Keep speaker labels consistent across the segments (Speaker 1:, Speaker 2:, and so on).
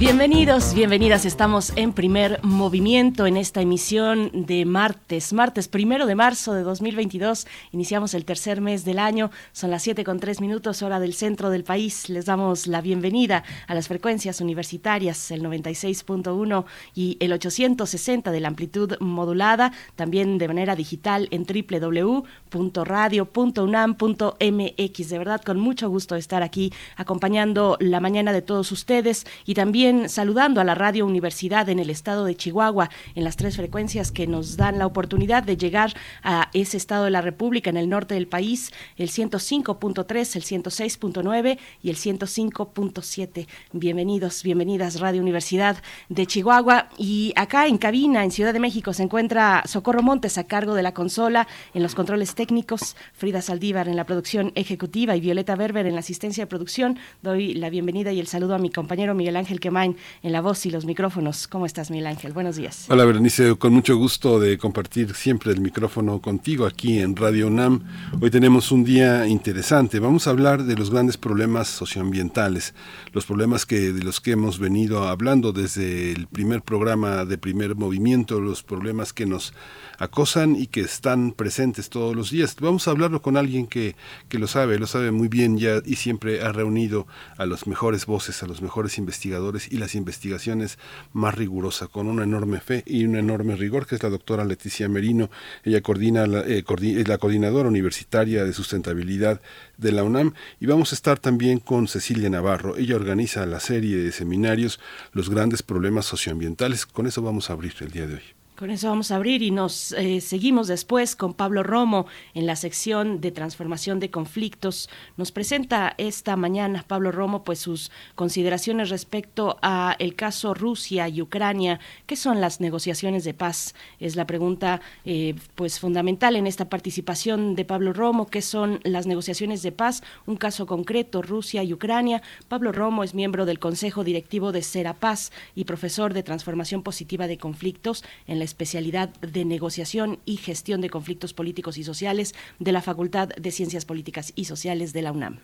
Speaker 1: Bienvenidos, bienvenidas. Estamos en primer movimiento en esta emisión de martes, martes primero de marzo de 2022. Iniciamos el tercer mes del año. Son las 7 con 3 minutos, hora del centro del país. Les damos la bienvenida a las frecuencias universitarias, el 96.1 y el 860 de la amplitud modulada. También de manera digital en www.radio.unam.mx. De verdad, con mucho gusto estar aquí acompañando la mañana de todos ustedes y también saludando a la Radio Universidad en el estado de Chihuahua, en las tres frecuencias que nos dan la oportunidad de llegar a ese estado de la República en el norte del país, el 105.3, el 106.9 y el 105.7. Bienvenidos, bienvenidas Radio Universidad de Chihuahua. Y acá en cabina, en Ciudad de México, se encuentra Socorro Montes a cargo de la consola en los controles técnicos, Frida Saldívar en la producción ejecutiva y Violeta Berber en la asistencia de producción. Doy la bienvenida y el saludo a mi compañero Miguel Ángel Quemán en la voz y los micrófonos. ¿Cómo estás, Miguel Ángel? Buenos días.
Speaker 2: Hola, Berenice. Con mucho gusto de compartir siempre el micrófono contigo aquí en Radio UNAM. Hoy tenemos un día interesante. Vamos a hablar de los grandes problemas socioambientales, los problemas que de los que hemos venido hablando desde el primer programa de primer movimiento, los problemas que nos acosan y que están presentes todos los días. Vamos a hablarlo con alguien que, que lo sabe, lo sabe muy bien ya y siempre ha reunido a las mejores voces, a los mejores investigadores y las investigaciones más rigurosas, con una enorme fe y un enorme rigor, que es la doctora Leticia Merino. Ella coordina la, eh, es la coordinadora universitaria de sustentabilidad de la UNAM y vamos a estar también con Cecilia Navarro. Ella organiza la serie de seminarios Los grandes problemas socioambientales. Con eso vamos a abrir el día de hoy.
Speaker 1: Con eso vamos a abrir y nos eh, seguimos después con Pablo Romo en la sección de transformación de conflictos. Nos presenta esta mañana Pablo Romo pues sus consideraciones respecto a el caso Rusia y Ucrania. ¿Qué son las negociaciones de paz? Es la pregunta eh, pues fundamental en esta participación de Pablo Romo. ¿Qué son las negociaciones de paz? Un caso concreto, Rusia y Ucrania. Pablo Romo es miembro del Consejo Directivo de Serapaz y profesor de transformación positiva de conflictos en la especialidad de negociación y gestión de conflictos políticos y sociales de la Facultad de Ciencias Políticas y Sociales de la UNAM.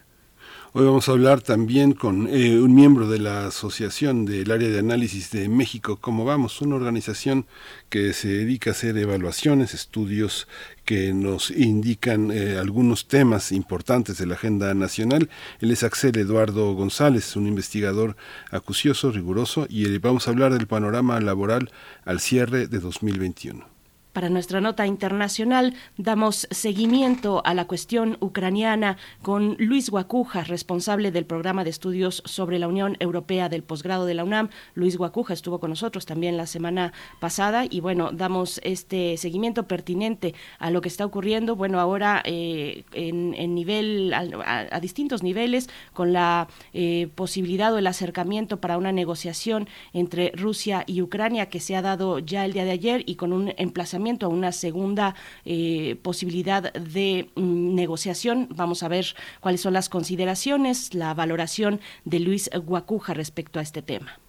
Speaker 2: Hoy vamos a hablar también con eh, un miembro de la Asociación del Área de Análisis de México, ¿Cómo vamos? Una organización que se dedica a hacer evaluaciones, estudios que nos indican eh, algunos temas importantes de la agenda nacional. Él es Axel Eduardo González, un investigador acucioso, riguroso, y eh, vamos a hablar del panorama laboral al cierre de 2021.
Speaker 1: Para nuestra nota internacional damos seguimiento a la cuestión ucraniana con Luis Guacuja, responsable del programa de estudios sobre la Unión Europea del posgrado de la UNAM. Luis Guacuja estuvo con nosotros también la semana pasada y bueno, damos este seguimiento pertinente a lo que está ocurriendo, bueno, ahora eh, en, nivel, a, distintos niveles, con la eh, posibilidad o el acercamiento para una negociación entre Rusia y Ucrania que se ha dado ya el día de ayer y con un emplazamiento a una segunda eh, posibilidad de mm, negociación. Vamos a ver cuáles son las consideraciones, la valoración de Luis Guacuja respecto a este tema.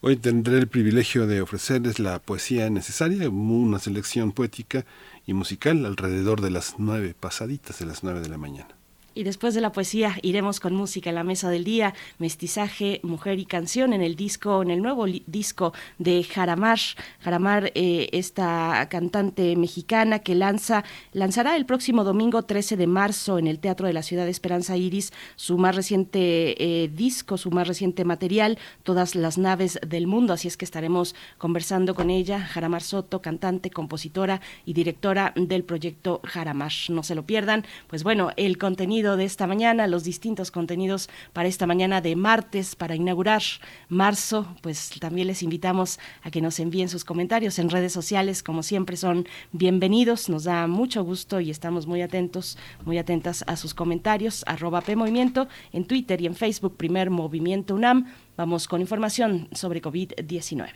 Speaker 2: Hoy tendré el privilegio de ofrecerles la poesía necesaria, una selección poética y musical alrededor de las nueve pasaditas de las nueve de la mañana.
Speaker 1: Y después de la poesía iremos con música en la mesa del día, mestizaje, mujer y canción en el disco, en el nuevo disco de Jaramar. Jaramar, eh, esta cantante mexicana que lanza, lanzará el próximo domingo 13 de marzo en el Teatro de la Ciudad de Esperanza Iris su más reciente eh, disco, su más reciente material, Todas las naves del mundo. Así es que estaremos conversando con ella, Jaramar Soto, cantante, compositora y directora del proyecto Jaramar. No se lo pierdan. Pues bueno, el contenido de esta mañana, los distintos contenidos para esta mañana de martes, para inaugurar marzo, pues también les invitamos a que nos envíen sus comentarios en redes sociales, como siempre son bienvenidos, nos da mucho gusto y estamos muy atentos, muy atentas a sus comentarios, arroba PMovimiento en Twitter y en Facebook, primer Movimiento UNAM. Vamos con información sobre COVID-19.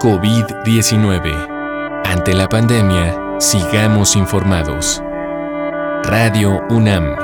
Speaker 3: COVID-19. Ante la pandemia, sigamos informados. Radio UNAM.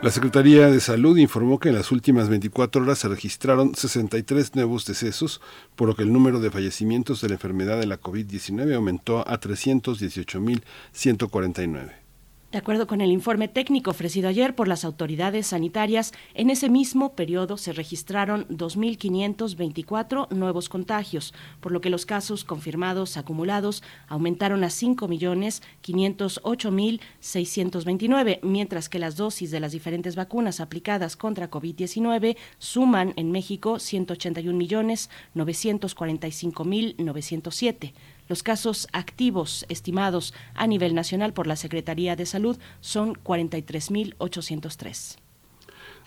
Speaker 2: La Secretaría de Salud informó que en las últimas 24 horas se registraron 63 nuevos decesos, por lo que el número de fallecimientos de la enfermedad de la COVID-19 aumentó a 318.149.
Speaker 1: De acuerdo con el informe técnico ofrecido ayer por las autoridades sanitarias, en ese mismo periodo se registraron 2.524 nuevos contagios, por lo que los casos confirmados acumulados aumentaron a 5.508.629, mientras que las dosis de las diferentes vacunas aplicadas contra COVID-19 suman en México 181.945.907. Los casos activos estimados a nivel nacional por la Secretaría de Salud son 43.803.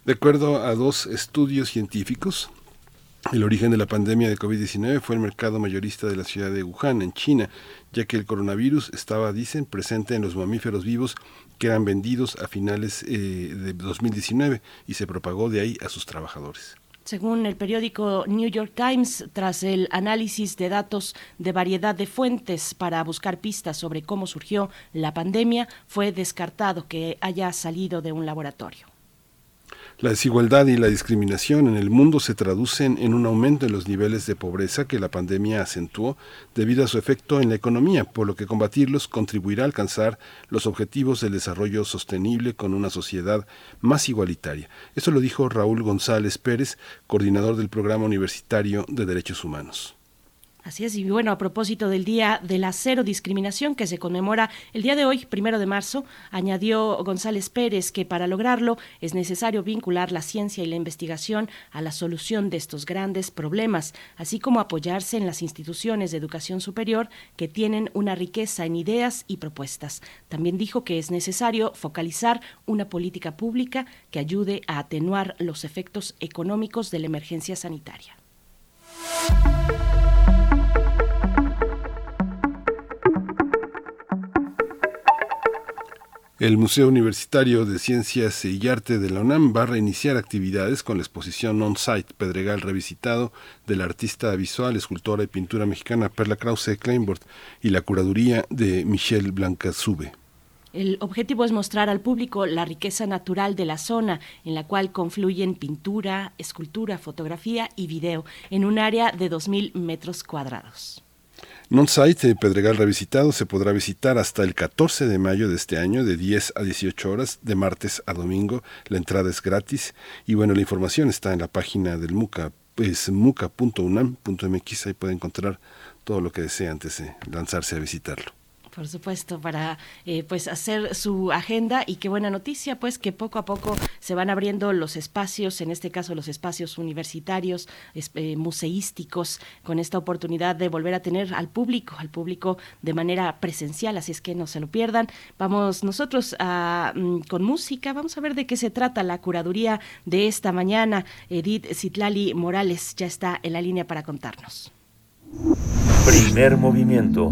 Speaker 2: De acuerdo a dos estudios científicos, el origen de la pandemia de COVID-19 fue el mercado mayorista de la ciudad de Wuhan, en China, ya que el coronavirus estaba, dicen, presente en los mamíferos vivos que eran vendidos a finales eh, de 2019 y se propagó de ahí a sus trabajadores.
Speaker 1: Según el periódico New York Times, tras el análisis de datos de variedad de fuentes para buscar pistas sobre cómo surgió la pandemia, fue descartado que haya salido de un laboratorio.
Speaker 2: La desigualdad y la discriminación en el mundo se traducen en un aumento en los niveles de pobreza que la pandemia acentuó debido a su efecto en la economía, por lo que combatirlos contribuirá a alcanzar los objetivos del desarrollo sostenible con una sociedad más igualitaria. Eso lo dijo Raúl González Pérez, coordinador del Programa Universitario de Derechos Humanos.
Speaker 1: Así es, y bueno, a propósito del Día de la Cero Discriminación que se conmemora el día de hoy, primero de marzo, añadió González Pérez que para lograrlo es necesario vincular la ciencia y la investigación a la solución de estos grandes problemas, así como apoyarse en las instituciones de educación superior que tienen una riqueza en ideas y propuestas. También dijo que es necesario focalizar una política pública que ayude a atenuar los efectos económicos de la emergencia sanitaria.
Speaker 2: El Museo Universitario de Ciencias y Arte de la UNAM va a reiniciar actividades con la exposición On-Site Pedregal Revisitado de la artista visual, escultora y pintura mexicana Perla Krause Kleinbord y la curaduría de Michelle Blancazube.
Speaker 1: El objetivo es mostrar al público la riqueza natural de la zona en la cual confluyen pintura, escultura, fotografía y video en un área de 2.000 metros cuadrados.
Speaker 2: Non-Site Pedregal Revisitado se podrá visitar hasta el 14 de mayo de este año de 10 a 18 horas, de martes a domingo. La entrada es gratis y bueno, la información está en la página del MUCA, es muca.unam.mx, ahí puede encontrar todo lo que desea antes de lanzarse a visitarlo.
Speaker 1: Por supuesto, para eh, pues hacer su agenda y qué buena noticia, pues que poco a poco se van abriendo los espacios, en este caso los espacios universitarios, eh, museísticos, con esta oportunidad de volver a tener al público, al público de manera presencial, así es que no se lo pierdan. Vamos nosotros mm, con música, vamos a ver de qué se trata la curaduría de esta mañana. Edith Citlali Morales ya está en la línea para contarnos.
Speaker 4: Primer movimiento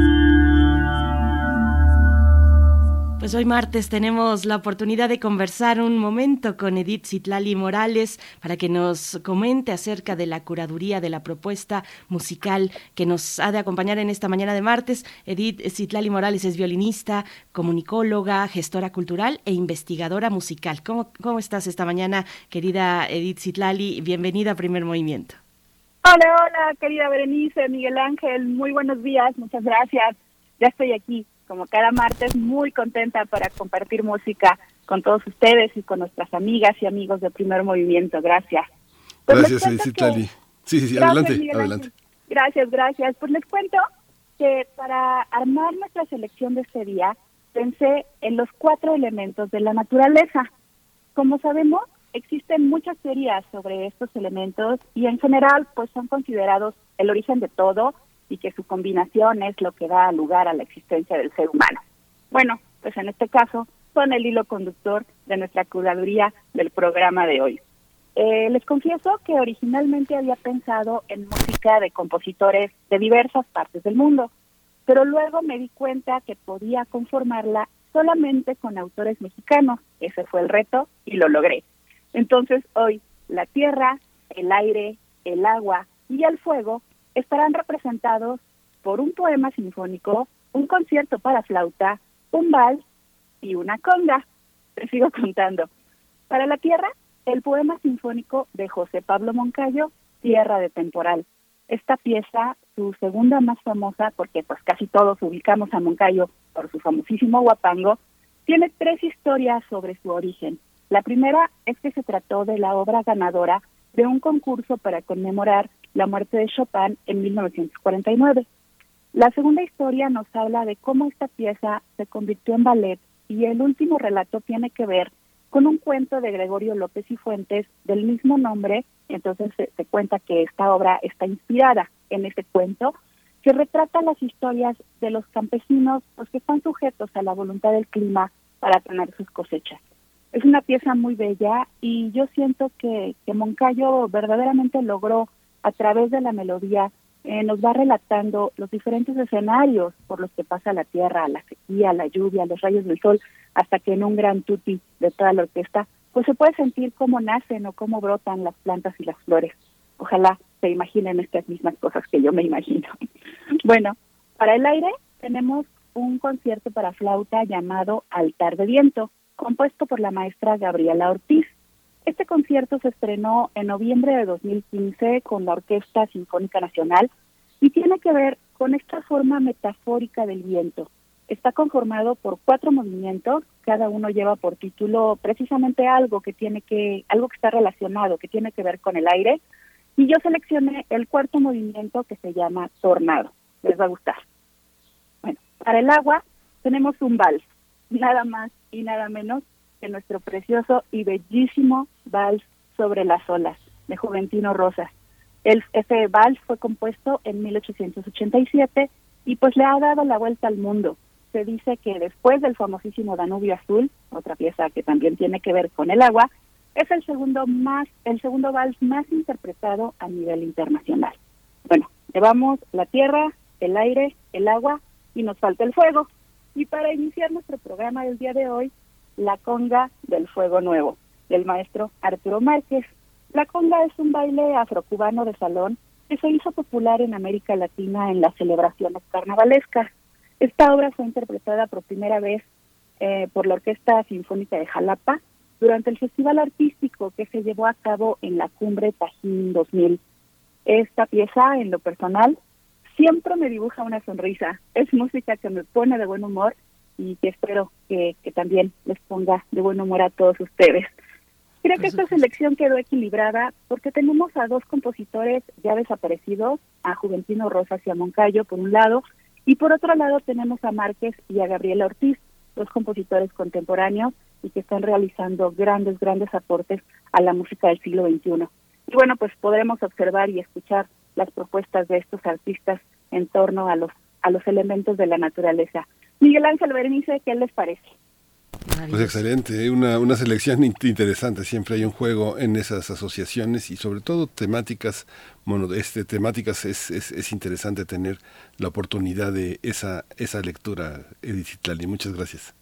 Speaker 1: Pues hoy martes tenemos la oportunidad de conversar un momento con Edith Citlali Morales para que nos comente acerca de la curaduría de la propuesta musical que nos ha de acompañar en esta mañana de martes. Edith Citlali Morales es violinista, comunicóloga, gestora cultural e investigadora musical. ¿Cómo, cómo estás esta mañana, querida Edith Citlali? Bienvenida a Primer Movimiento.
Speaker 5: Hola, hola, querida Berenice, Miguel Ángel, muy buenos días, muchas gracias. Ya estoy aquí como cada martes, muy contenta para compartir música con todos ustedes y con nuestras amigas y amigos de Primer Movimiento. Gracias.
Speaker 2: Pues gracias, Edith Sí, sí, sí, adelante, adelante.
Speaker 5: Gracias, gracias. Pues les cuento que para armar nuestra selección de este día, pensé en los cuatro elementos de la naturaleza. Como sabemos, existen muchas teorías sobre estos elementos y en general pues son considerados el origen de todo y que su combinación es lo que da lugar a la existencia del ser humano. Bueno, pues en este caso son el hilo conductor de nuestra curaduría del programa de hoy. Eh, les confieso que originalmente había pensado en música de compositores de diversas partes del mundo, pero luego me di cuenta que podía conformarla solamente con autores mexicanos. Ese fue el reto y lo logré. Entonces hoy la tierra, el aire, el agua y el fuego estarán representados por un poema sinfónico, un concierto para flauta, un vals y una conga. Te sigo contando. Para la tierra, el poema sinfónico de José Pablo Moncayo, Tierra de Temporal. Esta pieza, su segunda más famosa, porque pues casi todos ubicamos a Moncayo por su famosísimo guapango, tiene tres historias sobre su origen. La primera es que se trató de la obra ganadora de un concurso para conmemorar la muerte de Chopin en 1949. La segunda historia nos habla de cómo esta pieza se convirtió en ballet y el último relato tiene que ver con un cuento de Gregorio López y Fuentes del mismo nombre. Entonces se, cuenta que esta obra está inspirada en ese cuento que retrata las historias de los campesinos los que están sujetos a la voluntad del clima para tener sus cosechas. Es una pieza muy bella y yo siento que, que Moncayo verdaderamente logró a través de la melodía eh, nos va relatando los diferentes escenarios por los que pasa la tierra, la sequía, la lluvia, los rayos del sol, hasta que en un gran tutti de toda la orquesta, pues se puede sentir cómo nacen o cómo brotan las plantas y las flores. Ojalá se imaginen estas mismas cosas que yo me imagino. bueno, para el aire tenemos un concierto para flauta llamado Altar de Viento, compuesto por la maestra Gabriela Ortiz. Este concierto se estrenó en noviembre de 2015 con la Orquesta Sinfónica Nacional y tiene que ver con esta forma metafórica del viento. Está conformado por cuatro movimientos, cada uno lleva por título precisamente algo que tiene que algo que está relacionado, que tiene que ver con el aire, y yo seleccioné el cuarto movimiento que se llama tornado. Les va a gustar. Bueno, para el agua tenemos un vals, nada más y nada menos de nuestro precioso y bellísimo vals sobre las olas de Juventino Rosas. El, ese vals fue compuesto en 1887 y pues le ha dado la vuelta al mundo. Se dice que después del famosísimo Danubio Azul, otra pieza que también tiene que ver con el agua, es el segundo más el segundo vals más interpretado a nivel internacional. Bueno, llevamos la tierra, el aire, el agua y nos falta el fuego. Y para iniciar nuestro programa del día de hoy, la conga del fuego nuevo, del maestro Arturo Márquez. La conga es un baile afrocubano de salón que se hizo popular en América Latina en las celebraciones carnavalescas. Esta obra fue interpretada por primera vez eh, por la Orquesta Sinfónica de Jalapa durante el Festival Artístico que se llevó a cabo en la Cumbre Tajín 2000. Esta pieza, en lo personal, siempre me dibuja una sonrisa. Es música que me pone de buen humor y que espero que, también les ponga de buen humor a todos ustedes. Creo que esta selección quedó equilibrada porque tenemos a dos compositores ya desaparecidos, a Juventino Rosas y a Moncayo por un lado, y por otro lado tenemos a Márquez y a Gabriela Ortiz, dos compositores contemporáneos y que están realizando grandes, grandes aportes a la música del siglo XXI. Y bueno, pues podremos observar y escuchar las propuestas de estos artistas en torno a los a los elementos de la naturaleza. Miguel Ángel Berenice, ¿qué les parece?
Speaker 2: Pues excelente, ¿eh? una, una selección interesante, siempre hay un juego en esas asociaciones y sobre todo temáticas, bueno, este, temáticas es, es, es interesante tener la oportunidad de esa, esa lectura, Edith y muchas gracias.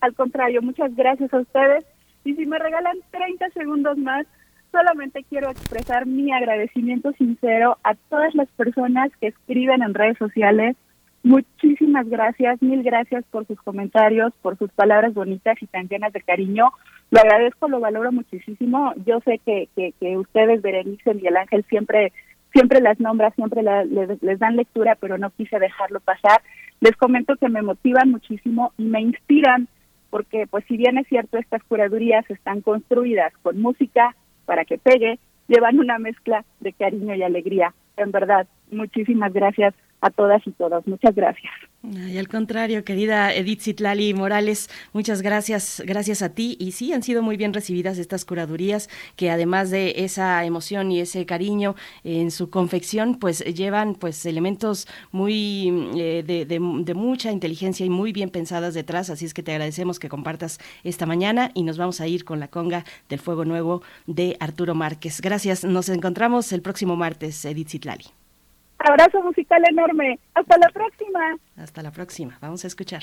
Speaker 5: Al contrario, muchas gracias a ustedes y si me regalan 30 segundos más, solamente quiero expresar mi agradecimiento sincero a todas las personas que escriben en redes sociales, Muchísimas gracias, mil gracias por sus comentarios, por sus palabras bonitas y tan llenas de cariño. Lo agradezco, lo valoro muchísimo. Yo sé que, que, que ustedes, Berenice, Miguel Ángel, siempre siempre las nombran, siempre les, dan lectura, pero no quise dejarlo pasar. Les comento que me motivan muchísimo y me inspiran, porque pues si bien es cierto, estas curadurías están construidas con música para que pegue, llevan una mezcla de cariño y alegría. En verdad, muchísimas gracias a todas y todos. Muchas gracias.
Speaker 1: Y al contrario, querida Edith Zitlali Morales, muchas gracias, gracias a ti. Y sí, han sido muy bien recibidas estas curadurías que además de esa emoción y ese cariño en su confección, pues llevan pues elementos muy eh, de, mucha inteligencia y muy bien pensadas detrás. Así es que te agradecemos que compartas esta mañana y nos vamos a ir con la conga del Fuego Nuevo de Arturo Márquez. Gracias. Nos encontramos el próximo martes, Edith Zitlali.
Speaker 5: Abrazo musical enorme. Hasta la próxima.
Speaker 1: Hasta la próxima. Vamos a escuchar.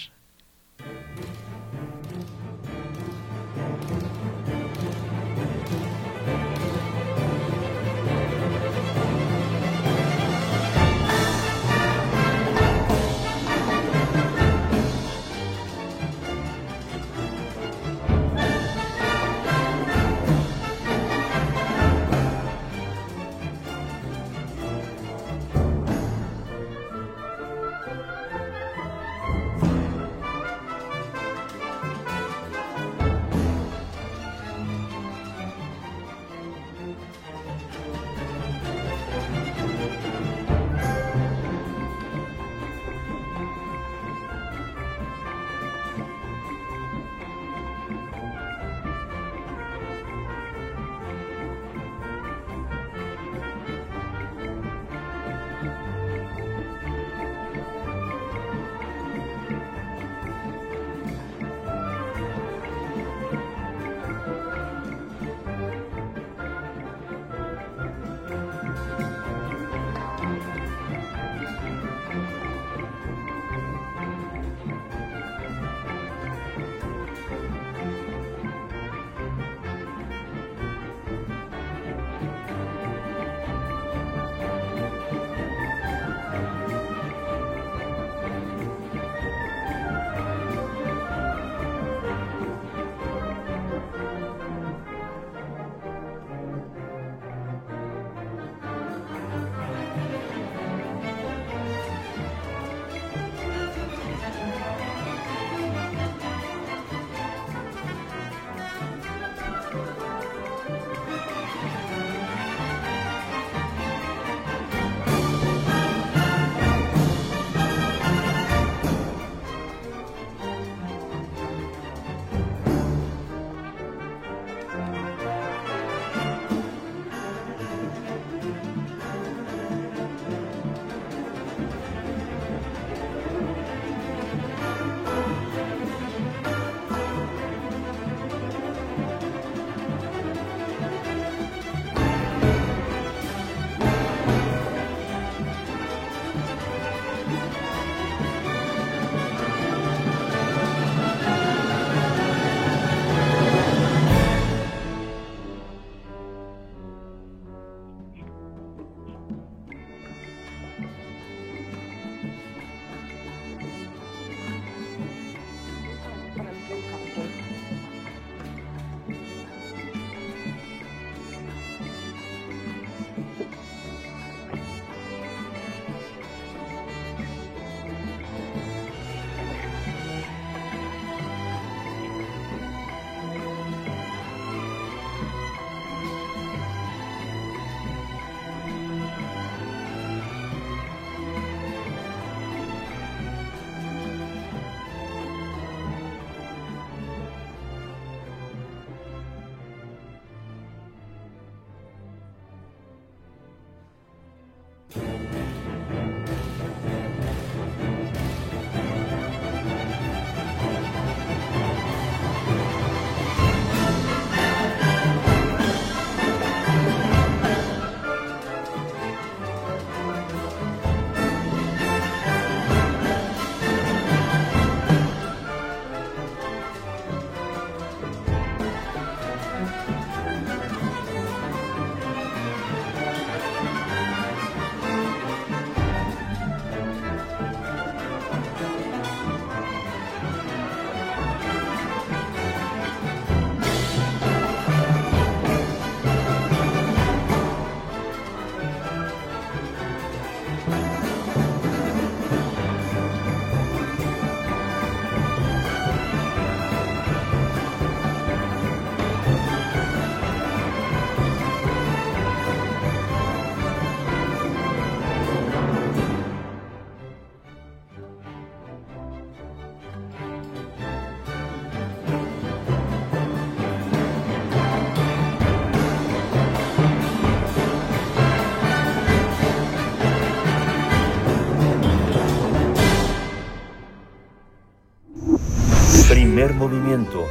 Speaker 4: Movimiento.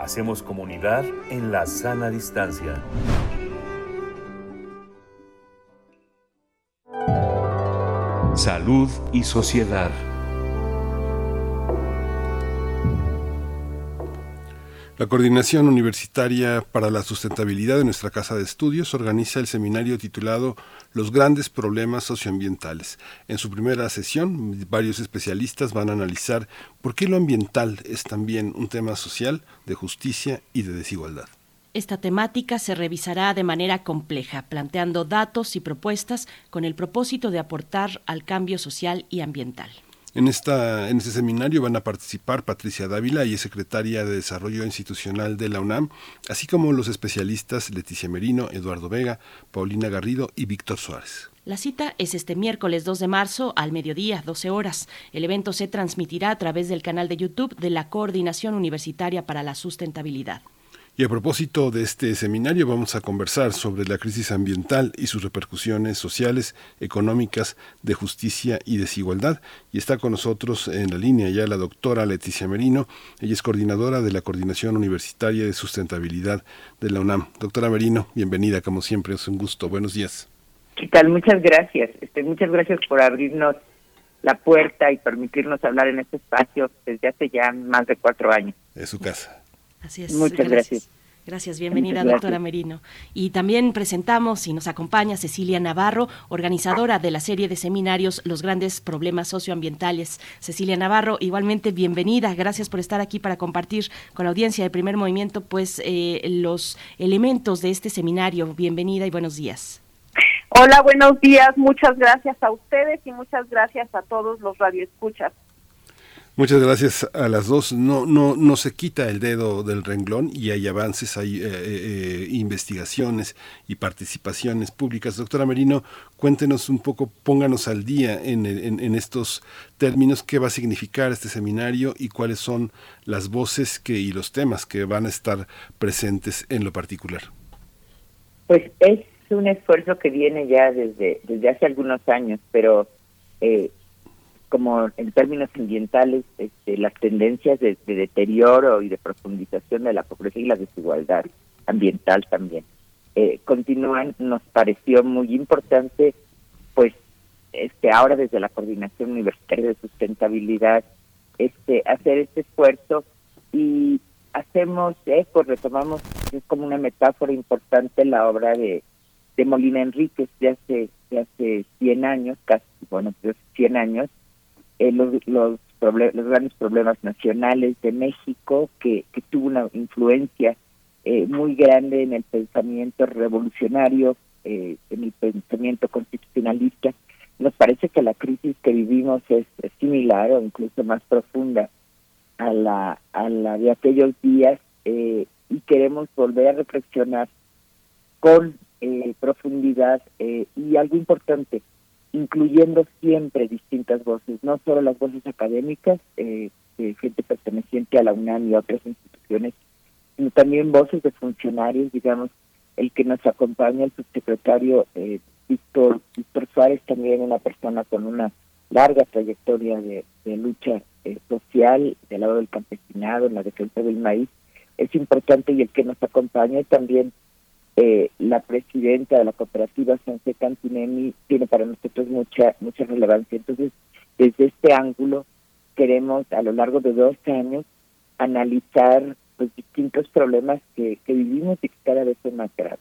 Speaker 4: Hacemos comunidad en la sana distancia. Salud y sociedad.
Speaker 2: La Coordinación Universitaria para la Sustentabilidad de nuestra Casa de Estudios organiza el seminario titulado Los grandes problemas socioambientales. En su primera sesión, varios especialistas van a analizar por qué lo ambiental es también un tema social, de justicia y de desigualdad.
Speaker 1: Esta temática se revisará de manera compleja, planteando datos y propuestas con el propósito de aportar al cambio social y ambiental.
Speaker 2: En, esta, en este seminario van a participar Patricia Dávila, y es secretaria de Desarrollo Institucional de la UNAM, así como los especialistas Leticia Merino, Eduardo Vega, Paulina Garrido y Víctor Suárez.
Speaker 1: La cita es este miércoles 2 de marzo al mediodía, 12 horas. El evento se transmitirá a través del canal de YouTube de la Coordinación Universitaria para la Sustentabilidad.
Speaker 2: Y a propósito de este seminario vamos a conversar sobre la crisis ambiental y sus repercusiones sociales, económicas, de justicia y desigualdad. Y está con nosotros en la línea ya la doctora Leticia Merino. Ella es coordinadora de la Coordinación Universitaria de Sustentabilidad de la UNAM. Doctora Merino, bienvenida como siempre, es un gusto. Buenos días.
Speaker 6: ¿Qué tal? Muchas gracias. Este, muchas gracias por abrirnos la puerta y permitirnos hablar en este espacio desde hace ya más de cuatro años.
Speaker 2: Es su casa.
Speaker 1: Así es.
Speaker 6: Muchas gracias.
Speaker 1: Gracias, bienvenida doctora Merino. Y también presentamos y nos acompaña Cecilia Navarro, organizadora de la serie de seminarios Los grandes problemas socioambientales. Cecilia Navarro, igualmente bienvenida, gracias por estar aquí para compartir con la audiencia de primer movimiento pues eh, los elementos de este seminario. Bienvenida y buenos días.
Speaker 7: Hola, buenos días, muchas gracias a ustedes y muchas gracias a todos los radioescuchas.
Speaker 2: Muchas gracias a las dos. No, no, no se quita el dedo del renglón y hay avances, hay eh, eh, investigaciones y participaciones públicas. Doctora Merino, cuéntenos un poco, pónganos al día en, en, estos términos, qué va a significar este seminario y cuáles son las voces que, y los temas que van a estar presentes en lo particular.
Speaker 6: Pues es un esfuerzo que viene ya desde, desde hace algunos años, pero eh, como en términos ambientales este, las tendencias de, deterioro y de profundización de la pobreza y la desigualdad ambiental también. Eh, continúan nos pareció muy importante pues este ahora desde la coordinación universitaria de sustentabilidad este hacer este esfuerzo y hacemos eco retomamos es como una metáfora importante la obra de de Molina Enríquez de hace de hace 100 años casi bueno de 100 años eh, los, los, los grandes problemas nacionales de México, que, tuvo una influencia eh, muy grande en el pensamiento revolucionario, eh, en el pensamiento constitucionalista. Nos parece que la crisis que vivimos es, similar o incluso más profunda a la, a la de aquellos días y queremos volver a reflexionar con profundidad y algo importante, incluyendo siempre distintas voces, no solo las voces académicas, eh, de gente perteneciente a la UNAM y otras instituciones, sino también voces de funcionarios, digamos, el que nos acompaña el subsecretario eh, Víctor, Víctor Suárez, también una persona con una larga trayectoria de, lucha eh, social del lado del campesinado, en la defensa del maíz, es importante y el que nos acompaña también eh, la presidenta de la cooperativa Sanse Cantinemi tiene para nosotros mucha mucha relevancia. Entonces, desde este ángulo queremos a lo largo de dos años analizar los distintos problemas que, que vivimos y que cada vez son más graves,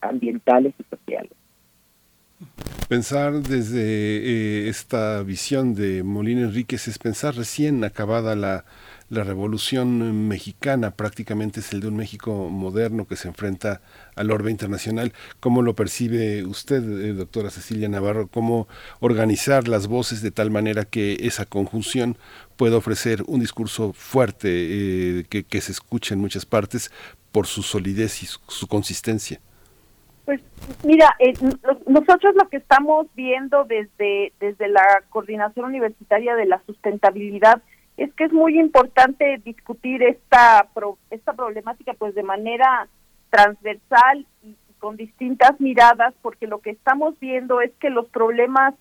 Speaker 6: ambientales y sociales.
Speaker 2: Pensar desde eh, esta visión de Molina Enríquez es pensar recién acabada la la revolución mexicana prácticamente es el de un México moderno que se enfrenta al orbe internacional. ¿Cómo lo percibe usted, eh, doctora Cecilia Navarro? ¿Cómo organizar las voces de tal manera que esa conjunción pueda ofrecer un discurso fuerte eh, que, se escuche en muchas partes por su solidez y su, consistencia?
Speaker 7: Pues mira, eh, nosotros lo que estamos viendo desde, desde la Coordinación Universitaria de la Sustentabilidad es que es muy importante discutir esta esta problemática pues de manera transversal y con distintas miradas porque lo que estamos viendo es que los problemas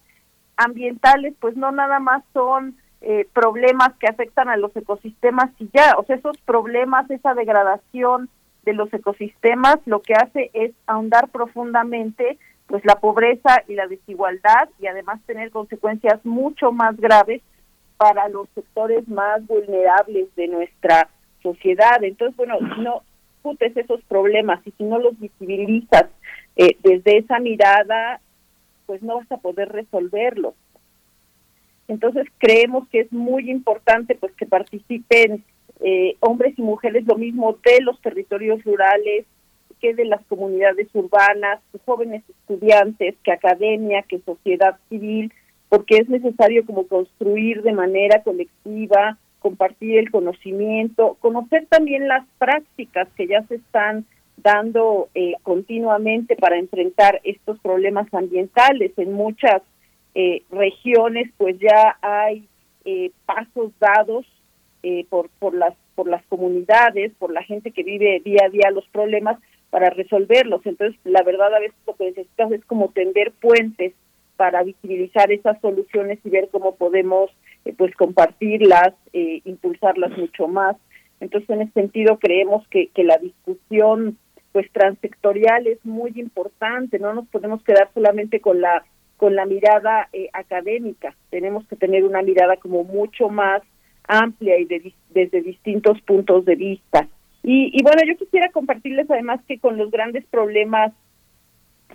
Speaker 7: ambientales pues no nada más son eh, problemas que afectan a los ecosistemas y ya, o sea, esos problemas, esa degradación de los ecosistemas, lo que hace es ahondar profundamente pues la pobreza y la desigualdad y además tener consecuencias mucho más graves para los sectores más vulnerables de nuestra sociedad. Entonces, bueno, si no discutes esos problemas y si no los visibilizas eh, desde esa mirada, pues no vas a poder resolverlos. Entonces creemos que es muy importante pues que participen eh, hombres y mujeres lo mismo de los territorios rurales que de las comunidades urbanas, jóvenes estudiantes, que academia, que sociedad civil, porque es necesario como construir de manera colectiva, compartir el conocimiento, conocer también las prácticas que ya se están dando eh, continuamente para enfrentar estos problemas ambientales. En muchas eh, regiones pues ya hay eh, pasos dados eh, por por las por las comunidades por la gente que vive día a día los problemas para resolverlos. Entonces la verdad a veces lo que necesitas es como tender puentes para visibilizar esas soluciones y ver cómo podemos pues compartirlas impulsarlas mucho más entonces en ese sentido creemos que que la discusión pues transsectorial es muy importante no nos podemos quedar solamente con la con la mirada eh, académica. Tenemos que tener una mirada como mucho más amplia y de, desde distintos puntos de vista. Y, y, bueno, yo quisiera compartirles además que con los grandes problemas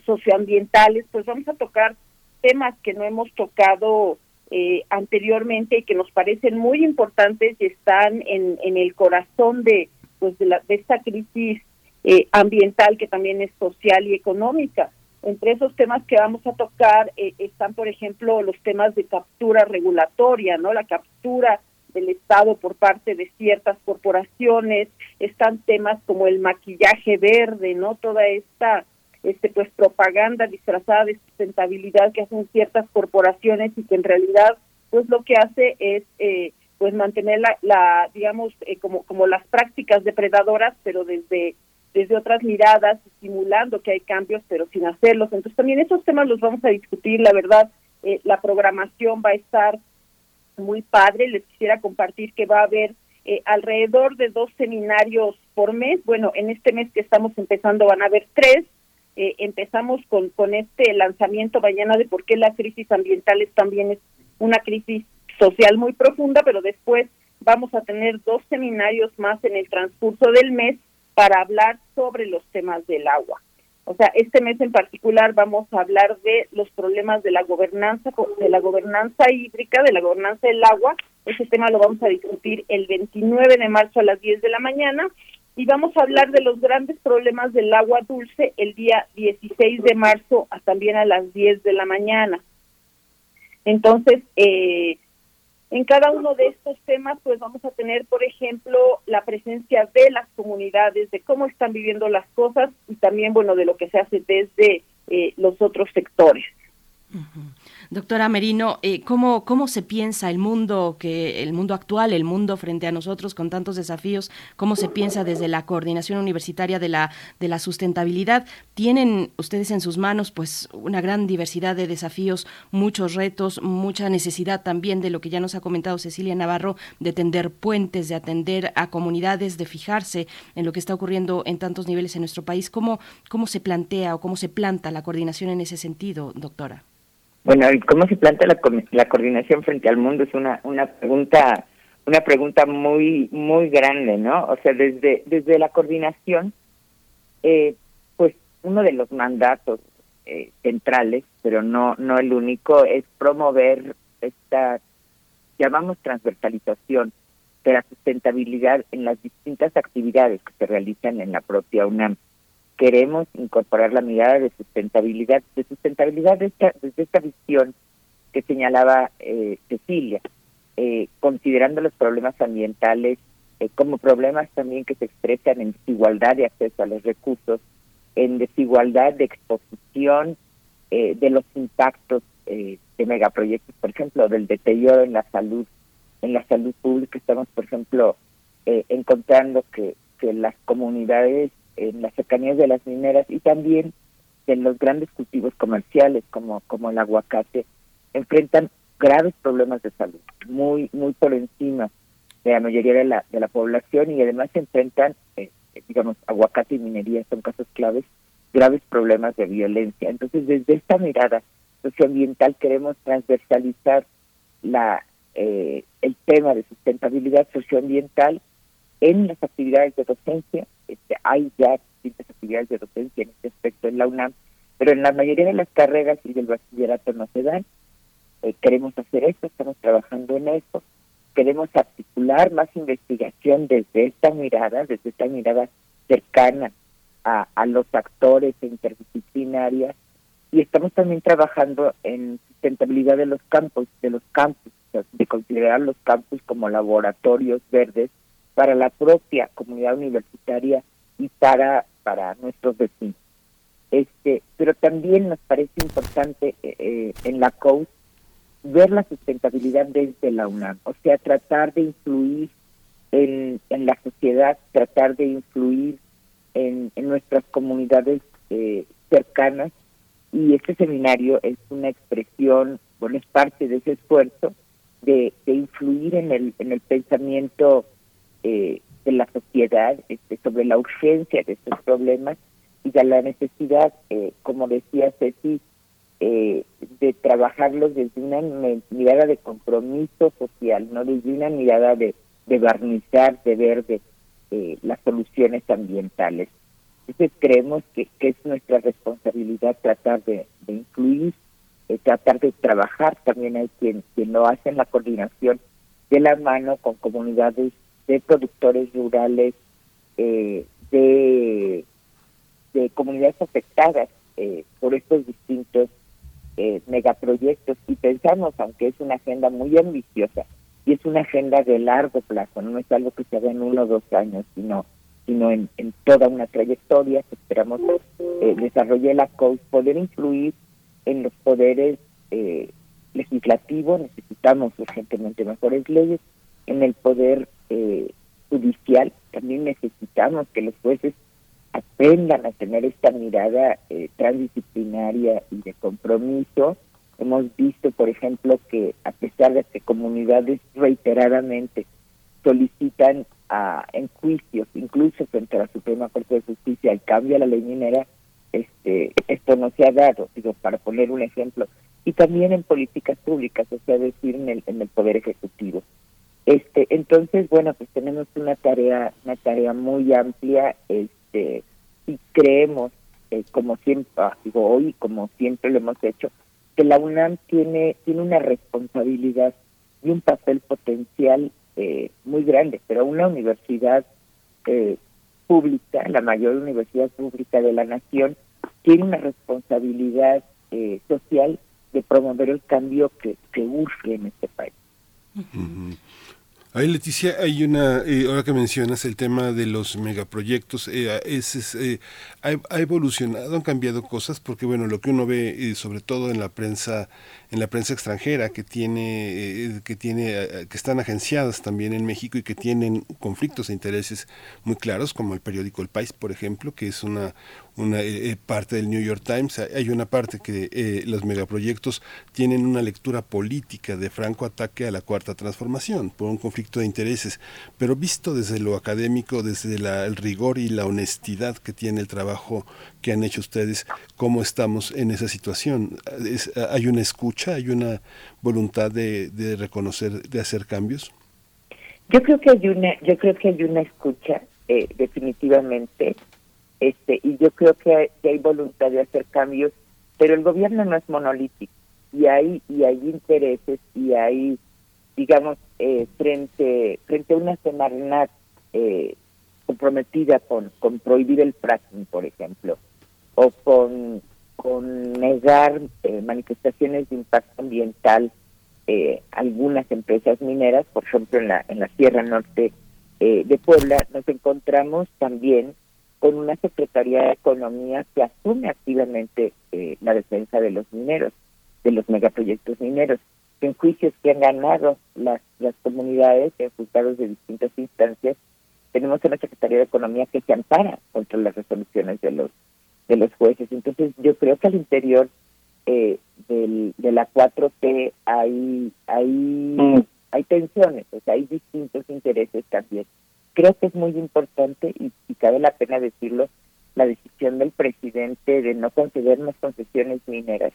Speaker 7: socioambientales, pues vamos a tocar temas que no hemos tocado eh, anteriormente y que nos parecen muy importantes y están en, en el corazón de, pues de, la, de esta crisis eh, ambiental que también es social y económica. Entre esos temas que vamos a tocar eh, están, por ejemplo, los temas de captura regulatoria, ¿no? La captura del Estado por parte de ciertas corporaciones, están temas como el maquillaje verde, ¿no? Toda esta este pues propaganda disfrazada de sustentabilidad que hacen ciertas corporaciones y que en realidad pues lo que hace es eh, pues mantener la, la digamos eh, como como las prácticas depredadoras pero desde desde otras miradas, simulando que hay cambios, pero sin hacerlos. Entonces también esos temas los vamos a discutir, la verdad, eh, la programación va a estar muy padre, les quisiera compartir que va a haber eh, alrededor de dos seminarios por mes, bueno, en este mes que estamos empezando van a haber tres, eh, empezamos con, con este lanzamiento mañana de por qué la crisis ambiental es también es una crisis social muy profunda, pero después vamos a tener dos seminarios más en el transcurso del mes para hablar sobre los temas del agua. O sea, este mes en particular vamos a hablar de los problemas de la gobernanza, de la gobernanza hídrica, de la gobernanza del agua. Ese tema lo vamos a discutir el 29 de marzo a las 10 de la mañana y vamos a hablar de los grandes problemas del agua dulce el día 16 de marzo también a las 10 de la mañana. Entonces, eh, en cada uno de estos temas, pues vamos a tener, por ejemplo, la presencia de las comunidades, de cómo están viviendo las cosas y también, bueno, de lo que se hace desde eh, los otros sectores.
Speaker 1: Doctora Merino, eh, ¿cómo, ¿cómo se piensa el mundo, que el mundo actual, el mundo frente a nosotros con tantos desafíos, cómo se piensa desde la coordinación universitaria de la, de la sustentabilidad? Tienen ustedes en sus manos pues una gran diversidad de desafíos, muchos retos, mucha necesidad también de lo que ya nos ha comentado Cecilia Navarro, de tender puentes, de atender a comunidades, de fijarse en lo que está ocurriendo en tantos niveles en nuestro país. ¿Cómo, cómo se plantea o cómo se planta la coordinación en ese sentido, doctora?
Speaker 6: Bueno, ¿cómo se planta la, la coordinación frente al mundo? Es una, una pregunta una pregunta muy muy grande, ¿no? O sea, desde desde la coordinación, eh, pues uno de los mandatos eh, centrales, pero no no el único, es promover esta llamamos transversalización de la sustentabilidad en las distintas actividades que se realizan en la propia UNAM queremos incorporar la mirada de sustentabilidad, de sustentabilidad desde esta visión que señalaba eh, Cecilia, eh, considerando los problemas ambientales eh, como problemas también que se expresan en desigualdad de acceso a los recursos, en desigualdad de exposición de los impactos de megaproyectos, por ejemplo, del deterioro en la salud, en la salud pública. Estamos, por ejemplo, encontrando que, que las comunidades en las cercanías de las mineras y también en los grandes cultivos comerciales como, como el aguacate, enfrentan graves problemas de salud, muy muy por encima de la mayoría de la, de la población y además enfrentan, eh, digamos, aguacate y minería son casos claves, graves problemas de violencia. Entonces, desde esta mirada socioambiental queremos transversalizar la eh, el tema de sustentabilidad socioambiental en las actividades de docencia. Este, hay ya distintas actividades de docencia en este aspecto en la UNAM, pero en la mayoría de las carreras y del bachillerato no se dan. Eh, queremos hacer esto, estamos trabajando en eso. Queremos articular más investigación desde esta mirada, desde esta mirada cercana a, a los actores interdisciplinarios y estamos también trabajando en sustentabilidad de los campos, de los campus, de considerar los campus como laboratorios verdes para la propia comunidad universitaria y para para nuestros vecinos. Este, pero también nos parece importante eh, eh, en la COUS ver la sustentabilidad desde la UNAM, o sea, tratar de influir en, en la sociedad, tratar de influir en, en nuestras comunidades eh, cercanas y este seminario es una expresión, bueno, es parte de ese esfuerzo de, de influir en el, en el pensamiento eh, de la sociedad este, sobre la urgencia de estos problemas y de la necesidad, eh, como decía Ceci, eh, de trabajarlos desde una mirada de compromiso social, no desde una mirada de, barnizar, de ver de, eh, las soluciones ambientales. Entonces creemos que, es nuestra responsabilidad tratar de, de incluir, eh, tratar de trabajar. También hay quien, quien lo hace en la coordinación de la mano con comunidades de productores rurales, eh, de, de comunidades afectadas eh, por estos distintos eh, megaproyectos. Y pensamos, aunque es una agenda muy ambiciosa, y es una agenda de largo plazo, no es algo que se haga en uno o dos años, sino sino en, en toda una trayectoria que esperamos eh, desarrolle la COUS, poder influir en los poderes eh, legislativos, necesitamos urgentemente mejores leyes, en el poder eh, judicial, también necesitamos que los jueces aprendan a tener esta mirada eh, transdisciplinaria y de compromiso. Hemos visto, por ejemplo, que a pesar de que comunidades reiteradamente solicitan a, en juicios, incluso frente a la Suprema Corte de Justicia, el cambio a la ley minera, este, esto no se ha dado, digo, para poner un ejemplo, y también en políticas públicas, o sea, decir, en el, en el Poder Ejecutivo. Este, entonces, bueno, pues tenemos una tarea, una tarea muy amplia, este, y creemos, eh, como siempre, ah, digo hoy, como siempre lo hemos hecho, que la UNAM tiene, tiene una responsabilidad y un papel potencial eh, muy grande, pero una universidad eh, pública, la mayor universidad pública de la nación, tiene una responsabilidad eh, social de promover el cambio que, que urge en este país.
Speaker 2: Ahí, Leticia, hay una, eh, ahora que mencionas el tema de los megaproyectos, eh, es, es eh, ha, evolucionado, han cambiado cosas, porque bueno, lo que uno ve, eh, sobre todo en la prensa, en la prensa extranjera, que tiene, eh, que tiene, que están agenciadas también en México y que tienen conflictos de intereses muy claros, como el periódico El País, por ejemplo, que es una, una eh, parte del New York Times, hay una parte que eh, los megaproyectos tienen una lectura política de franco ataque a la cuarta transformación por un conflicto de intereses, pero visto desde lo académico, desde la, el rigor y la honestidad que tiene el trabajo que han hecho ustedes, ¿cómo estamos en esa situación? Es, ¿Hay una escucha, hay una voluntad de, de reconocer, de hacer cambios?
Speaker 6: Yo creo que hay una, yo creo que hay una escucha, eh, definitivamente, este y yo creo que hay, que hay, voluntad de hacer cambios pero el gobierno no es monolítico y hay y hay intereses y hay digamos eh, frente frente a una Semarnat eh, comprometida con con prohibir el fracking por ejemplo o con con negar eh, manifestaciones de impacto ambiental eh, algunas empresas mineras por ejemplo en la en la Sierra Norte eh, de Puebla nos encontramos también con una Secretaría de Economía que asume activamente eh, la defensa de los mineros, de los megaproyectos mineros. En juicios que han ganado las, las comunidades en juzgados de distintas instancias, tenemos una Secretaría de Economía que se ampara contra las resoluciones de los de los jueces. Entonces, yo creo que al interior eh, del, de la 4T hay, hay, mm. hay tensiones, o sea, hay distintos intereses también. Creo que es muy importante y, cabe la pena decirlo, la decisión del presidente de no conceder más concesiones mineras.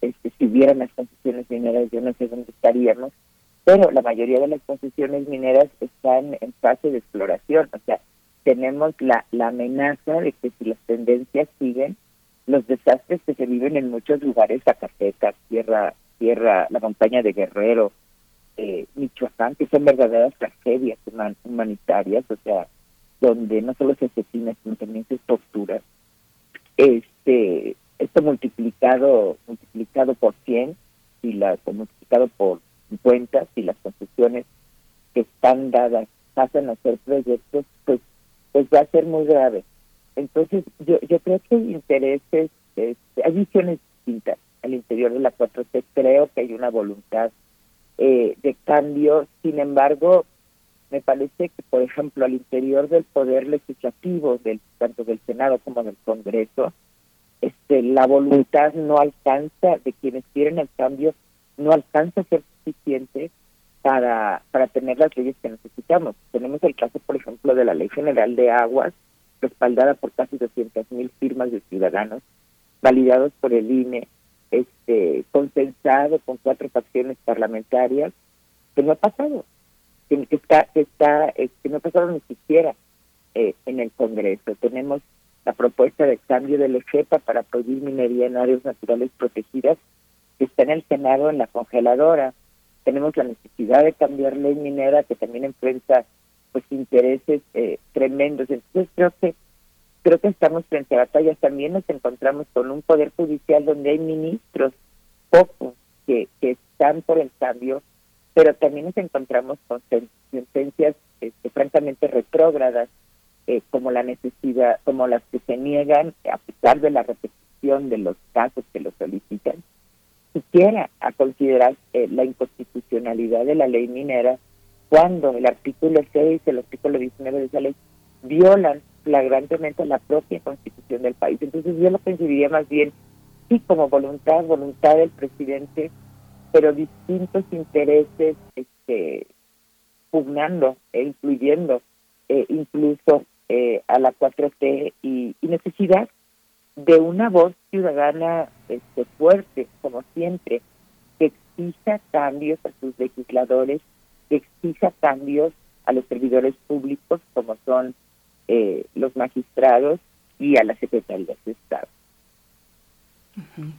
Speaker 6: Este, si hubieran las concesiones mineras, yo no sé dónde estaríamos, pero la mayoría de las concesiones mineras están en fase de exploración, o sea, tenemos la, la amenaza de que si las tendencias siguen, los desastres que se viven en muchos lugares, Zacatecas, Tierra, Tierra, la montaña de Guerrero, eh, Michoacán, que son verdaderas tragedias humanitarias, o sea, donde no solo se asesina, sino también se tortura. Este, esto multiplicado, multiplicado por 100, y la, multiplicado por 50, si las concesiones que están dadas pasan a ser proyectos, pues, pues va a ser muy grave. Entonces, yo, yo creo que hay intereses, este, hay visiones distintas al interior de la 4C. Creo que hay una voluntad eh, de cambio. Sin embargo, me parece que, por ejemplo, al interior del poder legislativo, del tanto del Senado como del Congreso, este, la voluntad no alcanza, de quienes quieren el cambio, no alcanza a ser suficiente para, para tener las leyes que necesitamos. Tenemos el caso, por ejemplo, de la Ley General de Aguas, respaldada por casi 200 mil firmas de ciudadanos, validados por el INE, este, consensado con cuatro facciones parlamentarias, que no ha pasado, que, está, que está, que este, no ha pasado ni siquiera eh, en el Congreso. Tenemos la propuesta de cambio de la EGEPA para prohibir minería en áreas naturales protegidas, que está en el Senado en la congeladora. Tenemos la necesidad de cambiar ley minera que también enfrenta pues intereses eh, tremendos. Entonces creo que creo que estamos frente a batallas. También nos encontramos con un poder judicial donde hay ministros pocos que, que están por el cambio, pero también nos encontramos con sentencias este, francamente retrógradas, eh, como la necesidad, como las que se niegan, a pesar de la repetición de los casos que lo solicitan, siquiera a considerar eh, la inconstitucionalidad de la ley minera cuando el artículo 6 y el artículo 19 de esa ley violan flagrantemente la propia constitución del país. Entonces yo lo pensaría más bien, sí, como voluntad, voluntad del presidente, pero distintos intereses este, pugnando e influyendo eh, incluso eh, a la 4T y, y, necesidad de una voz ciudadana este, fuerte, como siempre, que exija cambios a sus legisladores que exija cambios a los servidores públicos como son eh, los magistrados y a las secretarías de Estado.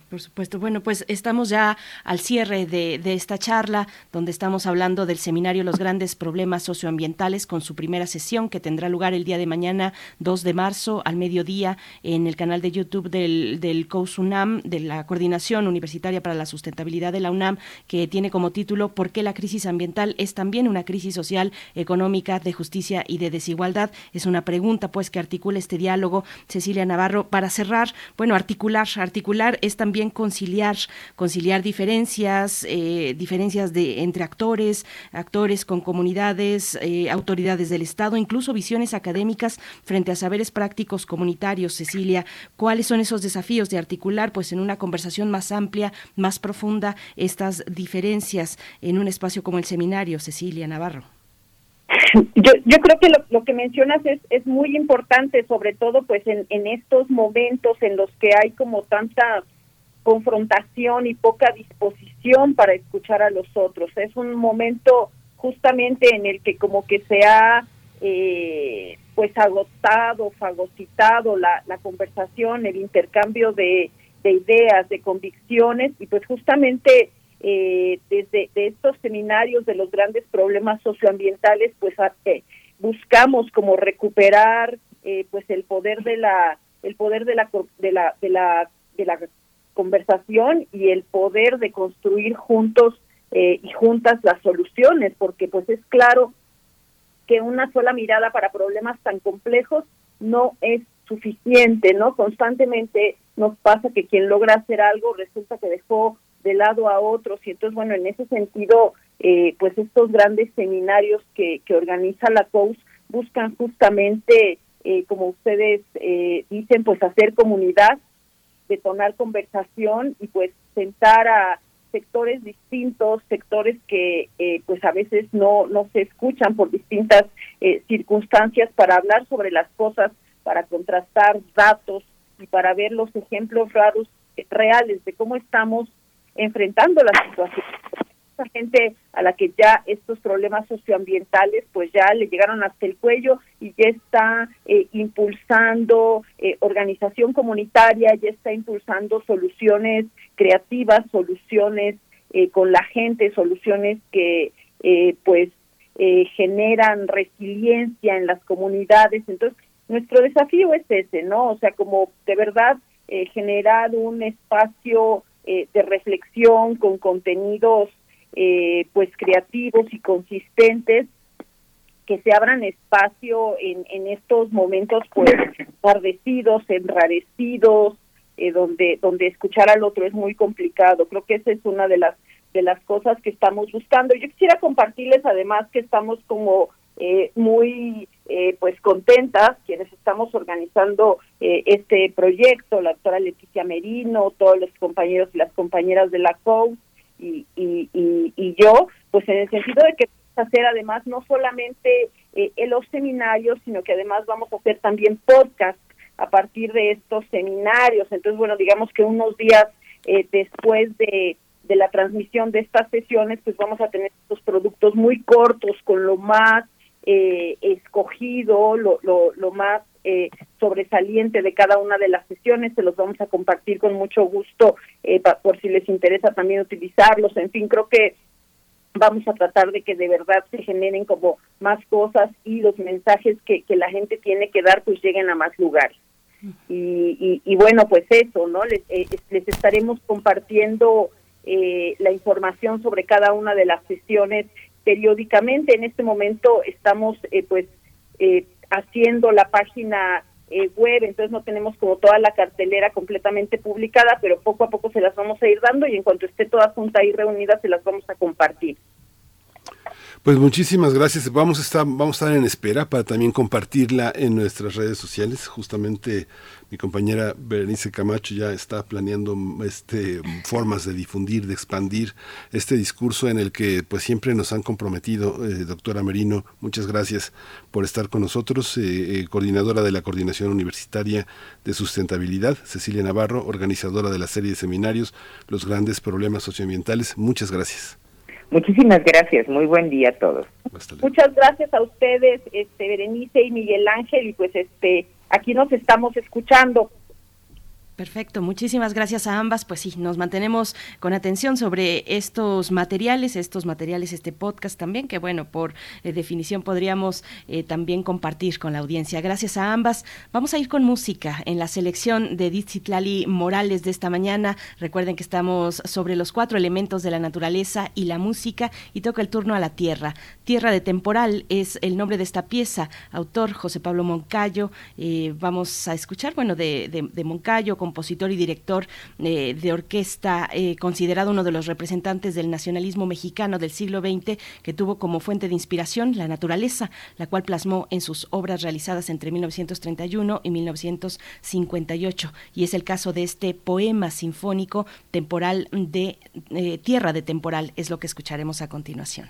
Speaker 1: Por supuesto. Bueno, pues estamos ya al cierre de, esta charla, donde estamos hablando del seminario Los grandes problemas socioambientales, con su primera sesión que tendrá lugar el día de mañana, 2 de marzo, al mediodía, en el canal de YouTube del, del COUSUNAM, de la Coordinación Universitaria para la Sustentabilidad de la UNAM, que tiene como título ¿Por qué la crisis ambiental es también una crisis social, económica, de justicia y de desigualdad? Es una pregunta, pues, que articula este diálogo. Cecilia Navarro, para cerrar, bueno, articular, articular es también conciliar, conciliar diferencias, eh, diferencias de entre actores, actores con comunidades, eh, autoridades del Estado, incluso visiones académicas frente a saberes prácticos comunitarios. Cecilia, ¿cuáles son esos desafíos de articular, pues, en una conversación más amplia, más profunda, estas diferencias en un espacio como el seminario, Cecilia Navarro?
Speaker 7: Yo, yo creo que lo, que mencionas es, es muy importante, sobre todo pues en, en estos momentos en los que hay como tanta confrontación y poca disposición para escuchar a los otros. Es un momento justamente en el que como que se ha eh, pues agotado, fagocitado la, la conversación, el intercambio de, de ideas, de convicciones y pues justamente eh, desde de estos seminarios de los grandes problemas socioambientales, pues eh, buscamos como recuperar eh, pues el poder de la el poder de la de la de la de la conversación y el poder de construir juntos eh, y juntas las soluciones, porque pues es claro que una sola mirada para problemas tan complejos no es suficiente, ¿no? Constantemente nos pasa que quien logra hacer algo resulta que dejó de lado a otros y entonces bueno en ese sentido eh, pues estos grandes seminarios que, que organiza la COUS buscan justamente eh, como ustedes eh, dicen pues hacer comunidad detonar conversación y pues representar a sectores distintos, sectores que eh, pues a veces no, no se escuchan por distintas eh, circunstancias para hablar sobre las cosas, para contrastar datos y para ver los ejemplos raros, eh, reales de cómo estamos enfrentando la situación gente a la que ya estos problemas socioambientales pues ya le llegaron hasta el cuello y ya está eh, impulsando eh, organización comunitaria, ya está impulsando soluciones creativas, soluciones eh, con la gente, soluciones que pues generan resiliencia en las comunidades. Entonces, nuestro desafío es ese, ¿no? O sea, como de verdad generar un espacio de reflexión con contenidos eh, pues creativos y consistentes que se abran espacio en, en estos momentos pues ardecidos, enrarecidos, eh, donde donde escuchar al otro es muy complicado. Creo que esa es una de las de las cosas que estamos buscando. Yo quisiera compartirles además que estamos como eh, muy eh, pues contentas quienes estamos organizando eh, este proyecto, la doctora Leticia Merino, todos los compañeros y las compañeras de la COU, y, y, y, yo, pues en el sentido de que vamos a hacer además no solamente eh, en los seminarios, sino que además vamos a hacer también podcast a partir de estos seminarios. Entonces, bueno, digamos que unos días eh, después de, de la transmisión de estas sesiones, pues vamos a tener estos productos muy cortos con lo más eh, escogido, lo, lo, lo más eh, sobresaliente de cada una de las sesiones, se los vamos a compartir con mucho gusto eh, por si les interesa también utilizarlos, en fin, creo que vamos a tratar de que de verdad se generen como más cosas y los mensajes que, que la gente tiene que dar pues lleguen a más lugares. Y, y, bueno, pues eso, ¿no? Les, eh, les estaremos compartiendo la información sobre cada una de las sesiones periódicamente. En este momento estamos pues haciendo la página eh, web, entonces no tenemos como toda la cartelera completamente publicada, pero poco a poco se las vamos a ir dando y en cuanto esté toda junta y reunida se las vamos a compartir.
Speaker 2: Pues muchísimas gracias. Vamos a estar, vamos a estar en espera para también compartirla en nuestras redes sociales. Justamente mi compañera Berenice Camacho ya está planeando este formas de difundir, de expandir este discurso en el que pues siempre nos han comprometido, eh, doctora Merino. Muchas gracias por estar con nosotros, eh, eh, coordinadora de la Coordinación Universitaria de Sustentabilidad, Cecilia Navarro, organizadora de la serie de seminarios Los grandes problemas socioambientales. Muchas gracias.
Speaker 6: Muchísimas gracias, muy buen día a todos.
Speaker 7: Muchas gracias a ustedes, este Berenice y Miguel Ángel, y pues este aquí nos estamos escuchando.
Speaker 1: Perfecto, muchísimas gracias a ambas. Pues sí, nos mantenemos con atención sobre estos materiales, estos materiales, este podcast también, que bueno, por eh, definición podríamos eh, también compartir con la audiencia. Gracias a ambas. Vamos a ir con música en la selección de Dizitlali Morales de esta mañana. Recuerden que estamos sobre los cuatro elementos de la naturaleza y la música y toca el turno a la tierra. Tierra de temporal es el nombre de esta pieza. Autor José Pablo Moncayo. Eh, vamos a escuchar, bueno, de, de, de Moncayo compositor y director eh, de orquesta, eh, considerado uno de los representantes del nacionalismo mexicano del siglo XX, que tuvo como fuente de inspiración la naturaleza, la cual plasmó en sus obras realizadas entre 1931 y 1958. Y es el caso de este poema sinfónico temporal de eh, Tierra de Temporal, es lo que escucharemos a continuación.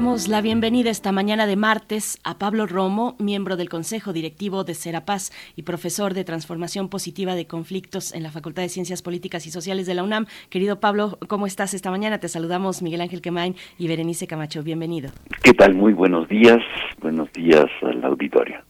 Speaker 1: Damos la bienvenida esta mañana de martes a Pablo Romo, miembro del Consejo Directivo de Serapaz y profesor de Transformación Positiva de Conflictos en la Facultad de Ciencias Políticas y Sociales de la UNAM. Querido Pablo, ¿cómo estás esta mañana? Te saludamos Miguel Ángel Quemain y Berenice Camacho. Bienvenido.
Speaker 8: ¿Qué tal? Muy buenos días. Buenos días al auditorio.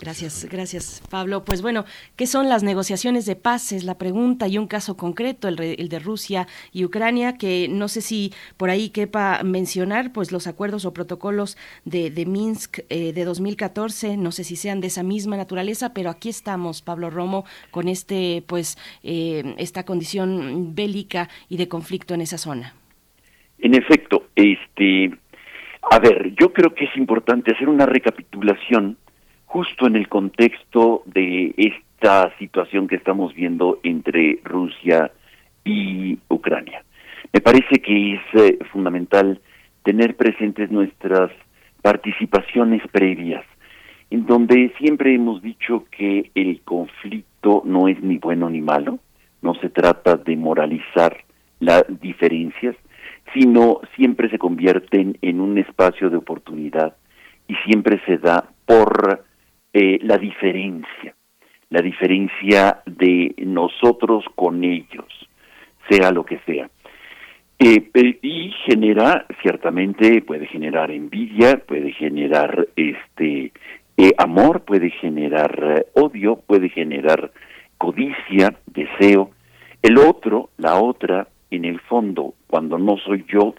Speaker 1: Gracias, gracias, Pablo. Pues bueno, ¿qué son las negociaciones de paz? Es la pregunta y un caso concreto, el, de Rusia y Ucrania, que no sé si por ahí quepa mencionar, pues los acuerdos o protocolos de, Minsk eh, de 2014, no sé si sean de esa misma naturaleza, pero aquí estamos, Pablo Romo, con este, pues, eh, esta condición bélica y de conflicto en esa zona.
Speaker 8: En efecto, este, a ver, yo creo que es importante hacer una recapitulación justo en el contexto de esta situación que estamos viendo entre Rusia y Ucrania. Me parece que es eh, fundamental tener presentes nuestras participaciones previas, en donde siempre hemos dicho que el conflicto no es ni bueno ni malo, no se trata de moralizar las diferencias, sino siempre se convierten en un espacio de oportunidad y siempre se da por eh, la diferencia, la diferencia de nosotros con ellos, sea lo que sea. Eh, y genera, ciertamente, puede generar envidia, puede generar este eh, amor, puede generar odio, puede generar codicia, deseo. El otro, la otra, en el fondo, cuando no soy yo,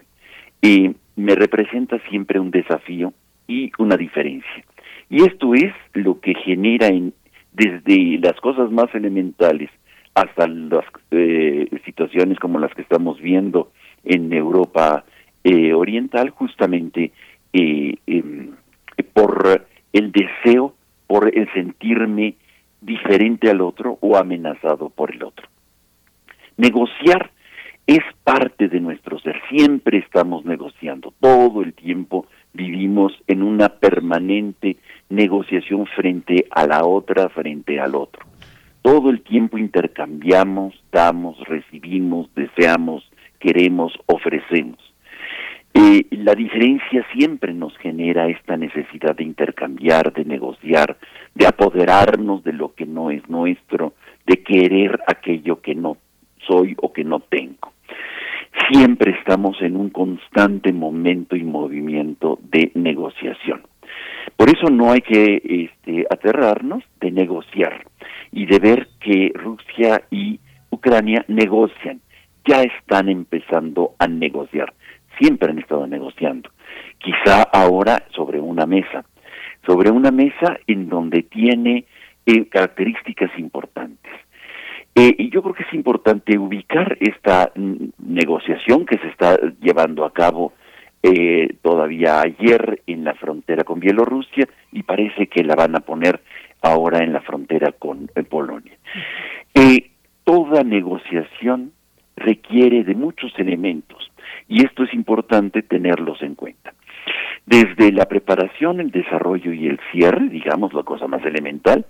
Speaker 8: me representa siempre un desafío y una diferencia. Y esto es lo que genera en, desde las cosas más elementales hasta las eh, situaciones como las que estamos viendo en Europa eh, Oriental, justamente eh, em, por el deseo, por el sentirme diferente al otro o amenazado por el otro. Negociar es parte de nuestro ser, siempre estamos negociando, todo el tiempo vivimos en una permanente negociación frente a la otra, frente al otro. Todo el tiempo intercambiamos, damos, recibimos, deseamos, queremos, ofrecemos. Eh, la diferencia siempre nos genera esta necesidad de intercambiar, de negociar, de apoderarnos de lo que no es nuestro, de querer aquello que no soy o que no tengo. Siempre estamos en un constante momento y movimiento de negociación. Por eso no hay que este, aterrarnos de negociar y de ver que Rusia y Ucrania negocian. Ya están empezando a negociar. Siempre han estado negociando. Quizá ahora sobre una mesa. Sobre una mesa en donde tiene eh, características importantes. Eh, y yo creo que es importante ubicar esta negociación que se está llevando a cabo eh, todavía ayer en la frontera con Bielorrusia y parece que la van a poner ahora en la frontera con eh, Polonia. Eh, toda negociación requiere de muchos elementos y esto es importante tenerlos en cuenta. Desde la preparación, el desarrollo y el cierre, digamos la cosa más elemental,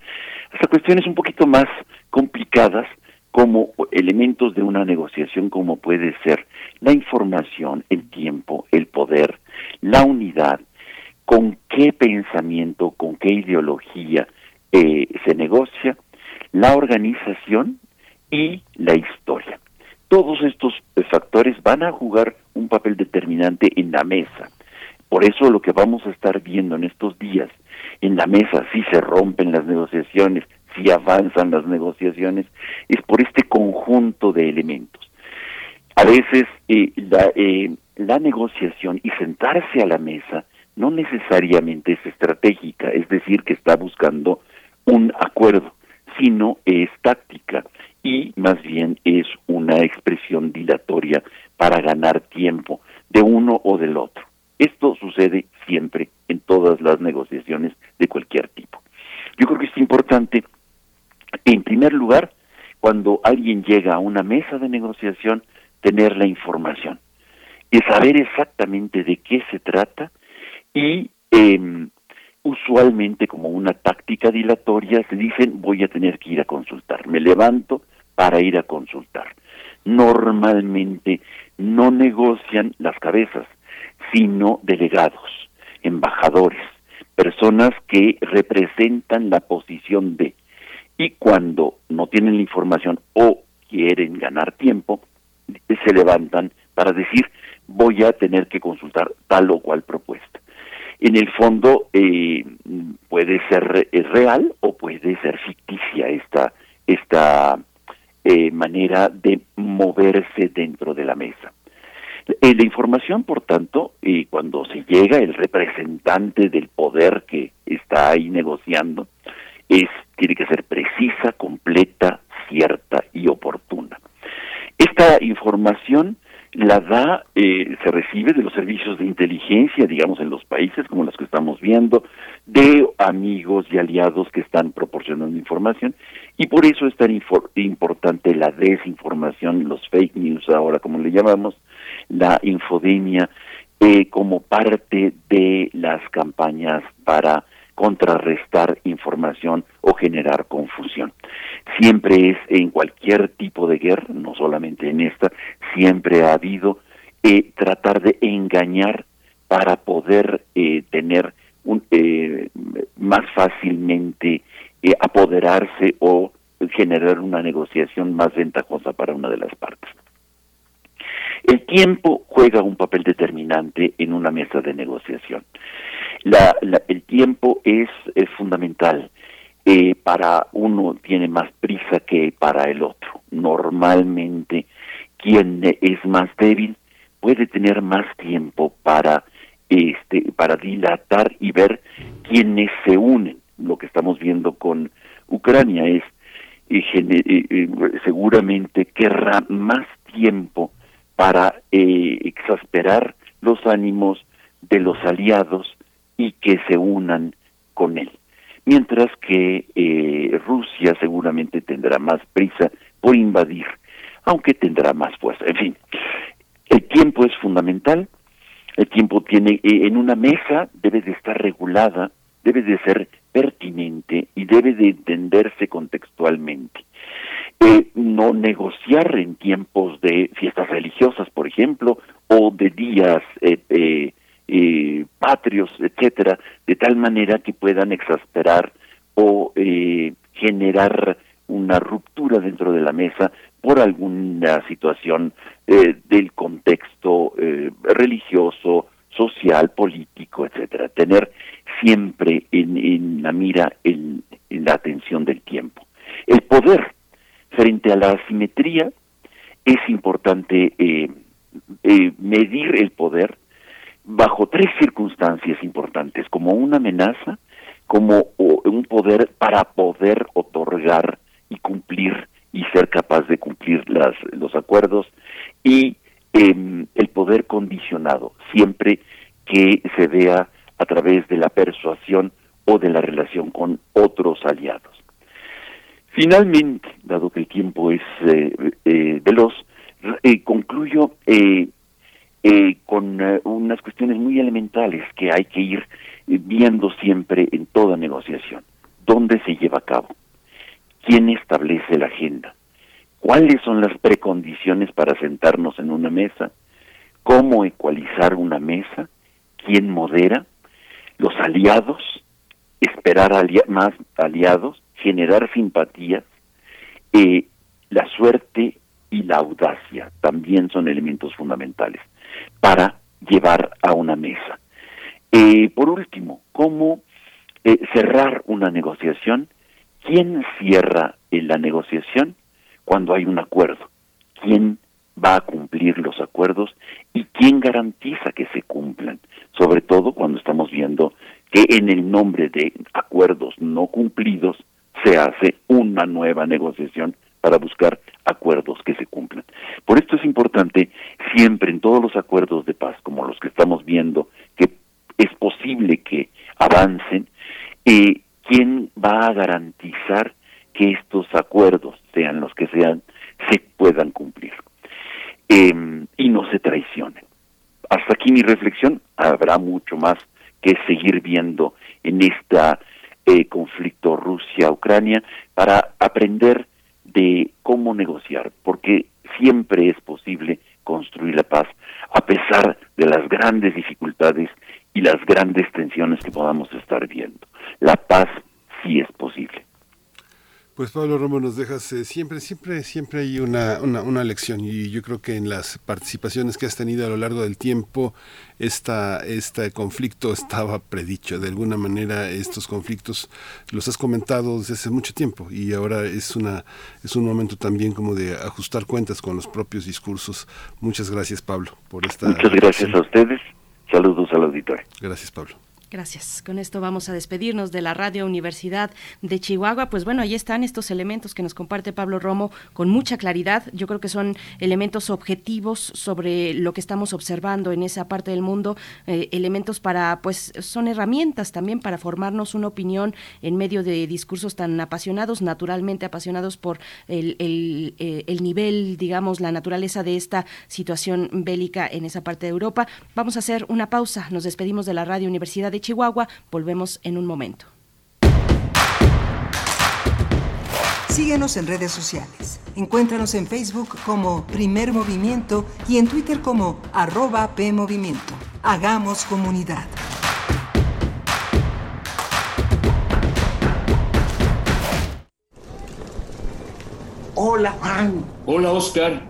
Speaker 8: hasta cuestiones un poquito más complicadas como elementos de una negociación como puede ser la información, el tiempo, el poder, la unidad, con qué pensamiento, con qué ideología eh, se negocia, la organización y la historia. Todos estos factores van a jugar un papel determinante en la mesa. Por eso lo que vamos a estar viendo en estos días en la mesa, si se rompen las negociaciones, si avanzan las negociaciones, es por este conjunto de elementos. A veces eh, eh, la negociación y sentarse a la mesa no necesariamente es estratégica, es decir, que está buscando un acuerdo, sino es táctica y más bien es una expresión dilatoria para ganar tiempo de uno o del otro. Esto sucede siempre en todas las negociaciones de cualquier tipo. Yo creo que es importante primer lugar, cuando alguien llega a una mesa de negociación, tener la información y saber exactamente de qué se trata y eh, usualmente como una táctica dilatoria se dicen voy a tener que ir a consultar, me levanto para ir a consultar. Normalmente no negocian las cabezas, sino delegados, embajadores, personas que representan la posición de. Y cuando no tienen la información o quieren ganar tiempo, se levantan para decir voy a tener que consultar tal o cual propuesta en el fondo eh, puede ser real o puede ser ficticia esta, esta eh, manera de moverse dentro de la mesa. la información, por tanto, cuando se llega, el representante del poder que está ahí negociando, es, tiene que ser precisa, completa, cierta y oportuna. Esta información la da, eh, se recibe de los servicios de inteligencia, digamos, en los países como los que estamos viendo, de amigos y aliados que están proporcionando información, y por eso es tan importante la desinformación, los fake news ahora, como le llamamos, la infodemia, eh, como parte de las campañas para contrarrestar información o generar confusión. Siempre es en cualquier tipo de guerra, no solamente en esta, siempre ha habido eh, tratar de engañar para poder eh, tener un, eh, más fácilmente apoderarse o generar una negociación más ventajosa para una de las partes. El tiempo juega un papel determinante en una mesa de negociación. La, el tiempo es, es fundamental. Eh, para uno tiene más prisa que para el otro. Normalmente quien es más débil puede tener más tiempo para este para dilatar y ver quiénes se unen. Lo que estamos viendo con Ucrania es eh, eh, seguramente querrá más tiempo para exasperar los ánimos de los aliados y que se unan con él. Mientras que eh, Rusia seguramente tendrá más prisa por invadir, aunque tendrá más fuerza. En fin, el tiempo es fundamental. El tiempo tiene, eh, en una mesa debe de estar regulada, debe de ser pertinente y debe de entenderse contextualmente. Eh, no negociar en tiempos de fiestas religiosas, por ejemplo, o de días eh, eh, patrios, etcétera, de tal manera que puedan exasperar o eh, generar una ruptura dentro de la mesa por alguna situación eh, del contexto eh, religioso, social, político, etcétera. Tener siempre en, en la mira el, la atención del tiempo. El poder frente a la asimetría es importante eh, eh, medir el poder bajo tres circunstancias importantes, como una amenaza, como un poder para poder otorgar y cumplir y ser capaz de cumplir las, los acuerdos y em, el poder condicionado, siempre que se vea a través de la persuasión o de la relación con otros aliados. Finalmente, dado que el tiempo es eh, eh, veloz, eh, concluyo eh, eh, con eh, unas cuestiones muy elementales que hay que ir eh, viendo siempre en toda negociación. ¿Dónde se lleva a cabo? ¿Quién establece la agenda? ¿Cuáles son las precondiciones para sentarnos en una mesa? ¿Cómo ecualizar una mesa? ¿Quién modera? ¿Los aliados? ¿Esperar más aliados? ¿Generar simpatías? la suerte y la audacia también son elementos fundamentales para llevar a una mesa. Eh, por último, ¿cómo eh, cerrar una negociación? ¿Quién cierra la negociación cuando hay un acuerdo? ¿Quién va a cumplir los acuerdos y quién garantiza que se cumplan? Sobre todo cuando estamos viendo que en el nombre de acuerdos no cumplidos se hace una nueva negociación para buscar acuerdos que se cumplan. Por esto es importante siempre en todos los acuerdos de paz, como los que estamos viendo, que es posible que avancen, eh, ¿quién va a garantizar que estos acuerdos se puedan cumplir em, y no se traicionen. Hasta aquí mi reflexión. Habrá mucho más que seguir viendo en este conflicto Rusia-Ucrania para aprender de cómo negociar, porque siempre es posible construir la paz a pesar de las grandes dificultades y las grandes tensiones que podamos estar viendo. La paz sí es posible.
Speaker 2: Pues Pablo Romo nos dejas eh, siempre, siempre, siempre hay una, una, una, lección y yo creo que en las participaciones que has tenido a lo largo del tiempo, esta, este conflicto estaba predicho. De alguna manera estos conflictos los has comentado desde hace mucho tiempo y ahora es, una, es un momento también como de ajustar cuentas con los propios discursos. Muchas gracias Pablo por esta...
Speaker 8: Muchas gracias a ustedes. Saludos al auditorio.
Speaker 2: Gracias Pablo.
Speaker 1: Gracias. Con esto vamos a despedirnos de la Radio Universidad de Chihuahua. Pues bueno, ahí están estos elementos que nos comparte Pablo Romo con mucha claridad. Yo creo que son elementos objetivos sobre lo que estamos observando en esa parte del mundo, eh, elementos para, pues son herramientas también para formarnos una opinión en medio de discursos tan apasionados, naturalmente apasionados por el, el, eh, el nivel, digamos, la naturaleza de esta situación bélica en esa parte de Europa. Vamos a hacer una pausa. Nos despedimos de la Radio Universidad de Chihuahua. Volvemos en un momento.
Speaker 9: Síguenos en redes sociales. Encuéntranos en Facebook como Primer Movimiento y en Twitter como arroba PMovimiento. Hagamos comunidad.
Speaker 10: Hola Juan.
Speaker 11: Hola Oscar.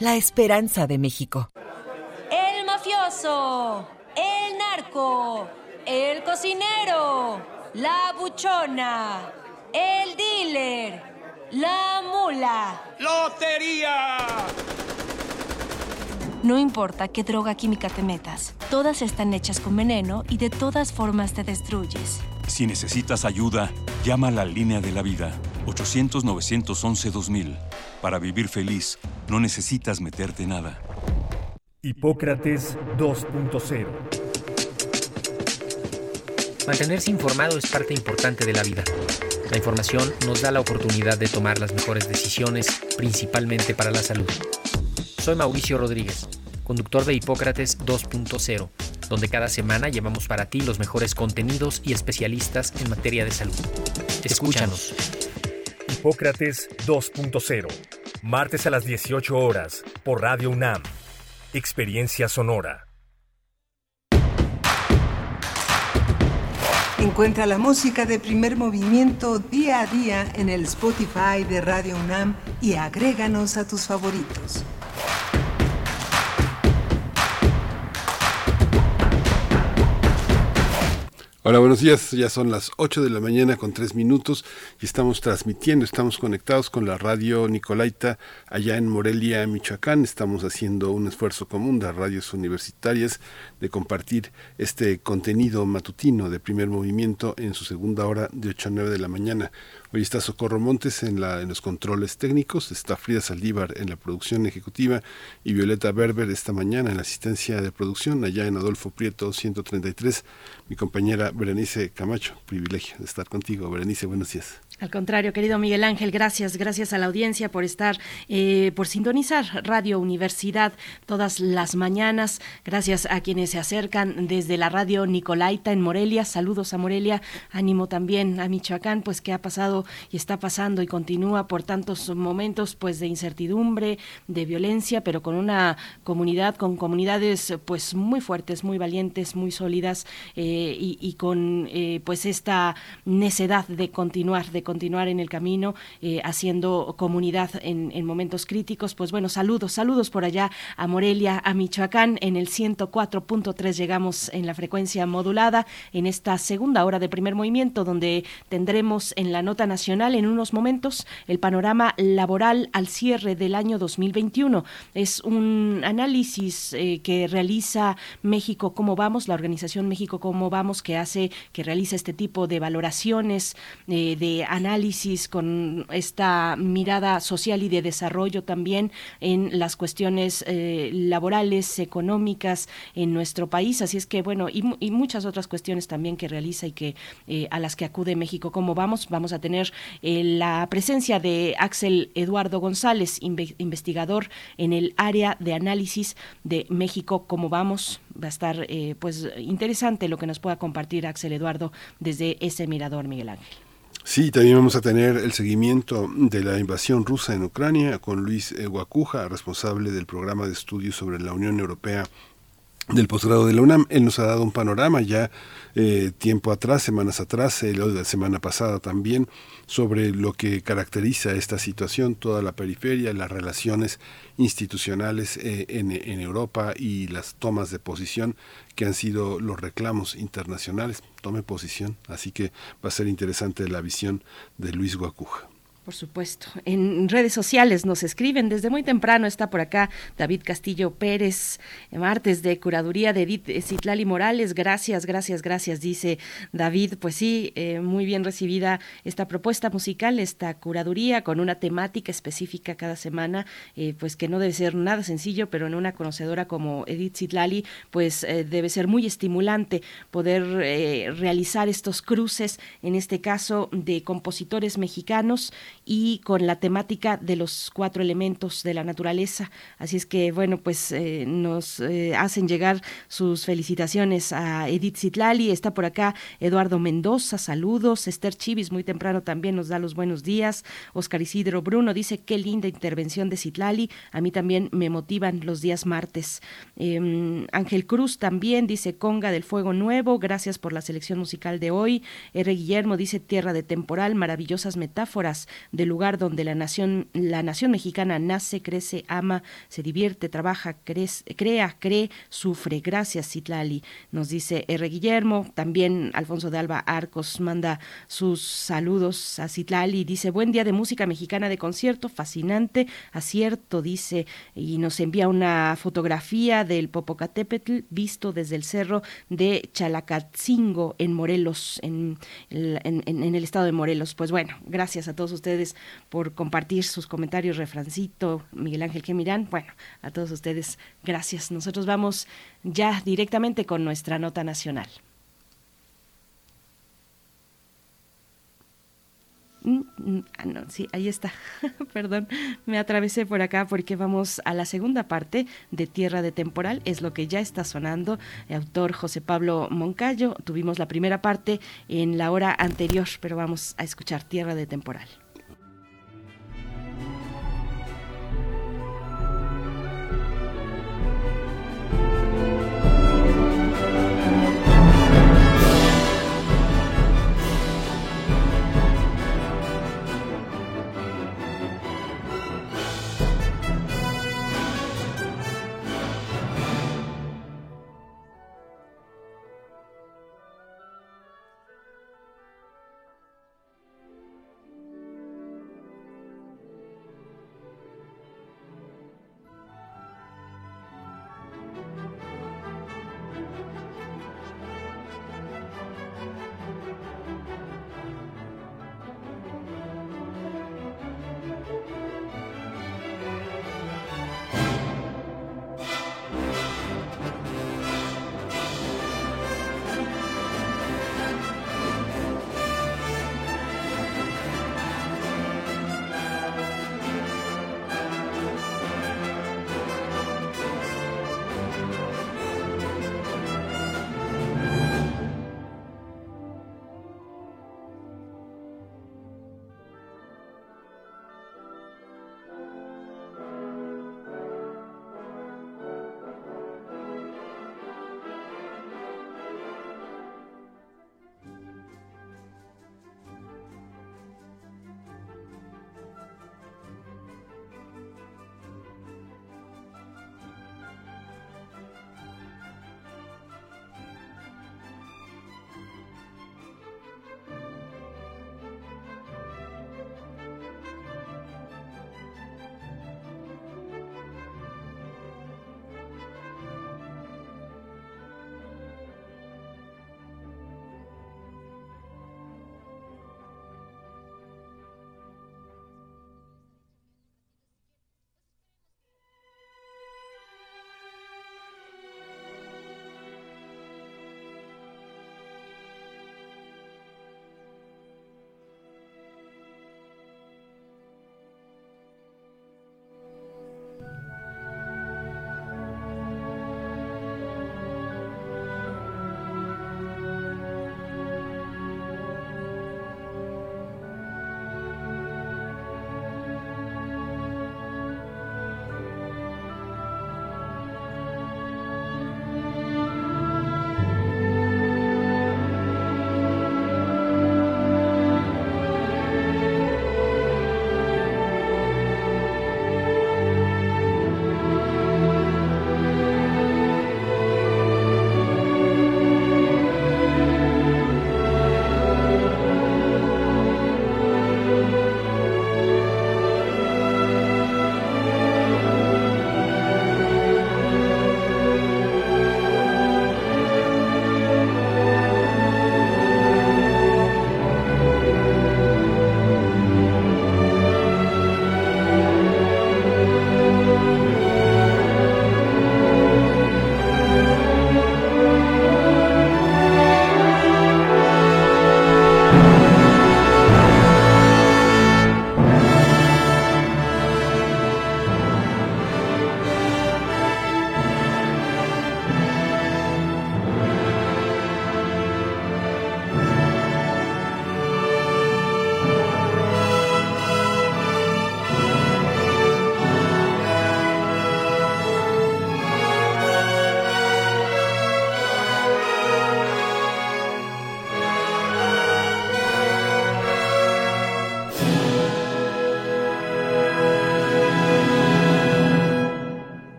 Speaker 12: la esperanza de México.
Speaker 13: El mafioso, el narco, el cocinero, la buchona, el dealer, la mula.
Speaker 14: ¡Lotería!
Speaker 13: No importa qué droga química te metas, todas están hechas con veneno y de todas formas te destruyes.
Speaker 15: Si necesitas ayuda, llama a la línea de la vida 800-911-2000. Para vivir feliz, no necesitas meterte nada.
Speaker 16: Hipócrates 2.0
Speaker 17: Mantenerse informado es parte importante de la vida. La información nos da la oportunidad de tomar las mejores decisiones, principalmente para la salud. Soy Mauricio Rodríguez, conductor de Hipócrates 2.0, donde cada semana llevamos para ti los mejores contenidos y especialistas en materia de salud. Escúchanos.
Speaker 16: Hipócrates 2.0, martes a las 18 horas, por Radio UNAM. Experiencia Sonora.
Speaker 9: Encuentra la música de primer movimiento día a día en el Spotify de Radio UNAM y agréganos a tus favoritos.
Speaker 2: Hola, buenos días. Ya son las 8 de la mañana con 3 minutos y estamos transmitiendo, estamos conectados con la radio Nicolaita allá en Morelia, Michoacán. Estamos haciendo un esfuerzo común de radios universitarias de compartir este contenido matutino de primer movimiento en su segunda hora de 8 a 9 de la mañana. Hoy está Socorro Montes en, la, en los controles técnicos, está Frida Saldívar en la producción ejecutiva y Violeta Berber esta mañana en la asistencia de producción allá en Adolfo Prieto 133. Mi compañera Berenice Camacho, privilegio de estar contigo. Berenice, buenos días.
Speaker 1: Al contrario, querido Miguel Ángel, gracias, gracias a la audiencia por estar, eh, por sintonizar Radio Universidad todas las mañanas. Gracias a quienes se acercan desde la radio Nicolaita en Morelia. Saludos a Morelia, ánimo también a Michoacán, pues que ha pasado y está pasando y continúa por tantos momentos, pues de incertidumbre, de violencia, pero con una comunidad, con comunidades, pues muy fuertes, muy valientes, muy sólidas eh, y, con eh, pues esta necedad de continuar, de continuar en el camino, eh, haciendo comunidad en, momentos críticos. Pues bueno, saludos, saludos por allá a Morelia, a Michoacán. En el 104.3 llegamos en la frecuencia modulada en esta segunda hora de primer movimiento, donde tendremos en la nota nacional en unos momentos el panorama laboral al cierre del año 2021. Es un análisis eh, que realiza México Cómo Vamos, la organización México Cómo Vamos, que hace, que realiza este tipo de valoraciones, eh, de análisis con esta mirada social y de desarrollo también en las cuestiones eh, laborales, económicas en nuestro país. Así es que, bueno, y, muchas otras cuestiones también que realiza y que eh, a las que acude México. ¿Cómo vamos? Vamos a tener la presencia de Axel Eduardo González, investigador en el área de análisis de México. ¿Cómo vamos? Va a estar, pues, interesante lo que nos pueda compartir Axel Eduardo desde ese mirador, Miguel Ángel.
Speaker 2: Sí, también vamos a tener el seguimiento de la invasión rusa en Ucrania con Luis Guacuja, responsable del programa de estudios sobre la Unión Europea del posgrado de la UNAM. Él nos ha dado un panorama ya eh, tiempo atrás, semanas atrás, el, la semana pasada también, sobre lo que caracteriza esta situación, toda la periferia, las relaciones institucionales eh, en, en Europa y las tomas de posición que han sido los reclamos internacionales. Tome posición, así que va a ser interesante la visión de Luis Guacuja.
Speaker 1: Por supuesto. En redes sociales nos escriben desde muy temprano. Está por acá David Castillo Pérez, martes de curaduría de Edith Citlali Morales. Gracias, gracias, gracias, dice David. Pues sí, eh, muy bien recibida esta propuesta musical, esta curaduría con una temática específica cada semana, eh, pues que no debe ser nada sencillo, pero en una conocedora como Edith Citlali, pues eh, debe ser muy estimulante poder realizar estos cruces, en este caso de compositores mexicanos y con la temática de los cuatro elementos de la naturaleza. Así es que, bueno, pues eh, nos eh, hacen llegar sus felicitaciones a Edith Zitlali. Está por acá Eduardo Mendoza, saludos. Esther Chivis, muy temprano también nos da los buenos días. Oscar Isidro Bruno dice, qué linda intervención de Zitlali. A mí también me motivan los días martes. Em, Ángel Cruz también dice, Conga del Fuego Nuevo, gracias por la selección musical de hoy. R. Guillermo dice, Tierra de Temporal, maravillosas metáforas del lugar donde la nación, la nación mexicana nace, crece, ama, se divierte, trabaja, crea, cree, sufre. Gracias, Citlali, nos dice R. Guillermo. También Alfonso de Alba Arcos manda sus saludos a Citlali. Dice, buen día de música mexicana de concierto, fascinante, acierto, dice, y nos envía una fotografía del Popocatépetl visto desde el cerro de Chalacatzingo en Morelos, en, en el estado de Morelos. Pues bueno, gracias a todos ustedes por compartir sus comentarios, Refrancito, Miguel Ángel Gemirán. Bueno, a todos ustedes, gracias. Nosotros vamos ya directamente con nuestra nota nacional. Mm, mm, ah, no, sí, ahí está. Perdón, me atravesé por acá porque vamos a la segunda parte de Tierra de Temporal, es lo que ya está sonando. autor José Pablo Moncayo. Tuvimos la primera parte en la hora anterior, pero vamos a escuchar Tierra de Temporal.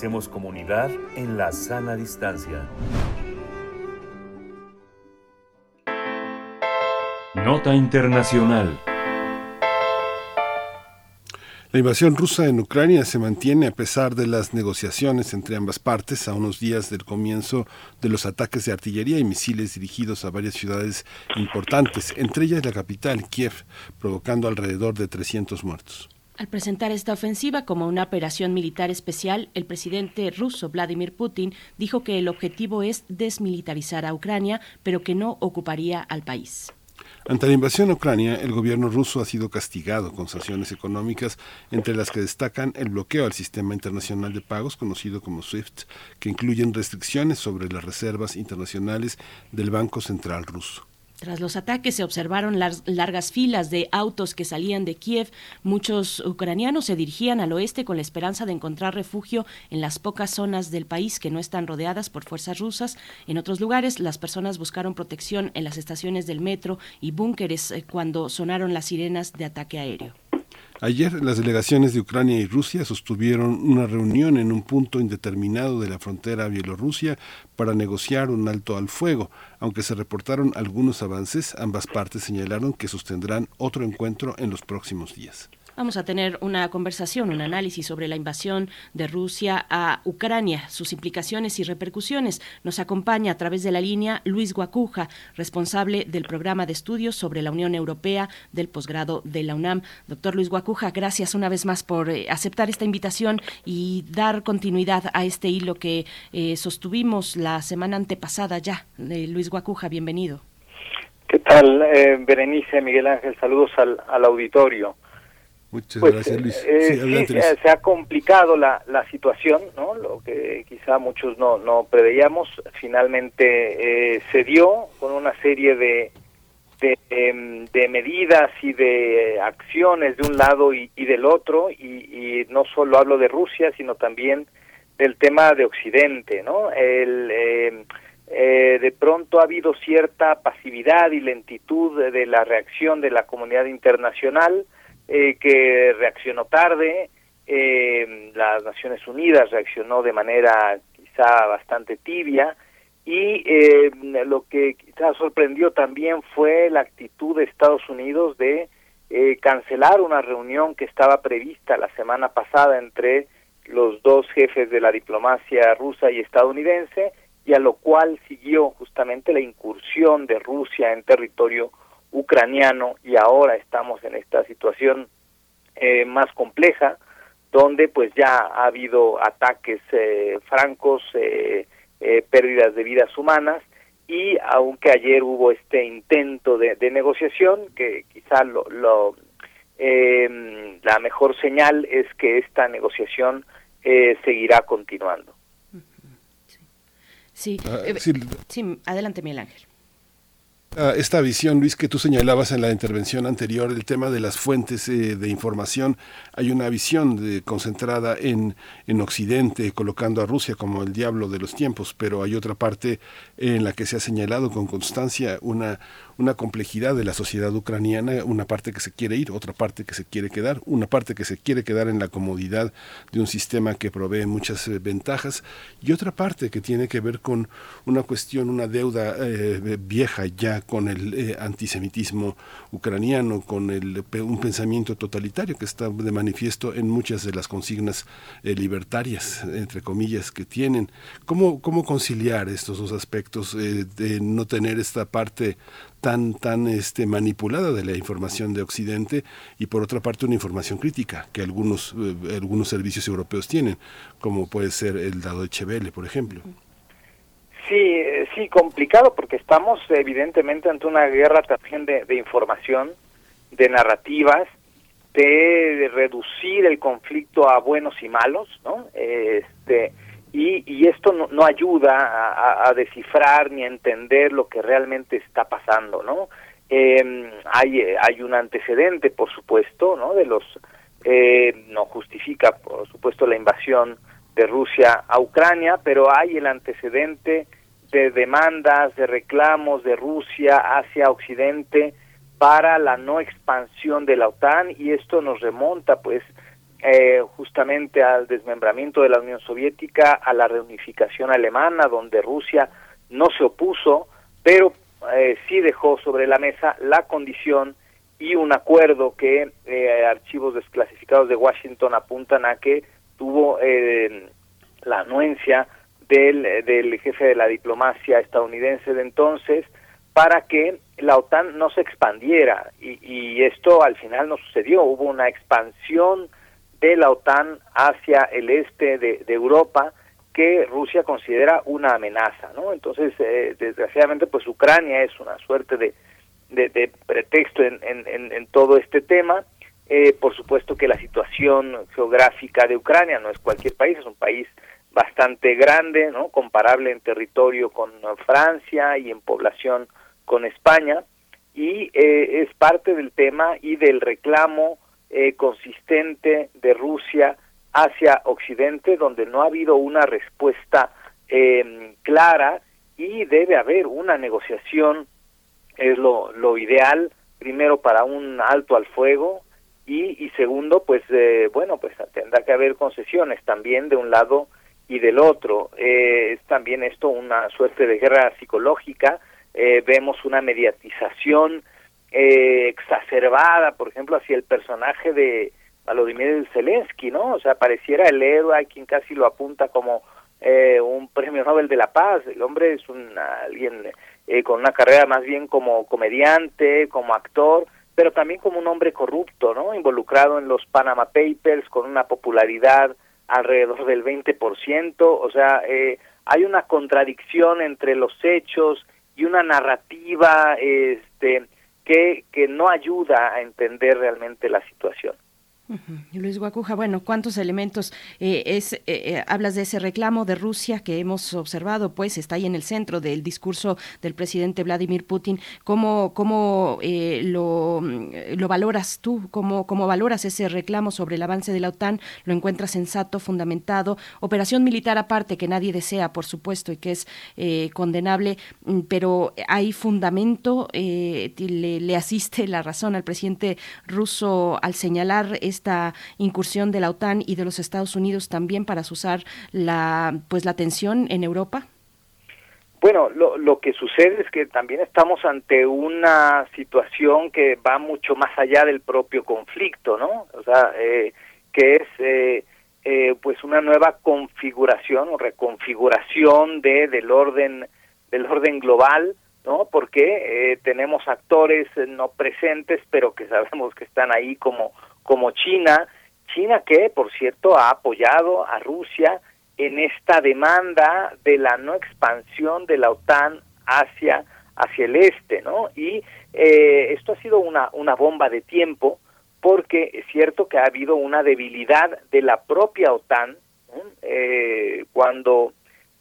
Speaker 4: Hacemos comunidad en la sana distancia. Nota Internacional.
Speaker 2: La invasión rusa en Ucrania se mantiene a pesar de las negociaciones entre ambas partes a unos días del comienzo de los ataques de artillería y misiles dirigidos a varias ciudades importantes, entre ellas la capital, Kiev, provocando alrededor de 300 muertos.
Speaker 1: Al presentar esta ofensiva como una operación militar especial, el presidente ruso Vladimir Putin dijo que el objetivo es desmilitarizar a Ucrania, pero que no ocuparía al país.
Speaker 2: Ante la invasión a Ucrania, el gobierno ruso ha sido castigado con sanciones económicas, entre las que destacan el bloqueo al sistema internacional de pagos, conocido como SWIFT, que incluyen restricciones sobre las reservas internacionales del Banco Central ruso.
Speaker 1: Tras los ataques se observaron las largas filas de autos que salían de Kiev. Muchos ucranianos se dirigían al oeste con la esperanza de encontrar refugio en las pocas zonas del país que no están rodeadas por fuerzas rusas. En otros lugares, las personas buscaron protección en las estaciones del metro y búnkeres eh, cuando sonaron las sirenas de ataque aéreo.
Speaker 2: Ayer las delegaciones de Ucrania y Rusia sostuvieron una reunión en un punto indeterminado de la frontera Bielorrusia para negociar un alto al fuego. Aunque se reportaron algunos avances, ambas partes señalaron que sostendrán otro encuentro en los próximos días.
Speaker 1: Vamos a tener una conversación, un análisis sobre la invasión de Rusia a Ucrania, sus implicaciones y repercusiones. Nos acompaña a través de la línea Luis Guacuja, responsable del programa de estudios sobre la Unión Europea del posgrado de la UNAM. Doctor Luis Guacuja, gracias una vez más por eh, aceptar esta invitación y dar continuidad a este hilo que eh, sostuvimos la semana antepasada ya. Eh, Luis Guacuja, bienvenido.
Speaker 14: ¿Qué tal, Berenice, Miguel Ángel? Saludos al auditorio.
Speaker 2: Muchas
Speaker 14: pues,
Speaker 2: gracias, Luis.
Speaker 14: Eh, sí, se, ha complicado la, la situación, ¿no? Lo que quizá muchos no, no preveíamos, finalmente eh, se dio con una serie de, de, em, de, medidas y de acciones de un lado y, y del otro, y, y, no solo hablo de Rusia, sino también del tema de Occidente, ¿no? El, em, eh, de pronto ha habido cierta pasividad y lentitud de la reacción de la comunidad internacional, eh, que reaccionó tarde, eh, las Naciones Unidas reaccionó de manera quizá bastante tibia y eh, lo que quizá sorprendió también fue la actitud de Estados Unidos de cancelar una reunión que estaba prevista la semana pasada entre los dos jefes de la diplomacia rusa y estadounidense y a lo cual siguió justamente la incursión de Rusia en territorio ucraniano y ahora estamos en esta situación eh, más compleja donde pues ya ha habido ataques eh, francos, eh, pérdidas de vidas humanas y aunque ayer hubo este intento de, negociación que quizá lo, lo la mejor señal es que esta negociación seguirá continuando.
Speaker 1: Sí.
Speaker 2: Ah,
Speaker 1: sí, adelante Miguel Ángel.
Speaker 2: Ah, esta visión, Luis, que tú señalabas en la intervención anterior, el tema de las fuentes eh, de información, hay una visión de, concentrada en, en Occidente, colocando a Rusia como el diablo de los tiempos, pero hay otra parte en la que se ha señalado con constancia una, una complejidad de la sociedad ucraniana, una parte que se quiere ir, otra parte que se quiere quedar, una parte que se quiere quedar en la comodidad de un sistema que provee muchas eh, ventajas y otra parte que tiene que ver con una cuestión, una deuda eh, vieja ya con el eh, antisemitismo ucraniano, con el, un pensamiento totalitario que está de manifiesto en muchas de las consignas libertarias, entre comillas, que tienen. ¿Cómo, cómo conciliar estos dos aspectos de no tener esta parte tan tan este manipulada de la información de Occidente y por otra parte una información crítica que algunos eh, algunos servicios europeos tienen como puede ser el dado de por ejemplo.
Speaker 14: Sí eh, sí complicado porque estamos evidentemente ante una guerra también de, de información de narrativas de reducir el conflicto a buenos y malos no este y, y esto no, no ayuda a, descifrar ni a entender lo que realmente está pasando, ¿no? Eh, hay, hay un antecedente, por supuesto, ¿no? De los, eh, no justifica, por supuesto, la invasión de Rusia a Ucrania, pero hay el antecedente de demandas, de reclamos de Rusia hacia Occidente para la no expansión de la OTAN y esto nos remonta, pues, eh, justamente al desmembramiento de la Unión Soviética, a la reunificación alemana, donde Rusia no se opuso, pero eh, sí dejó sobre la mesa la condición y un acuerdo que eh, archivos desclasificados de Washington apuntan a que tuvo eh, la anuencia del, del jefe de la diplomacia estadounidense de entonces para que la OTAN no se expandiera. Y, y esto al final no sucedió, hubo una expansión de la OTAN hacia el este de, Europa que Rusia considera una amenaza, ¿no? Entonces, eh, desgraciadamente, pues Ucrania es una suerte de, de, pretexto en, en, en, todo este tema. Eh, por supuesto que la situación geográfica de Ucrania no es cualquier país, es un país bastante grande, ¿no? Comparable en territorio con Francia y en población con España, y eh, es parte del tema y del reclamo eh, consistente de Rusia hacia Occidente, donde no ha habido una respuesta eh, clara y debe haber una negociación, es lo, lo ideal, primero para un alto al fuego y, y segundo, pues eh, bueno, pues tendrá que haber concesiones también de un lado y del otro. Eh, es también esto una suerte de guerra psicológica, eh, vemos una mediatización eh, exacerbada, por ejemplo, hacia el personaje de Volodymyr Zelensky, ¿no? O sea, pareciera el héroe a quien casi lo apunta como eh, un premio Nobel de la Paz. El hombre es un alguien eh, con una carrera más bien como comediante, como actor, pero también como un hombre corrupto, ¿no? Involucrado en los Panama Papers, con una popularidad alrededor del 20%, o sea, eh, hay una contradicción entre los hechos y una narrativa este que, que no ayuda a entender realmente la situación.
Speaker 1: Luis Guacuja, bueno, ¿cuántos elementos eh, es? Eh, eh, hablas de ese reclamo de Rusia que hemos observado, pues está ahí en el centro del discurso del presidente Vladimir Putin. ¿Cómo, cómo lo, lo valoras tú? ¿Cómo, ¿Cómo valoras ese reclamo sobre el avance de la OTAN? ¿Lo encuentras sensato, fundamentado? Operación militar aparte que nadie desea, por supuesto, y que es condenable, mm, pero hay fundamento, le, le asiste la razón al presidente ruso al señalar esta incursión de la OTAN y de los Estados Unidos también para usar la pues la tensión en Europa?
Speaker 14: Bueno, lo, lo que sucede es que también estamos ante una situación que va mucho más allá del propio conflicto, ¿no? O sea, eh, que es eh, eh, pues una nueva configuración o reconfiguración de del orden del orden global, ¿no? Porque tenemos actores no presentes, pero que sabemos que están ahí como como China, China que, por cierto, ha apoyado a Rusia en esta demanda de la no expansión de la OTAN hacia hacia el este, ¿no? Y eh, esto ha sido una una bomba de tiempo porque es cierto que ha habido una debilidad de la propia OTAN eh, cuando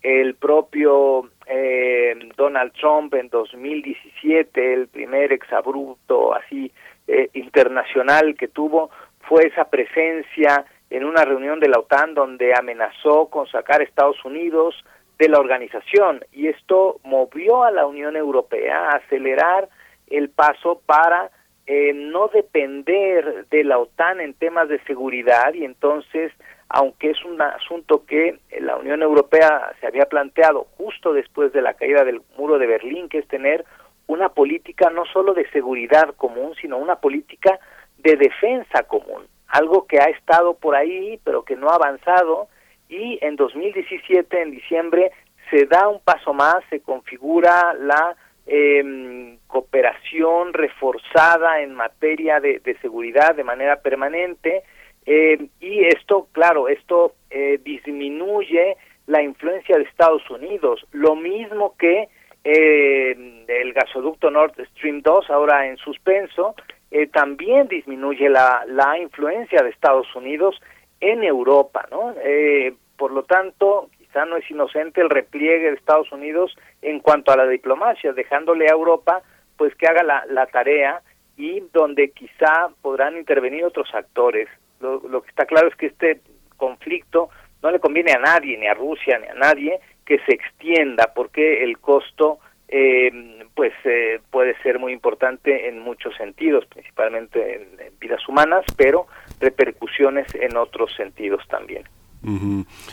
Speaker 14: el propio eh, Donald Trump en 2017, el primer exabrupto así eh, internacional que tuvo fue esa presencia en una reunión de la OTAN donde amenazó con sacar a Estados Unidos de la organización. Y esto movió a la Unión Europea a acelerar el paso para eh, no depender de la OTAN en temas de seguridad. Y entonces aunque es un asunto que la Unión Europea se había planteado justo después de la caída del muro de Berlín, que es tener una política no solo de seguridad común, sino una política de defensa común, algo que ha estado por ahí, pero que no ha avanzado, y en 2017, en diciembre, se da un paso más, se configura la eh, cooperación reforzada en materia de, de, seguridad de manera permanente, eh, y esto, claro, esto eh, disminuye la influencia de Estados Unidos, lo mismo que eh, el gasoducto Nord Stream 2 ahora en suspenso, eh, también disminuye la, la influencia de Estados Unidos en Europa, ¿no? Eh, por lo tanto, quizá no es inocente el repliegue de Estados Unidos en cuanto a la diplomacia, dejándole a Europa pues que haga la, la tarea y donde quizá podrán intervenir otros actores. Lo, lo que está claro es que este conflicto no le conviene a nadie, ni a Rusia, ni a nadie, que se extienda porque el costo eh, pues eh, puede ser muy importante en muchos sentidos, principalmente en, vidas humanas, pero repercusiones en otros sentidos también.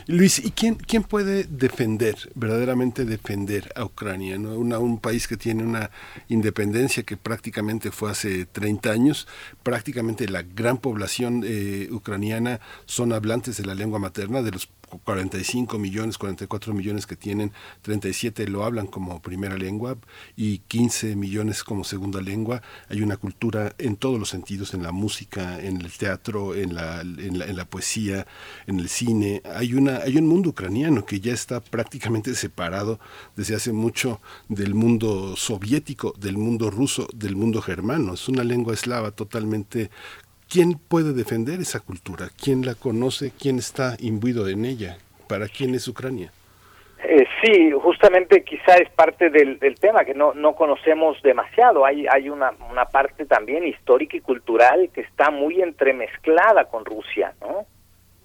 Speaker 2: Luis, ¿y quién, quién puede defender, verdaderamente defender a Ucrania? ¿no? un país que tiene una independencia que prácticamente fue hace 30 años, prácticamente la gran población eh, ucraniana son hablantes de la lengua materna, de los 45 millones, 44 millones que tienen, 37 lo hablan como primera lengua y 15 millones como segunda lengua. Hay una cultura en todos los sentidos, en la música, en el teatro, en la, en la, en la poesía, en el cine. Hay, una, hay un mundo ucraniano que ya está prácticamente separado desde hace mucho del mundo soviético, del mundo ruso, del mundo germano. Es una lengua eslava totalmente ¿Quién puede defender esa cultura? ¿Quién la conoce? ¿Quién está imbuido en ella? ¿Para quién es Ucrania?
Speaker 14: Eh, sí, justamente quizá es parte del, tema que no, no conocemos demasiado. Hay, hay una, una parte también histórica y cultural que está muy entremezclada con Rusia, ¿no?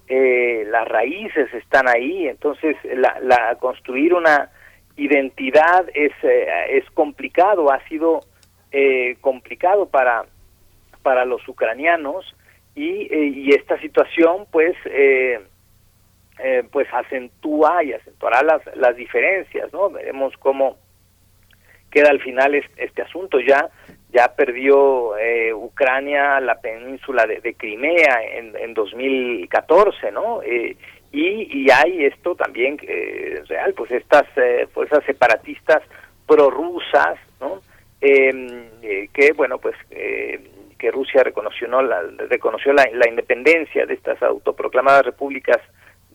Speaker 14: Eh, las raíces están ahí, entonces la, la construir una identidad es, eh, es complicado, ha sido complicado para para los ucranianos y, eh, y esta situación pues eh, eh, pues acentúa y acentuará las, las diferencias, ¿no? Veremos cómo queda al final este, asunto. Ya ya perdió Ucrania la península de, Crimea en, en 2014, ¿no? y, y hay esto también que real, pues estas fuerzas separatistas prorrusas, ¿no? Que, bueno, pues que Rusia reconoció, ¿no? la, reconoció la, independencia de estas autoproclamadas repúblicas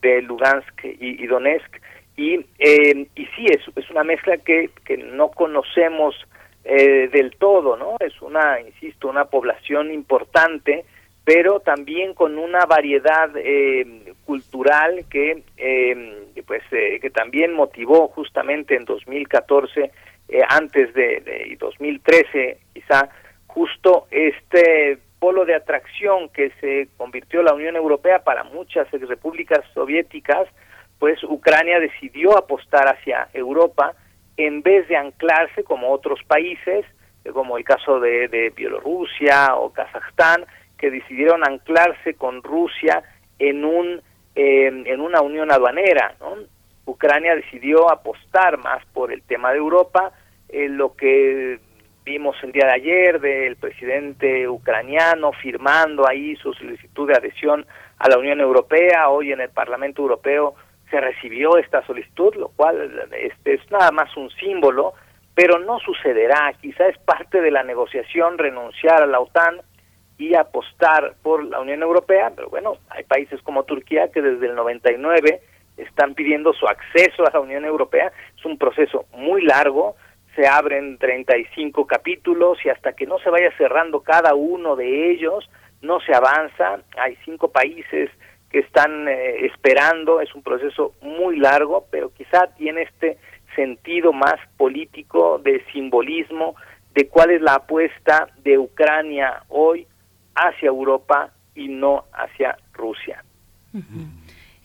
Speaker 14: de Lugansk y, Donetsk. Y, eh, y sí, es, es una mezcla que, que no conocemos eh, del todo, ¿no? Es una, insisto, una población importante, pero también con una variedad eh, cultural que, pues, que también motivó justamente en 2014, antes de, de 2013 quizá, justo este polo de atracción que se convirtió la Unión Europea para muchas repúblicas soviéticas, pues Ucrania decidió apostar hacia Europa en vez de anclarse como otros países, como el caso de, Bielorrusia o Kazajstán, que decidieron anclarse con Rusia en un en una unión aduanera. Ucrania decidió apostar más por el tema de Europa, en lo que vimos el día de ayer del presidente ucraniano firmando ahí su solicitud de adhesión a la Unión Europea. Hoy en el Parlamento Europeo se recibió esta solicitud, lo cual este, es nada más un símbolo, pero no sucederá. Quizá es parte de la negociación renunciar a la OTAN y apostar por la Unión Europea, pero bueno, hay países como Turquía que desde el 99 están pidiendo su acceso a la Unión Europea. Es un proceso muy largo, se abren 35 capítulos y hasta que no se vaya cerrando cada uno de ellos, no se avanza. Hay cinco países que están eh, esperando, es un proceso muy largo, pero quizá tiene este sentido más político, de simbolismo, de cuál es la apuesta de Ucrania hoy hacia Europa y no hacia Rusia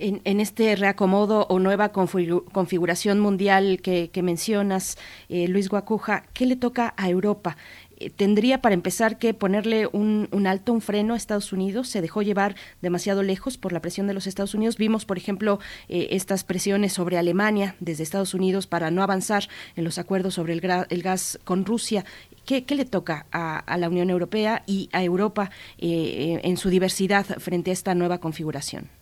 Speaker 1: en, este reacomodo o nueva configuración mundial que, mencionas, eh, Luis Guacuja, ¿qué le toca a Europa? Eh, tendría para empezar que ponerle un, alto, un freno a Estados Unidos. Se dejó llevar demasiado lejos por la presión de los Estados Unidos. Vimos, por ejemplo, eh, estas presiones sobre Alemania desde Estados Unidos para no avanzar en los acuerdos sobre el, gas con Rusia. ¿Qué, le toca a, la Unión Europea y a Europa en su diversidad frente a esta nueva configuración?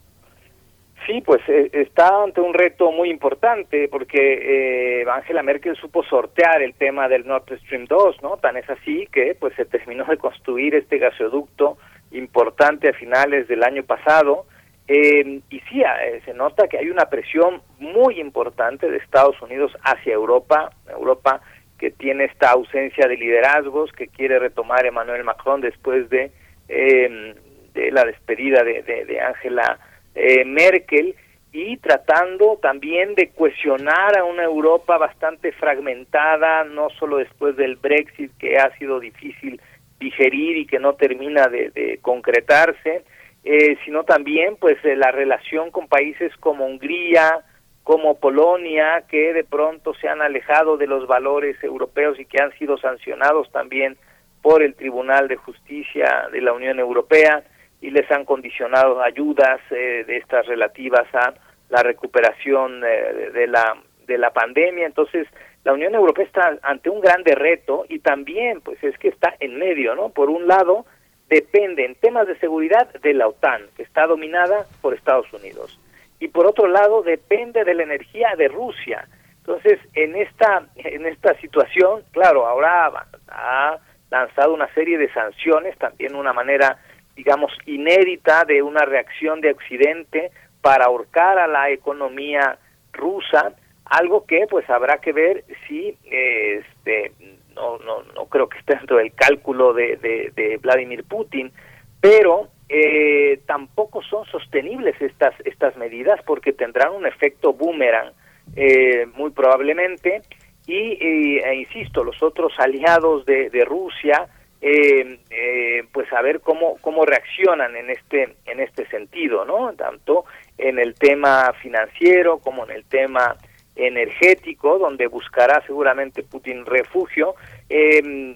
Speaker 14: Sí, pues eh, está ante un reto muy importante porque eh, Angela Merkel supo sortear el tema del Nord Stream 2, ¿no? Tan es así que pues se terminó de construir este gasoducto importante a finales del año pasado eh, y sí, se nota que hay una presión muy importante de Estados Unidos hacia Europa, Europa que tiene esta ausencia de liderazgos que quiere retomar Emmanuel Macron después de, de la despedida de, de Angela eh, Merkel y tratando también de cohesionar a una Europa bastante fragmentada, no solo después del Brexit, que ha sido difícil digerir y que no termina de, concretarse, eh, sino también pues eh, la relación con países como Hungría, como Polonia, que de pronto se han alejado de los valores europeos y que han sido sancionados también por el Tribunal de Justicia de la Unión Europea, y les han condicionado ayudas de estas relativas a la recuperación de la de la pandemia. Entonces, la Unión Europea está ante un grande reto y también, pues es que está en medio, ¿no? Por un lado, depende en temas de seguridad de la OTAN, que está dominada por Estados Unidos. Y por otro lado, depende de la energía de Rusia. Entonces, en esta, en esta situación, claro, ahora ha lanzado una serie de sanciones, también una manera, digamos, inédita de una reacción de Occidente para ahorcar a la economía rusa, algo que pues habrá que ver si este no no no creo que esté dentro del cálculo de, de, Vladimir Putin pero eh, tampoco son sostenibles estas estas medidas porque tendrán un efecto boomerang eh, muy probablemente. Y e insisto los otros aliados de, de Rusia eh, pues a ver cómo cómo reaccionan en este en este sentido no tanto en el tema financiero como en el tema energético, donde buscará seguramente Putin refugio. Eh,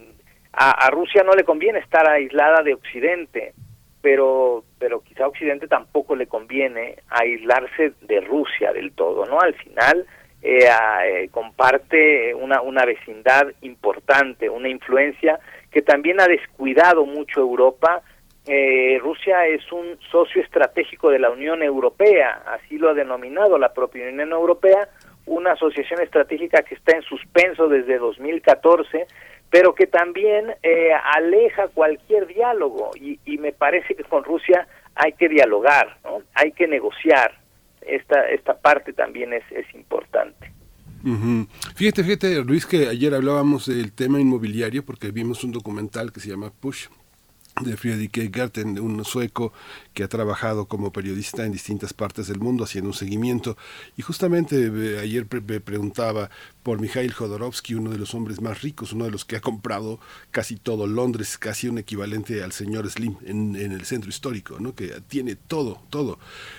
Speaker 14: a, Rusia no le conviene estar aislada de Occidente, pero, pero quizá a Occidente tampoco le conviene aislarse de Rusia del todo, ¿no? Al final eh, eh, comparte una, una vecindad importante, una influencia que también ha descuidado mucho Europa. Rusia es un socio estratégico de la Unión Europea, así lo ha denominado la propia Unión Europea, una asociación estratégica que está en suspenso desde 2014, pero que también eh, aleja cualquier diálogo y, me parece que con Rusia hay que dialogar, ¿no? hay que negociar. Esta, esta parte también es, es importante.
Speaker 2: Fíjate, fíjate, Luis, que ayer hablábamos del tema inmobiliario porque vimos un documental que se llama Push de Friedrich Gerten, un sueco que ha trabajado como periodista en distintas partes del mundo haciendo un seguimiento. Y justamente eh, ayer me preguntaba por Mikhail Jodorowsky, uno de los hombres más ricos, uno de los que ha comprado casi todo Londres, casi un equivalente al señor Slim en, el centro histórico, ¿no? que tiene todo, todo,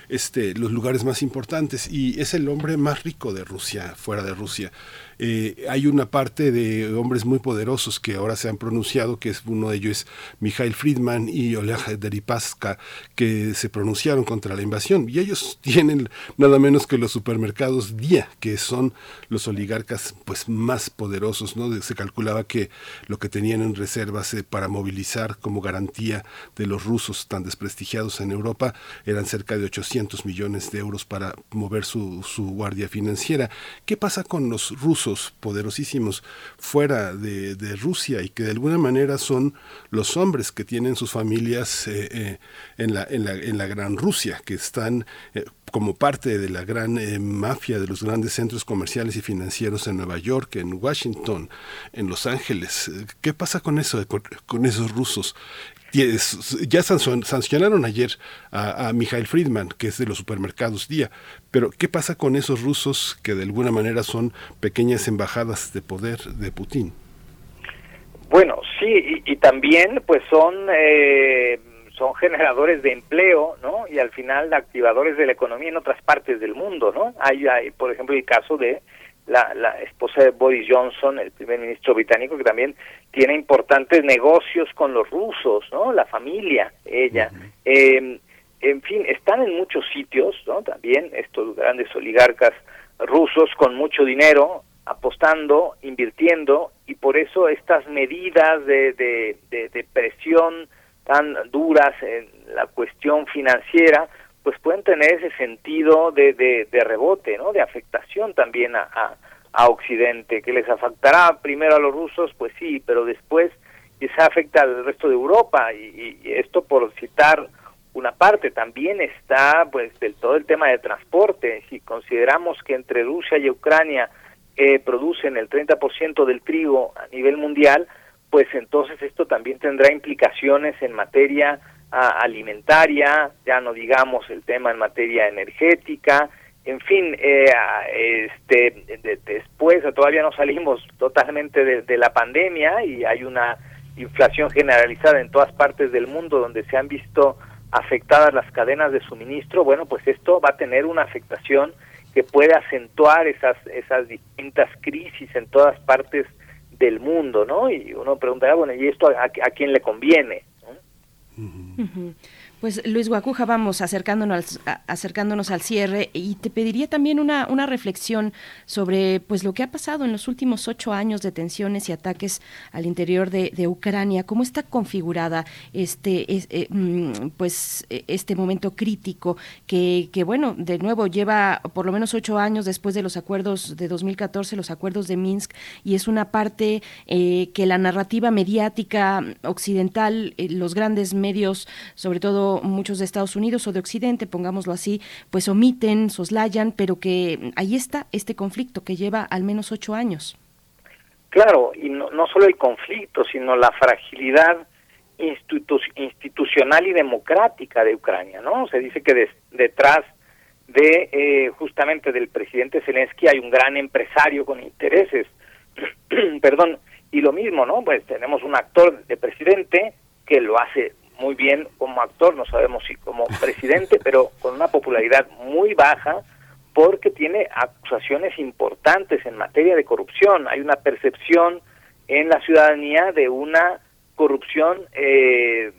Speaker 2: este, los lugares más importantes y es el hombre más rico de Rusia, fuera de Rusia. Eh, hay una parte de hombres muy poderosos que ahora se han pronunciado, que es uno de ellos es Mikhail Friedman y Oleg Deripaska, que se pronunciaron contra la invasión. Y ellos tienen nada menos que los supermercados Día, que son los oligarcas pues más poderosos. ¿no? Se calculaba que lo que tenían en reservas eh, para movilizar como garantía de los rusos tan desprestigiados en Europa eran cerca de 800 millones de euros para mover su, su guardia financiera. ¿Qué pasa con los rusos? Poderosísimos fuera de, Rusia y que de alguna manera son los hombres que tienen sus familias eh, eh, en, la, en, la, en, la, gran Rusia, que están eh, como parte de la gran mafia de los grandes centros comerciales y financieros en Nueva York, en Washington, en Los Ángeles. ¿Qué pasa con eso, con esos rusos? Ya sancionaron ayer a, a Friedman, que es de los supermercados Día, pero ¿qué pasa con esos rusos que de alguna manera son pequeñas embajadas de poder de Putin?
Speaker 14: Bueno, sí, y, también pues son eh, son generadores de empleo, ¿no? Y al final activadores de la economía en otras partes del mundo, ¿no? Hay, hay por ejemplo, el caso de la, la esposa de Boris Johnson, el primer ministro británico, que también tiene importantes negocios con los rusos, ¿no? La familia, ella. eh, en fin, están en muchos sitios, ¿no? También estos grandes oligarcas rusos con mucho dinero apostando, invirtiendo, y por eso estas medidas de, de, de, de presión tan duras en la cuestión financiera, pues pueden tener ese sentido de, de, rebote, ¿no? De afectación también a, a, Occidente, que les afectará primero a los rusos, pues sí, pero después quizá afecta al resto de Europa y, esto por citar una parte también está pues del todo el tema de transporte si consideramos que entre Rusia y Ucrania eh, producen el 30% del trigo a nivel mundial pues entonces esto también tendrá implicaciones en materia alimentaria, ya no digamos el tema en materia energética, en fin, eh, este, después todavía no salimos totalmente de, la pandemia y hay una inflación generalizada en todas partes del mundo donde se han visto afectadas las cadenas de suministro, bueno, pues esto va a tener una afectación que puede acentuar esas, esas distintas crisis en todas partes del mundo, ¿no? Y uno preguntará, bueno, ¿y esto a quién le conviene? Mm-hmm. Mm-hmm.
Speaker 1: Pues Luis Guacuja, vamos acercándonos, acercándonos al cierre y te pediría también una, reflexión sobre pues lo que ha pasado en los últimos ocho años de tensiones y ataques al interior de, Ucrania. ¿Cómo está configurada este eh, mm, pues este momento crítico que, que bueno de nuevo lleva por lo menos ocho años después de los acuerdos de 2014, los acuerdos de Minsk y es una parte eh, que la narrativa mediática occidental, eh, los grandes medios, sobre todo muchos de Estados Unidos o de Occidente, pongámoslo así, pues omiten, soslayan, pero que ahí está este conflicto que lleva al menos ocho años.
Speaker 14: Claro, y no, solo el conflicto, sino la fragilidad institucional y democrática de Ucrania, ¿no? Se dice que detrás de eh, justamente del presidente Zelensky hay un gran empresario con intereses, perdón, y lo mismo, ¿no? Pues tenemos un actor de presidente que lo hace muy bien como actor, no sabemos si como presidente, pero con una popularidad muy baja porque tiene acusaciones importantes en materia de corrupción. Hay una percepción en la ciudadanía de una corrupción eh,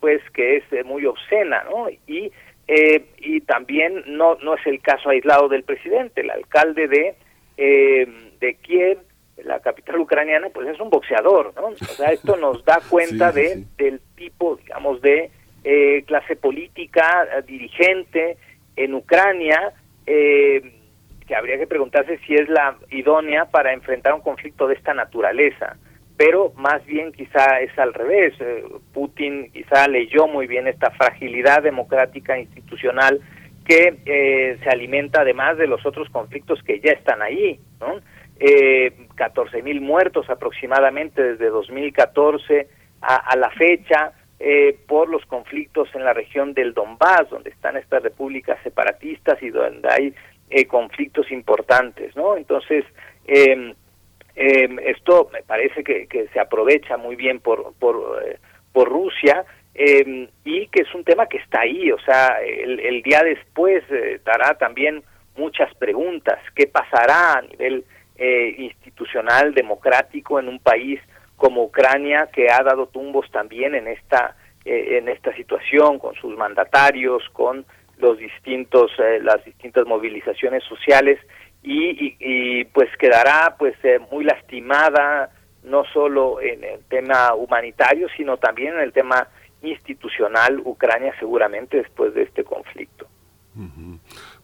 Speaker 14: pues que es eh, muy obscena, ¿no? Y eh, y también no no es el caso aislado del presidente, el alcalde de de Kiev la capital ucraniana, pues es un boxeador, ¿no? O sea, esto nos da cuenta de del tipo, digamos, de eh, clase política, eh, dirigente en Ucrania, eh, que habría que preguntarse si es la idónea para enfrentar un conflicto de esta naturaleza. Pero más bien quizá es al revés. Putin quizá leyó muy bien esta fragilidad democrática institucional que se alimenta además de los otros conflictos que ya están ahí, ¿no? Eh, 14 mil muertos aproximadamente desde 2014 a, a la fecha eh, por los conflictos en la región del Donbass, donde están estas repúblicas separatistas y donde hay eh, conflictos importantes, ¿no? Entonces, eh, esto me parece que, se aprovecha muy bien por, por, eh, por Rusia y que es un tema que está ahí, o sea, el, el día después dará también muchas preguntas, ¿qué pasará a nivel eh, institucional, democrático en un país como Ucrania que ha dado tumbos también en esta eh, en esta situación con sus mandatarios, con los distintos eh, las distintas movilizaciones sociales y, y, pues quedará pues muy lastimada no solo en el tema humanitario sino también en el tema institucional Ucrania seguramente después de este conflicto.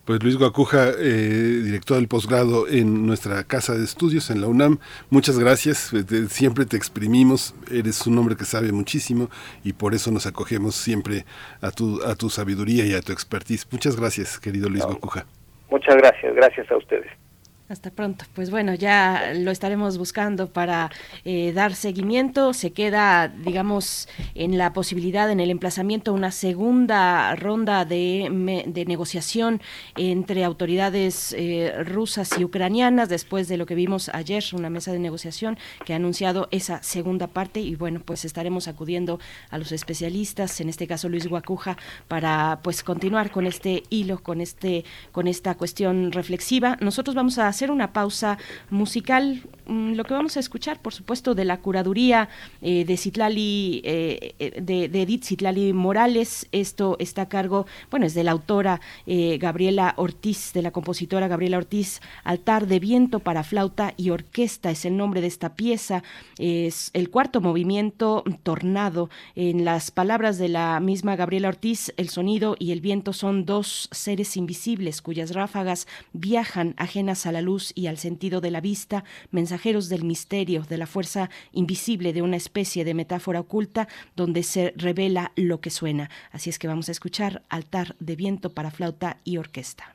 Speaker 2: Pues Luis Guacuja, eh, director del posgrado en nuestra casa de estudios en la UNAM, muchas gracias. Eh, siempre te exprimimos, eres un hombre que sabe muchísimo y por eso nos acogemos siempre a tu, a tu sabiduría y a tu expertise. Muchas gracias, querido Luis Guacuja.
Speaker 14: Muchas gracias, gracias a ustedes.
Speaker 1: Hasta pronto. Pues bueno, ya lo estaremos buscando para eh, dar seguimiento. Se queda, digamos, en la posibilidad, en el emplazamiento, una segunda ronda de, de negociación entre autoridades eh, rusas y ucranianas después de lo que vimos ayer, una mesa de negociación que ha anunciado esa segunda parte. Y bueno, pues estaremos acudiendo a los especialistas, en este caso Luis Guacuja, para pues continuar con este hilo, con este, con esta cuestión reflexiva. Nosotros vamos a hacer una pausa musical. Mm, lo que vamos a escuchar, por supuesto, de la curaduría eh, de Citlali, eh, eh, de, Edith Citlali Morales. Esto está a cargo, bueno, es de la autora Gabriela Ortiz, de la compositora Gabriela Ortiz. Altar de viento para flauta y orquesta es el nombre de esta pieza. Es el cuarto movimiento, Tornado. En las palabras de la misma Gabriela Ortiz, el sonido y el viento son dos seres invisibles cuyas ráfagas viajan ajenas a la luz y al sentido de la vista, mensajeros del misterio, de la fuerza invisible de una especie de metáfora oculta donde se revela lo que suena. Así es que vamos a escuchar Altar de viento para flauta y orquesta.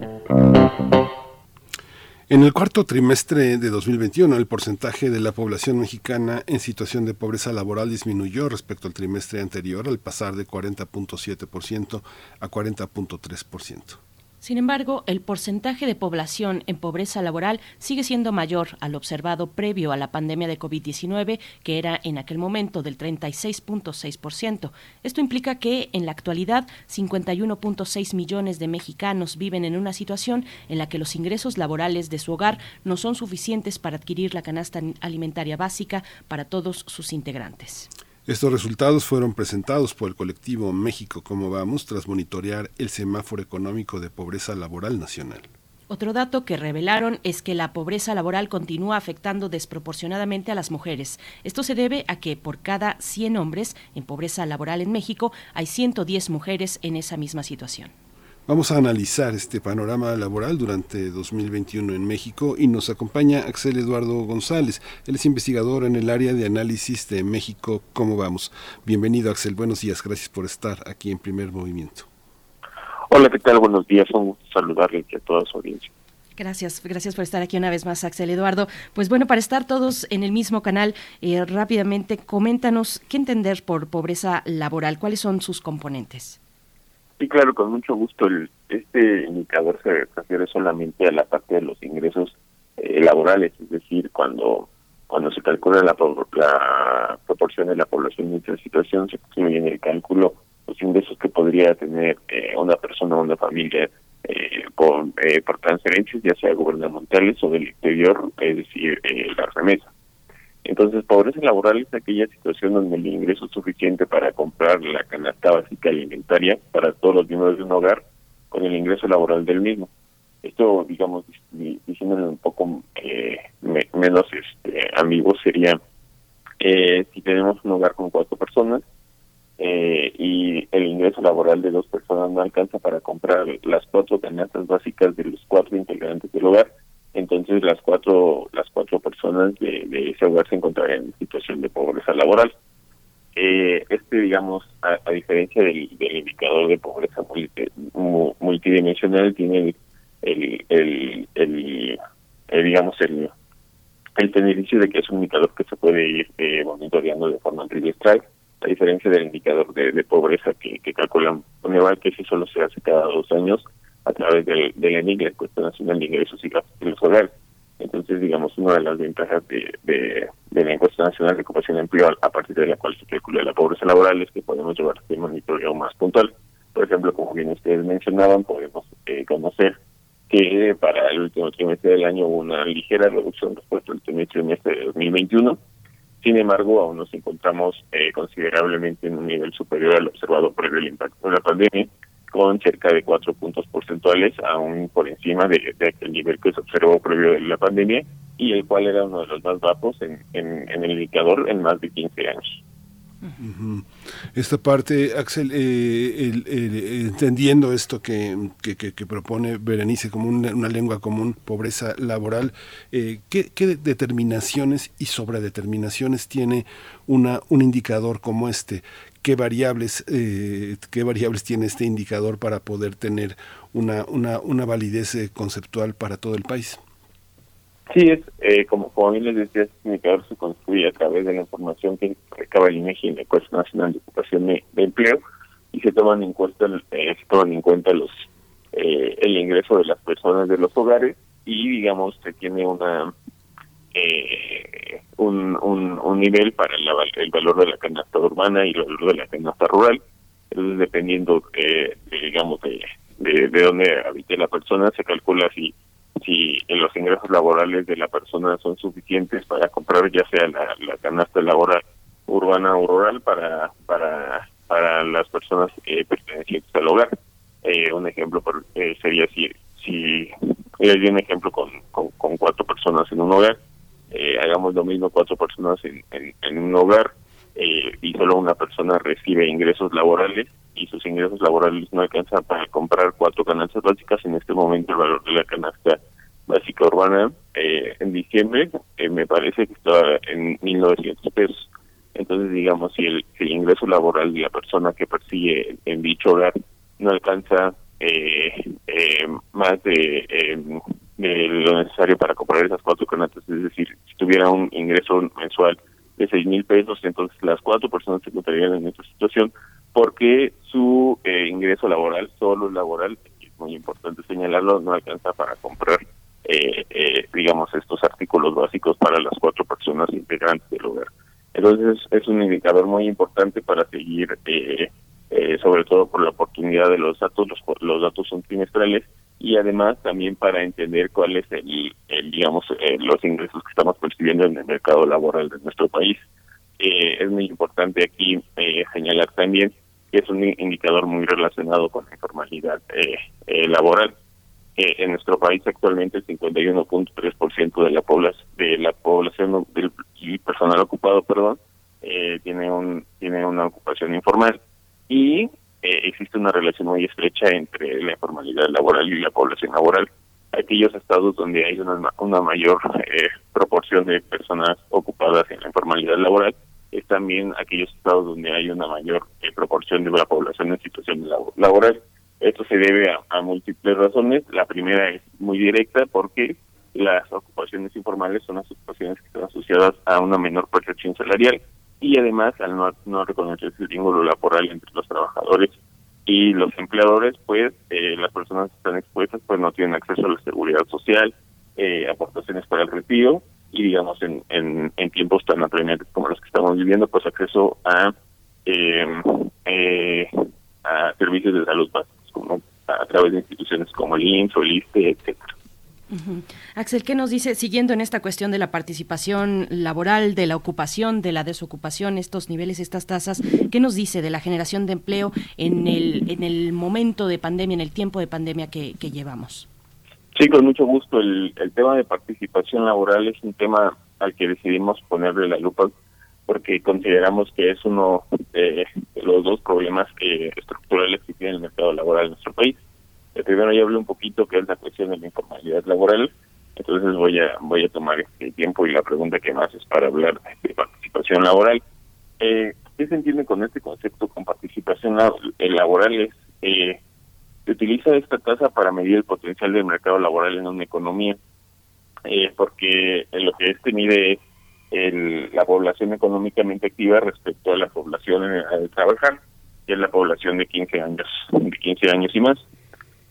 Speaker 2: En el cuarto trimestre de 2021, el porcentaje de la población mexicana en situación de pobreza laboral disminuyó respecto al trimestre anterior al pasar de 40.7% a 40.3%.
Speaker 1: Sin embargo, el porcentaje de población en pobreza laboral sigue siendo mayor al observado previo a la pandemia de COVID-19, que era en aquel momento del 36.6%. Esto implica que en la actualidad 51.6 millones de mexicanos viven en una situación en la que los ingresos laborales de su hogar no son suficientes para adquirir la canasta alimentaria básica para todos sus integrantes.
Speaker 2: Estos resultados fueron presentados por el colectivo México Cómo Vamos tras monitorear el semáforo económico de pobreza laboral nacional.
Speaker 1: Otro dato que revelaron es que la pobreza laboral continúa afectando desproporcionadamente a las mujeres. Esto se debe a que por cada 100 hombres en pobreza laboral en México hay 110 mujeres en esa misma situación.
Speaker 2: Vamos a analizar este panorama laboral durante 2021 en México y nos acompaña Axel Eduardo González. Él es investigador en el área de análisis de México. ¿Cómo vamos? Bienvenido Axel, buenos días, gracias por estar aquí en Primer Movimiento.
Speaker 18: Hola, ¿qué tal? Buenos días, un gusto saludarle a toda su audiencia.
Speaker 1: Gracias, gracias por estar aquí una vez más, Axel Eduardo. Pues bueno, para estar todos en el mismo canal, eh, rápidamente, coméntanos qué entender por pobreza laboral, cuáles son sus componentes.
Speaker 18: Sí, claro, con mucho gusto. El, este indicador se refiere solamente a la parte de los ingresos eh, laborales, es decir, cuando cuando se calcula la, la proporción de la población en esta situación, se incluye en el cálculo los ingresos que podría tener eh, una persona o una familia eh, por, eh, por transferencias, ya sea gubernamentales o del exterior, es decir, eh, la remesa. Entonces, pobreza laboral es aquella situación donde el ingreso es suficiente para comprar la canasta básica alimentaria para todos los miembros de un hogar con el ingreso laboral del mismo. Esto, digamos, diciéndolo un poco eh, menos este, ambiguo, sería eh, si tenemos un hogar con cuatro personas eh, y el ingreso laboral de dos personas no alcanza para comprar las cuatro canastas básicas de los cuatro integrantes del hogar, entonces las cuatro las cuatro personas de, ese hogar se encontrarían en situación de pobreza laboral. Eh, este, digamos, a, diferencia del, indicador de pobreza multidimensional, tiene el, el, digamos, el, el beneficio de que es un indicador que se puede ir eh, monitoreando de forma trimestral, a diferencia del indicador de, pobreza que, que calculan que si solo se hace cada dos años a través del, del ENIG, la Encuesta Nacional de Ingresos y Gastos de los Hogares. Entonces, digamos, una de las ventajas de, de, la Encuesta Nacional de Ocupación y Empleo, a partir de la cual se calcula la pobreza laboral, es que podemos llevar este monitoreo más puntual. Por ejemplo, como bien ustedes mencionaban, podemos eh, conocer que para el último trimestre del año hubo una ligera reducción respecto al primer trimestre de 2021. Sin embargo, aún nos encontramos eh, considerablemente en un nivel superior al observado por el impacto de la pandemia, con cerca de cuatro puntos porcentuales, aún por encima de, aquel nivel que se observó previo de la pandemia y el cual era uno de los más bajos en, en, en el indicador en más de 15 años.
Speaker 2: Esta parte, Axel, eh, entendiendo esto que, que, propone Berenice como una, lengua común, pobreza laboral, eh, ¿qué, determinaciones y sobredeterminaciones tiene una, un indicador como este? ¿Qué variables, eh, ¿Qué variables tiene este indicador para poder tener una, una, una validez conceptual para todo el país?
Speaker 18: Sí, es eh, como, como bien les decía, este indicador se construye a través de la información que recaba el INEGI en la Encuesta Nacional de Ocupación de, Empleo y se toman en cuenta eh, se toman en cuenta los eh, el ingreso de las personas de los hogares y digamos se tiene una eh, un, un, nivel para el valor de la canasta urbana y el valor de la canasta rural entonces dependiendo eh, digamos de, de, de dónde habite la persona se calcula si si los ingresos laborales de la persona son suficientes para comprar ya sea la, la canasta laboral urbana o rural para para para las personas eh, pertenecientes al hogar. Eh, un ejemplo eh, sería si si hay un ejemplo con, con, cuatro personas en un hogar, eh, hagamos lo mismo cuatro personas en, en, un hogar eh, y solo una persona recibe ingresos laborales y sus ingresos laborales no alcanzan para comprar cuatro canastas básicas. En este momento el valor de la canasta básica urbana eh, en diciembre me parece que está en 1.900 pesos. Entonces, digamos, si el, si el ingreso laboral de la persona que persigue en dicho hogar no alcanza eh, eh, más de, eh, de, lo necesario para comprar esas cuatro canastas. Es decir, si tuviera un ingreso mensual de seis mil pesos, entonces las cuatro personas se encontrarían en esta situación porque su eh, ingreso laboral, solo laboral, es muy importante señalarlo, no alcanza para comprar, eh, eh, digamos, estos artículos básicos para las cuatro personas integrantes del hogar. Entonces es un indicador muy importante para seguir eh, eh, sobre todo por la oportunidad de los datos, los, los datos son trimestrales y además también para entender cuál es el, digamos, eh, los ingresos que estamos percibiendo en el mercado laboral de nuestro país. Eh, es muy importante aquí señalar también que es un indicador muy relacionado con la informalidad laboral. en nuestro país actualmente el 51.3% de la población de la población del personal ocupado, perdón, tiene un tiene una ocupación informal y eh, existe una relación muy estrecha entre la informalidad laboral y la población laboral. Aquellos estados donde hay una, una mayor eh, proporción de personas ocupadas en la informalidad laboral es también aquellos estados donde hay una mayor eh, proporción de la población en situación laboral. Esto se debe a, múltiples razones. La primera es muy directa porque las ocupaciones informales son las ocupaciones que están asociadas a una menor percepción salarial y además al no, no reconocerse el vínculo laboral entre los trabajadores y los empleadores, pues eh, las personas que están expuestas pues no tienen acceso a la seguridad social, eh, aportaciones para el retiro y digamos en, en, en, tiempos tan apremiantes como los que estamos viviendo, pues acceso a, eh, a servicios de salud básicos, como a, través de instituciones como el INSS o el ISTE, etcétera.
Speaker 1: Axel, ¿qué nos dice, siguiendo en esta cuestión de la participación laboral, de la ocupación, de la desocupación, estos niveles, estas tasas, qué nos dice de la generación de empleo en el, en el momento de pandemia, en el tiempo de pandemia que, llevamos?
Speaker 18: Sí, con mucho gusto. El, el tema de participación laboral es un tema al que decidimos ponerle la lupa porque consideramos que es uno de los dos problemas estructurales que tiene el mercado laboral en nuestro país el primero ya hablé un poquito que es la cuestión de la informalidad laboral, entonces voy a voy a tomar este tiempo y la pregunta que más es para hablar de participación laboral. Eh, ¿Qué se entiende con este concepto con participación laboral? Es, eh, se utiliza esta tasa para medir el potencial del mercado laboral en una economía, eh, porque lo que este mide es el, la población económicamente activa respecto a la población al trabajar, que es la población de 15 años, de 15 años y más.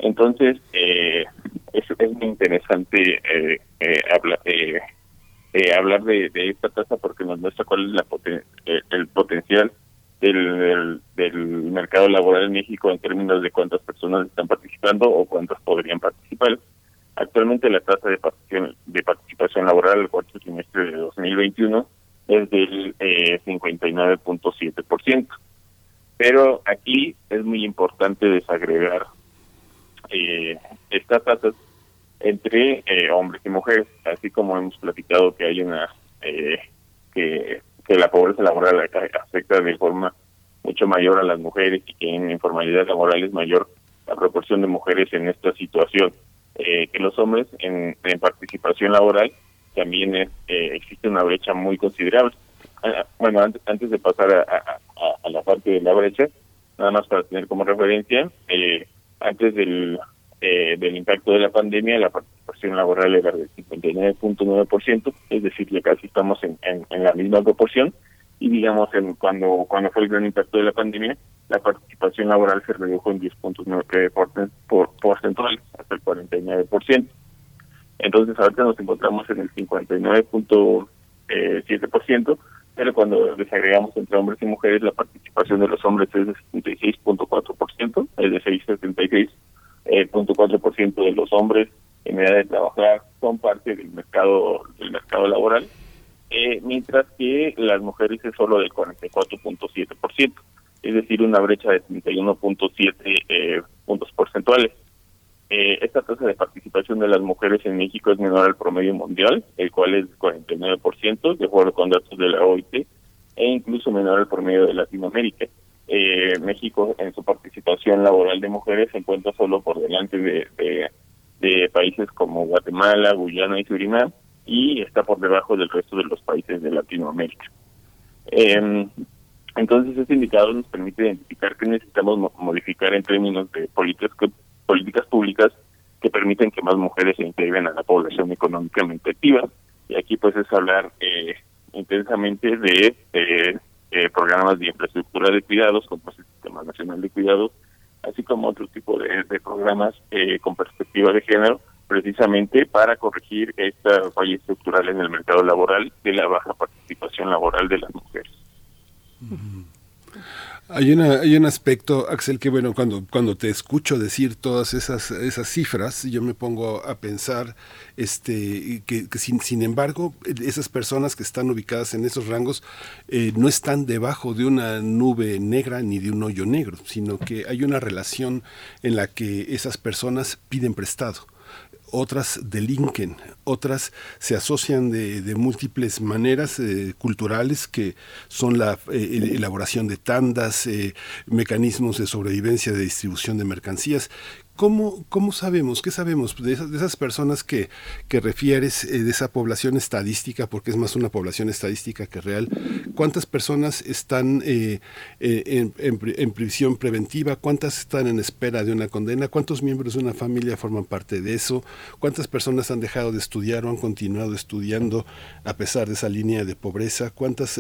Speaker 18: Entonces, eh, es, muy interesante eh, eh, eh, eh, hablar de, de, esta tasa porque nos muestra cuál es la el potencial del, del, mercado laboral en México en términos de cuántas personas están participando o cuántas podrían participar. Actualmente la tasa de participación, de participación laboral al cuarto trimestre de 2021 es del eh, 59.7%. Pero aquí es muy importante desagregar eh, estas tasas entre eh, hombres y mujeres, así como hemos platicado que hay una eh, que, que la pobreza laboral afecta de forma mucho mayor a las mujeres y que en informalidad laboral es mayor la proporción de mujeres en esta situación eh, que los hombres en, participación laboral también es, eh, existe una brecha muy considerable. Ah, bueno, antes, antes de pasar a, a, a, la parte de la brecha, nada más para tener como referencia, eh, antes del, eh, del impacto de la pandemia, la participación laboral era del 59.9%, es decir, que casi estamos en, en, la misma proporción. Y digamos, en, cuando, cuando fue el gran impacto de la pandemia, la participación laboral se redujo en 10.9 por, por, porcentuales, hasta el 49%. Entonces, ahorita nos encontramos en el 59.7%, pero cuando desagregamos entre hombres y mujeres, la participación de los hombres es de 76.4%, es de 6.76%, de los hombres en edad de trabajar son parte del mercado del mercado laboral, eh, mientras que las mujeres es solo del 44.7%, es decir, una brecha de 31.7 eh, puntos porcentuales. Eh, esta tasa de participación de las mujeres en México es menor al promedio mundial, el cual es 49%, de acuerdo con datos de la OIT, e incluso menor al promedio de Latinoamérica. Eh, México en su participación laboral de mujeres se encuentra solo por delante de, de, países como Guatemala, Guyana y Surinam y está por debajo del resto de los países de Latinoamérica. Eh, entonces, este indicador nos permite identificar que necesitamos modificar en términos de políticas, políticas públicas que permiten que más mujeres se integren a la población económicamente activa. Y aquí pues es hablar eh, intensamente de eh, programas de infraestructura de cuidados, como el Sistema Nacional de Cuidados, así como otro tipo de, programas eh, con perspectiva de género, precisamente para corregir esta falla estructural en el mercado laboral de la baja participación laboral de las mujeres.
Speaker 2: Hay, una, hay un aspecto, Axel, que bueno, cuando, cuando te escucho decir todas esas, esas cifras, yo me pongo a pensar este, que, sin, sin, embargo, esas personas que están ubicadas en esos rangos eh, no están debajo de una nube negra ni de un hoyo negro, sino que hay una relación en la que esas personas piden prestado otras delinquen, otras se asocian de, múltiples maneras eh, culturales que son la eh, elaboración de tandas, eh, mecanismos de sobrevivencia, de distribución de mercancías, ¿Cómo, ¿Cómo, sabemos, qué sabemos de esas, personas que, que refieres, eh, de esa población estadística, porque es más una población estadística que real? ¿Cuántas personas están eh, eh, en, prisión preventiva? ¿Cuántas están en espera de una condena? ¿Cuántos miembros de una familia forman parte de eso? ¿Cuántas personas han dejado de estudiar o han continuado estudiando a pesar de esa línea de pobreza? ¿Cuántas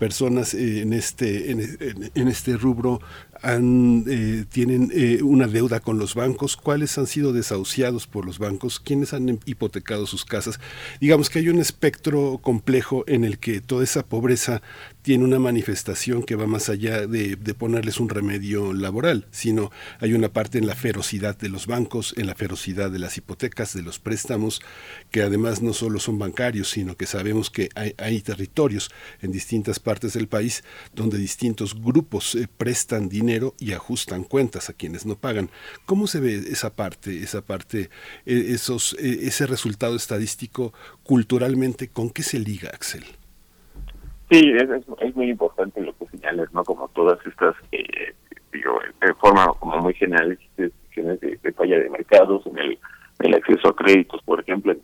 Speaker 2: personas en, este, en este rubro han, eh, tienen eh, una deuda con los bancos, cuáles han sido desahuciados por los bancos, quiénes han hipotecado sus casas. Digamos que hay un espectro complejo en el que toda esa pobreza tiene una manifestación que va más allá de, ponerles un remedio laboral, sino hay una parte en la ferocidad de los bancos, en la ferocidad de las hipotecas, de los préstamos, que además no solo son bancarios, sino que sabemos que hay, territorios en distintas partes del país donde distintos grupos eh, prestan dinero y ajustan cuentas a quienes no pagan. ¿Cómo se ve esa parte, esa parte, eh, esos, eh, ese resultado estadístico culturalmente, con qué se liga, Axel?
Speaker 18: Sí, es, es, muy importante lo que señalas, ¿no? Como todas estas, eh, digo, de forma como muy general, situaciones de, falla de mercados, en el, acceso a créditos, por ejemplo,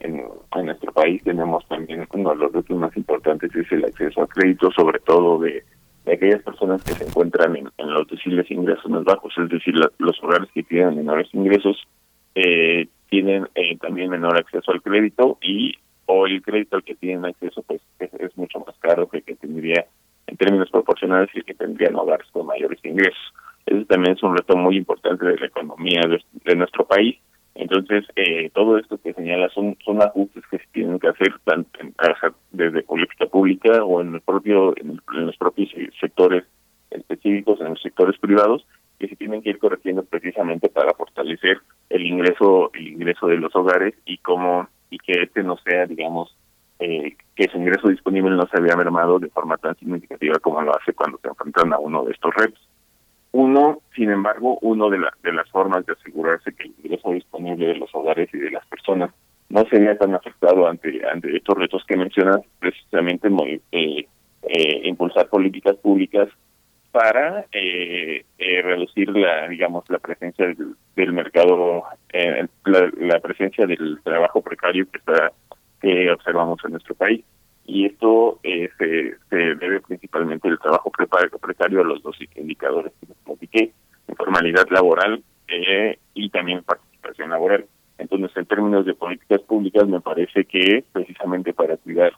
Speaker 18: en, en nuestro país tenemos también uno de los retos más importantes es el acceso a créditos, sobre todo de, aquellas personas que se encuentran en, los deciles ingresos más bajos, es decir, los hogares que tienen menores ingresos eh, tienen eh, también menor acceso al crédito y o el crédito al que tienen acceso pues es, mucho más caro que el que tendría en términos proporcionales y el que tendrían hogares con mayores ingresos. Eso también es un reto muy importante de la economía de, nuestro país. Entonces, eh, todo esto que señala son, son ajustes que se tienen que hacer tanto en, desde política pública o en el propio en, los propios sectores específicos, en los sectores privados, que se tienen que ir corrigiendo precisamente para fortalecer el ingreso el ingreso de los hogares y cómo y que este no sea, digamos, eh, que su ingreso disponible no se había mermado de forma tan significativa como lo hace cuando se enfrentan a uno de estos retos. Uno, sin embargo, uno de, de las formas de asegurarse que el ingreso disponible de los hogares y de las personas no sería tan afectado ante, ante estos retos que mencionas, precisamente eh, eh, impulsar políticas públicas para eh, eh, reducir la digamos la presencia del, mercado eh, la, presencia del trabajo precario que está que observamos en nuestro país. Y esto eh, se, se, debe principalmente al trabajo precario a los dos indicadores que platiqué informalidad laboral eh, y también participación laboral. Entonces en términos de políticas públicas me parece que precisamente para cuidar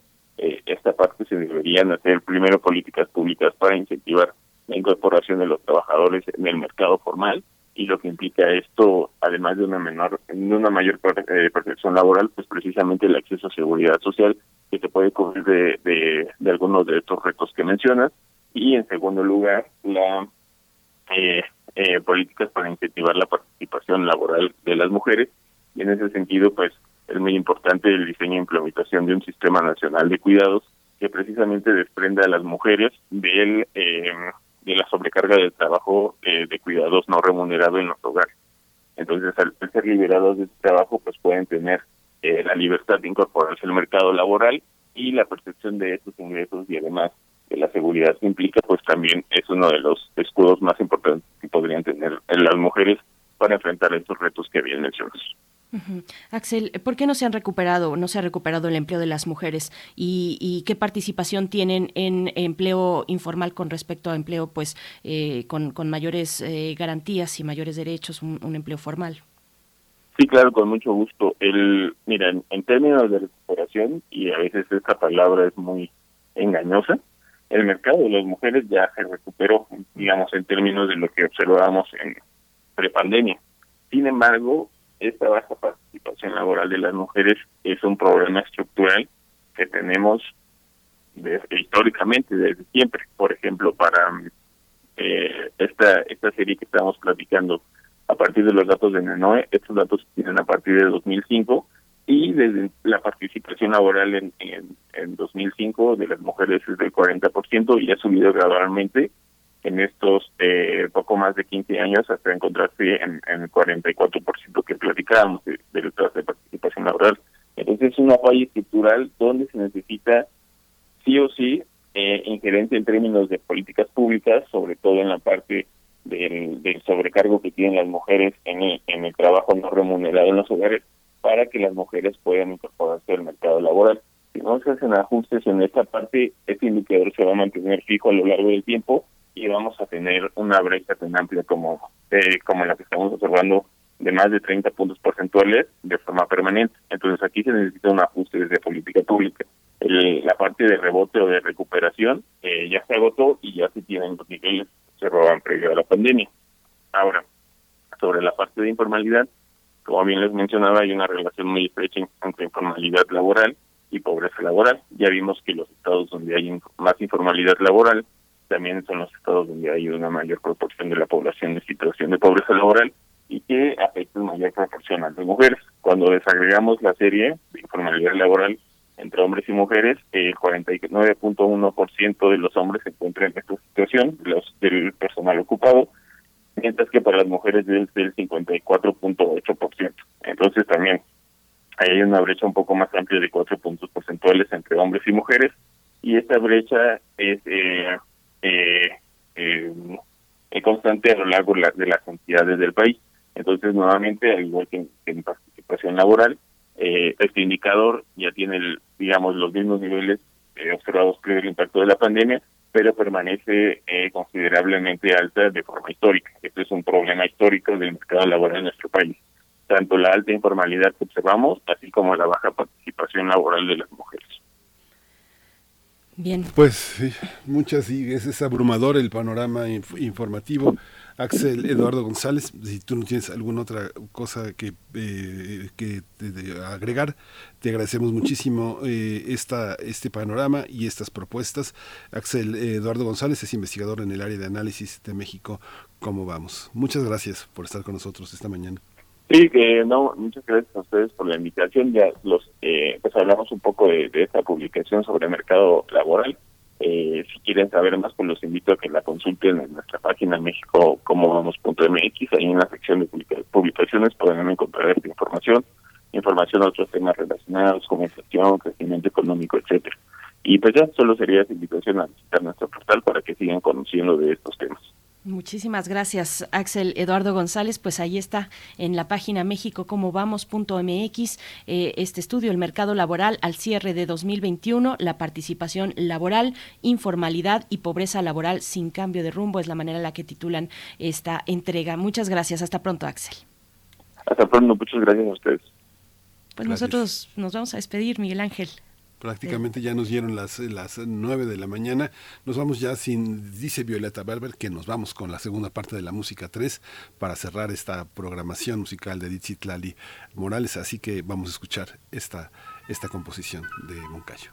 Speaker 18: esta parte se deberían hacer primero políticas públicas para incentivar la incorporación de los trabajadores en el mercado formal y lo que implica esto, además de una menor, de una mayor eh, protección laboral, pues precisamente el acceso a seguridad social que se puede cubrir de, de, algunos de estos retos que mencionas. Y en segundo lugar la eh, eh, políticas para incentivar la participación laboral de las mujeres. Y en ese sentido, pues es muy importante el diseño e implementación de un sistema nacional de cuidados que precisamente desprenda a las mujeres del, eh, de la sobrecarga del trabajo eh, de cuidados no remunerado en los hogares. Entonces, al ser liberados de este trabajo, pues pueden tener eh, la libertad de incorporarse al mercado laboral y la percepción de estos ingresos y además de la seguridad que implica, pues también es uno de los escudos más importantes que podrían tener las mujeres para enfrentar estos retos que bien mencionas.
Speaker 1: Axel, ¿por qué no se han recuperado, no se ha recuperado el empleo de las mujeres y, qué participación tienen en empleo informal con respecto a empleo, pues, eh, con, mayores eh, garantías y mayores derechos, un, empleo formal?
Speaker 18: Sí, claro, con mucho gusto. El, mira, en, términos de recuperación y a veces esta palabra es muy engañosa, el mercado de las mujeres ya se recuperó, digamos, en términos de lo que observábamos en prepandemia. Sin embargo, esta baja participación laboral de las mujeres es un problema estructural que tenemos históricamente desde siempre. Por ejemplo, para eh, esta esta serie que estamos platicando a partir de los datos de NENOE, estos datos tienen a partir de 2005 y desde la participación laboral en, en, en 2005 de las mujeres es del 40% y ha subido gradualmente en estos eh, poco más de 15 años hasta encontrarse en, en el 44% que platicábamos de, de de participación laboral. Entonces es una falla estructural donde se necesita sí o sí eh, injerencia en términos de políticas públicas, sobre todo en la parte del, del sobrecargo que tienen las mujeres en el, en el trabajo no remunerado en los hogares, para que las mujeres puedan incorporarse al mercado laboral. Si no se hacen ajustes en esta parte, este indicador se va a mantener fijo a lo largo del tiempo y vamos a tener una brecha tan amplia como, eh, como la que estamos observando de más de 30 puntos porcentuales de forma permanente. Entonces aquí se necesita un ajuste desde política pública. la parte de rebote o de recuperación eh, ya se agotó y ya se tienen los niveles se roban previo a la pandemia. Ahora, sobre la parte de informalidad, como bien les mencionaba, hay una relación muy estrecha entre informalidad laboral y pobreza laboral. Ya vimos que los estados donde hay más informalidad laboral también son los estados donde hay una mayor proporción de la población en situación de pobreza laboral y que afecta en mayor proporción a las mujeres. Cuando desagregamos la serie de informalidad laboral entre hombres y mujeres, el 49.1% de los hombres se encuentran en esta situación, los del personal ocupado, mientras que para las mujeres es del 54.8%. Entonces también hay una brecha un poco más amplia de cuatro puntos porcentuales entre hombres y mujeres, y esta brecha es eh, eh, eh, constante a lo largo de las entidades del país. Entonces, nuevamente, al igual que en, participación laboral, eh, este indicador ya tiene, el, digamos, los mismos niveles eh, observados previo al impacto de la pandemia, pero permanece eh, considerablemente alta de forma histórica. Este es un problema histórico del mercado laboral en nuestro país. Tanto la alta informalidad que observamos, así como la baja participación laboral de las mujeres.
Speaker 1: Bien.
Speaker 2: Pues muchas sí, es, abrumador el panorama informativo. Axel Eduardo González, si tú no tienes alguna otra cosa que, eh, que agregar, te agradecemos muchísimo eh, esta, este panorama y estas propuestas. Axel Eduardo González es investigador en el área de análisis de México. ¿Cómo vamos? Muchas gracias por estar con nosotros esta mañana.
Speaker 18: Sí, que no, muchas gracias a ustedes por la invitación. Ya los, eh, pues hablamos un poco de, esta publicación sobre mercado laboral. Eh, si quieren saber más, pues los invito a que la consulten en nuestra página México como vamos.mx. Ahí en la sección de publicaciones podrán encontrar esta información, información de otros temas relacionados, como inflación, crecimiento económico, etcétera. Y pues ya solo sería esa invitación a visitar nuestro portal para que sigan conociendo de estos temas.
Speaker 1: Muchísimas gracias, Axel Eduardo González. Pues ahí está en la página mexico.como-vamos.mx eh, este estudio, el mercado laboral al cierre de 2021, la participación laboral, informalidad y pobreza laboral sin cambio de rumbo es la manera en la que titulan esta entrega. Muchas gracias. Hasta pronto, Axel.
Speaker 18: Hasta pronto. Muchas gracias a ustedes.
Speaker 1: Pues nosotros nos vamos a despedir, Miguel Ángel.
Speaker 2: Prácticamente ya nos dieron las, las 9 de la mañana. Nos vamos ya sin, dice Violeta Berber, que nos vamos con la segunda parte de la música 3 para cerrar esta programación musical de Lali Morales. Así que vamos a escuchar esta, esta composición de Moncayo.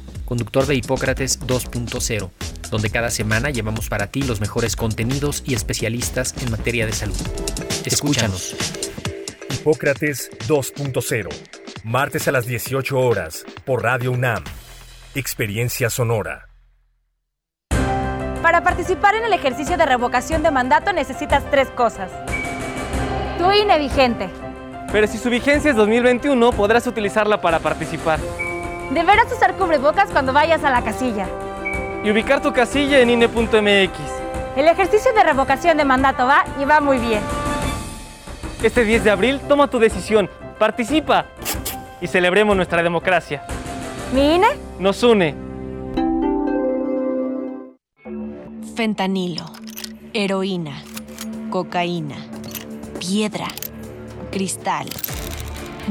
Speaker 17: conductor de Hipócrates 2.0, donde cada semana llevamos para ti los mejores contenidos y especialistas en materia de salud. Escúchanos.
Speaker 16: Hipócrates 2.0, martes a las 18 horas, por Radio UNAM. Experiencia sonora.
Speaker 19: Para participar en el ejercicio de revocación de mandato necesitas tres cosas. Tu INE vigente.
Speaker 20: Pero si su vigencia es 2021, podrás utilizarla para participar.
Speaker 19: Deberás usar cubrebocas cuando vayas a la casilla.
Speaker 20: Y ubicar tu casilla en INE.mx.
Speaker 19: El ejercicio de revocación de mandato va y va muy bien.
Speaker 20: Este 10 de abril toma tu decisión, participa y celebremos nuestra democracia.
Speaker 19: ¿Mi INE?
Speaker 20: Nos une.
Speaker 13: Fentanilo, heroína, cocaína, piedra, cristal.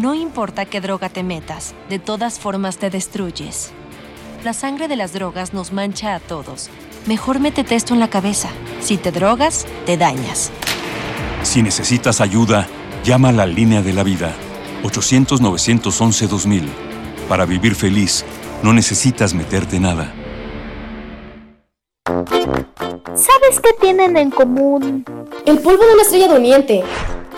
Speaker 13: No importa qué droga te metas, de todas formas te destruyes. La sangre de las drogas nos mancha a todos. Mejor métete esto en la cabeza. Si te drogas, te dañas.
Speaker 15: Si necesitas ayuda, llama a la línea de la vida. 800-911-2000. Para vivir feliz, no necesitas meterte nada.
Speaker 21: ¿Sabes qué tienen en común? El polvo de una estrella durmiente,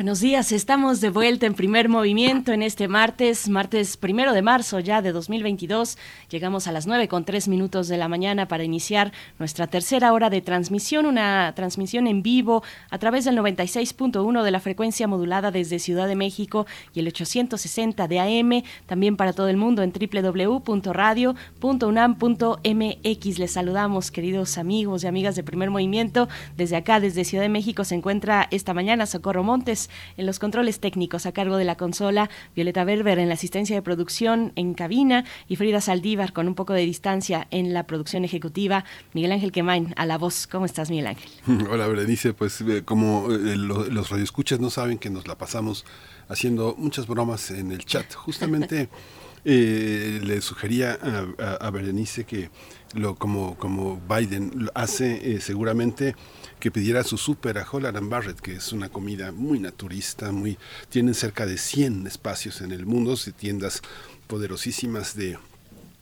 Speaker 1: Buenos días, estamos de vuelta en primer movimiento en este martes, martes primero de marzo ya de 2022. Llegamos a las 9 con 3 minutos de la mañana para iniciar nuestra tercera hora de transmisión, una transmisión en vivo a través del 96.1 de la frecuencia modulada desde Ciudad de México y el 860 de AM, también para todo el mundo en www.radio.unam.mx. Les saludamos, queridos amigos y amigas de primer movimiento. Desde acá, desde Ciudad de México, se encuentra esta mañana Socorro Montes en los controles técnicos a cargo de la consola, Violeta Berber en la asistencia de producción en cabina y Frida Saldívar con un poco de distancia en la producción ejecutiva, Miguel Ángel Quemain a la voz. ¿Cómo estás, Miguel Ángel?
Speaker 2: Hola, Berenice. Pues eh, como eh, lo, los radioescuchas no saben que nos la pasamos haciendo muchas bromas en el chat. Justamente eh, le sugería a, a, a, Berenice que lo como, como Biden lo hace eh, seguramente que pidiera su súper a Holland and Barrett, que es una comida muy naturista, muy tienen cerca de 100 espacios en el mundo, tiendas poderosísimas de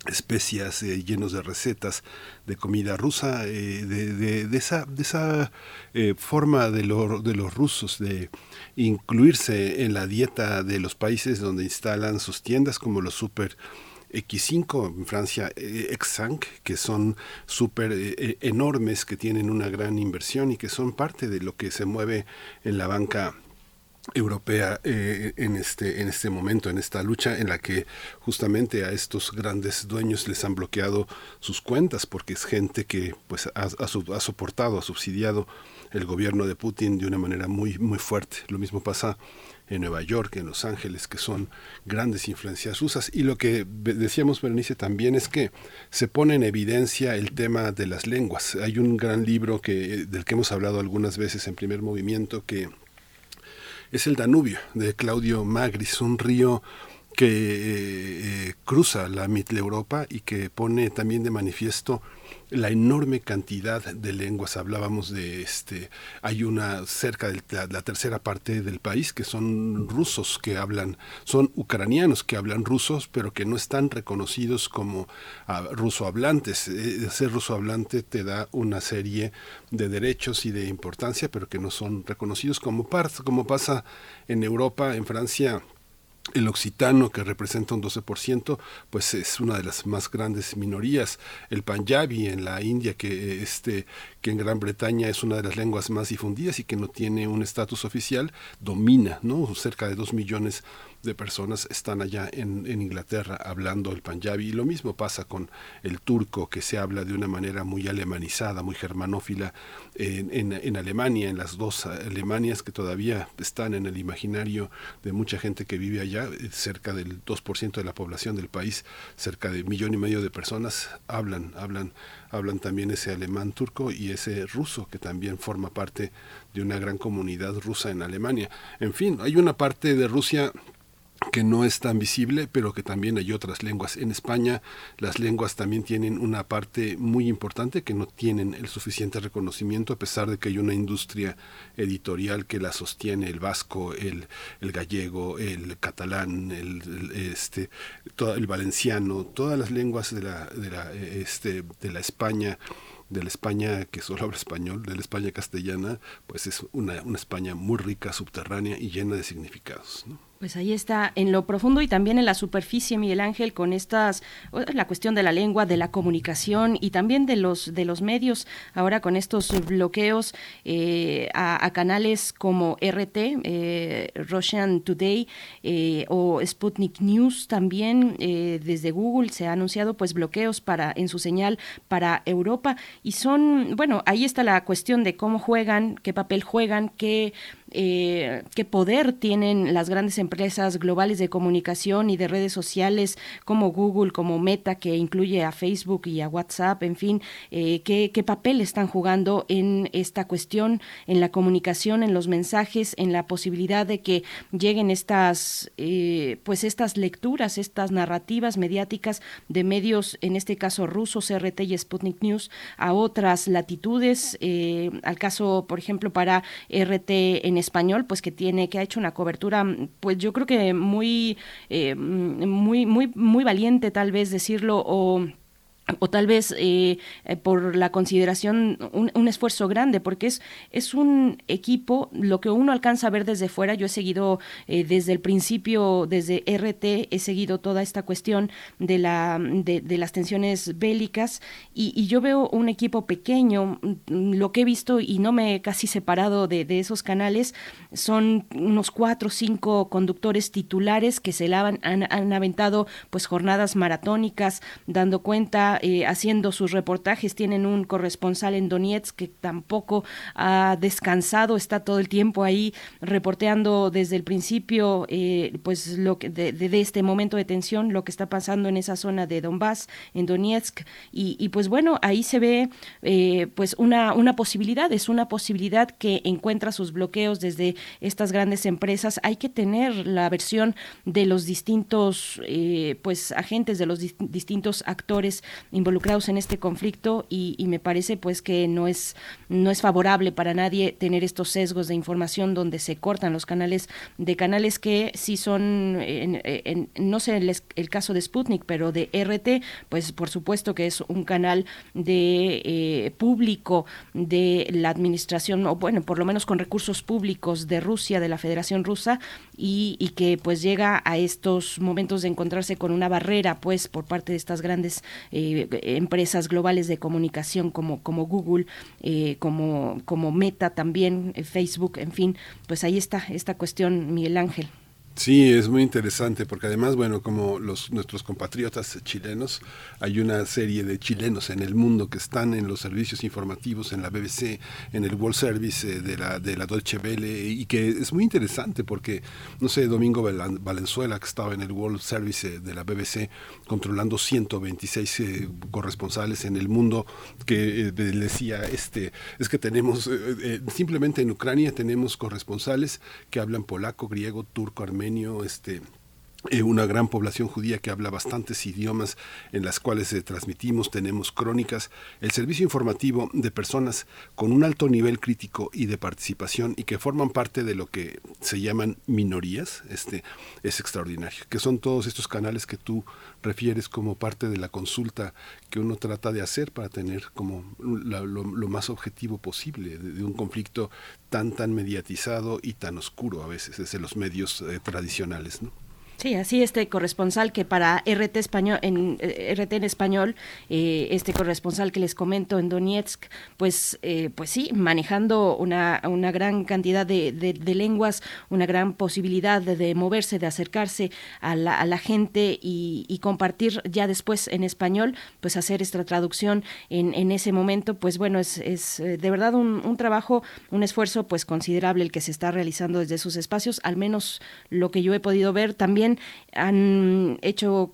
Speaker 2: especias eh, llenos de recetas de comida rusa, eh, de, esa, de esa eh, forma de, de los rusos de incluirse en la dieta de los países donde instalan sus tiendas, como los super X5 en Francia, eh, X5, que son súper eh, enormes, que tienen una gran inversión y que son parte de lo que se mueve en la banca europea eh, en este en este momento en esta lucha en la que justamente a estos grandes dueños les han bloqueado sus cuentas porque es gente que pues ha, ha, ha soportado ha subsidiado el gobierno de Putin de una manera muy muy fuerte. Lo mismo pasa en Nueva York, en Los Ángeles, que son grandes influencias rusas. Y lo que decíamos, Berenice, también es que se pone en evidencia el tema de las lenguas. Hay un gran libro que, del que hemos hablado algunas veces en primer movimiento, que es el Danubio, de Claudio Magris, un río que cruza la Europa y que pone también de manifiesto la enorme cantidad de lenguas. Hablábamos de este, hay una cerca de la, tercera parte del país que son rusos que hablan, son ucranianos que hablan rusos, pero que no están reconocidos como uh, ruso hablantes. Eh, ser ruso hablante te da una serie de derechos y de importancia, pero que no son reconocidos como parte, como pasa en Europa, en Francia el occitano, que representa un 12%, pues es una de las más grandes minorías. El panjabi en la India, que, este, que en Gran Bretaña es una de las lenguas más difundidas y que no tiene un estatus oficial, domina, ¿no? Cerca de dos millones de personas están allá en, Inglaterra hablando el panjabi. Y lo mismo pasa con el turco, que se habla de una manera muy alemanizada, muy germanófila en, en, Alemania, en las dos Alemanias que todavía están en el imaginario de mucha gente que vive allá, cerca del 2% de la población del país, cerca de millón y medio de personas hablan, hablan hablan también ese alemán turco y ese ruso que también forma parte de una gran comunidad rusa en Alemania. En fin, hay una parte de Rusia que no es tan visible, pero que también hay otras lenguas. En España las lenguas también tienen una parte muy importante que no tienen el suficiente reconocimiento, a pesar de que hay una industria editorial que la sostiene, el vasco, el, gallego, el catalán, el, este, todo, el valenciano, todas las lenguas de la, de la, este, de la España de la España que solo habla español, de la España castellana, pues es una, una España muy rica, subterránea y llena de significados.
Speaker 1: Pues ahí está, en lo profundo y también en la superficie, Miguel Ángel, con estas, la cuestión de la lengua, de la comunicación y también de los, de los medios, ahora con estos bloqueos eh, a, canales como RT, eh, Russian Today eh, o Sputnik News también desde Google se ha anunciado pues bloqueos para en su señal para Europa. Y son, bueno, ahí está la cuestión de cómo juegan, qué papel juegan, qué eh, qué poder tienen las grandes empresas globales de comunicación y de redes sociales como Google, como Meta, que incluye a Facebook y a WhatsApp, en fin, eh, qué, papel están jugando en esta cuestión, en la comunicación, en los mensajes, en la posibilidad de que lleguen estas, eh, pues estas lecturas, estas narrativas mediáticas de medios, en este caso rusos, RT y Sputnik News, a otras latitudes, al caso, por ejemplo, para RT en español, pues que tiene, que ha hecho una cobertura, pues yo creo que muy, eh, muy, muy, muy valiente tal vez decirlo o o tal vez eh, eh, por la consideración un, esfuerzo grande porque es es un equipo lo que uno alcanza a ver desde fuera. Yo he seguido eh, desde el principio desde RT he seguido toda esta cuestión de la de, las tensiones bélicas y, yo veo un equipo pequeño. Lo que he visto y no me he casi separado de, esos canales son unos cuatro o cinco conductores titulares que se la han, han aventado pues jornadas maratónicas dando cuenta eh, haciendo sus reportajes. Tienen un corresponsal en Donetsk que tampoco ha descansado, está todo el tiempo ahí reporteando desde el principio, eh, pues lo que de, este momento de tensión, lo que está pasando en esa zona de Donbass, en Donetsk, y, pues bueno, ahí se ve eh, pues una, una posibilidad, es una posibilidad que encuentra sus bloqueos desde estas grandes empresas. Hay que tener la versión de los distintos pues agentes, de los distintos actores involucrados en este conflicto y, me parece pues que no es no es favorable para nadie tener estos sesgos de información donde se cortan los canales de canales que sí son en, no sé el, caso de Sputnik pero de RT pues por supuesto que es un canal de eh, público de la administración o bueno por lo menos con recursos públicos de Rusia de la Federación Rusa y, y que pues llega a estos momentos de encontrarse con una barrera pues por parte de estas grandes eh, empresas globales de comunicación como, como Google, eh, como, como Meta también, eh, Facebook, en fin, pues ahí está esta cuestión, Miguel Ángel.
Speaker 2: Sí, es muy interesante porque además, bueno, como los nuestros compatriotas chilenos, hay una serie de chilenos en el mundo que están en los servicios informativos, en la BBC, en el World Service eh, de la de la Deutsche Welle y que es muy interesante porque no sé, Domingo Valenzuela que estaba en el World Service eh, de la BBC controlando 126 eh, corresponsales en el mundo que decía este es que tenemos simplemente en Ucrania tenemos corresponsales que hablan polaco, griego, turco, armenio este eh, una gran población judía que habla bastantes idiomas en las cuales transmitimos, tenemos crónicas, el servicio informativo de personas con un alto nivel crítico y de participación y que forman parte de lo que se llaman minorías, este es extraordinario, que son todos estos canales que tú refieres como parte de la consulta que uno trata de hacer para tener como lo, más objetivo posible de, un conflicto tan tan mediatizado y tan oscuro a veces desde los medios eh, tradicionales.
Speaker 1: Sí, así este corresponsal que para RT español en eh, RT en español, eh, este corresponsal que les comento en Donetsk, pues eh, pues sí, manejando una, una gran cantidad de, de, lenguas, una gran posibilidad de, moverse, de acercarse a la, a la gente y, y, compartir ya después en español, pues hacer esta traducción en, en ese momento, pues bueno, es, es de verdad un, un trabajo, un esfuerzo pues considerable el que se está realizando desde sus espacios, al menos lo que yo he podido ver también han hecho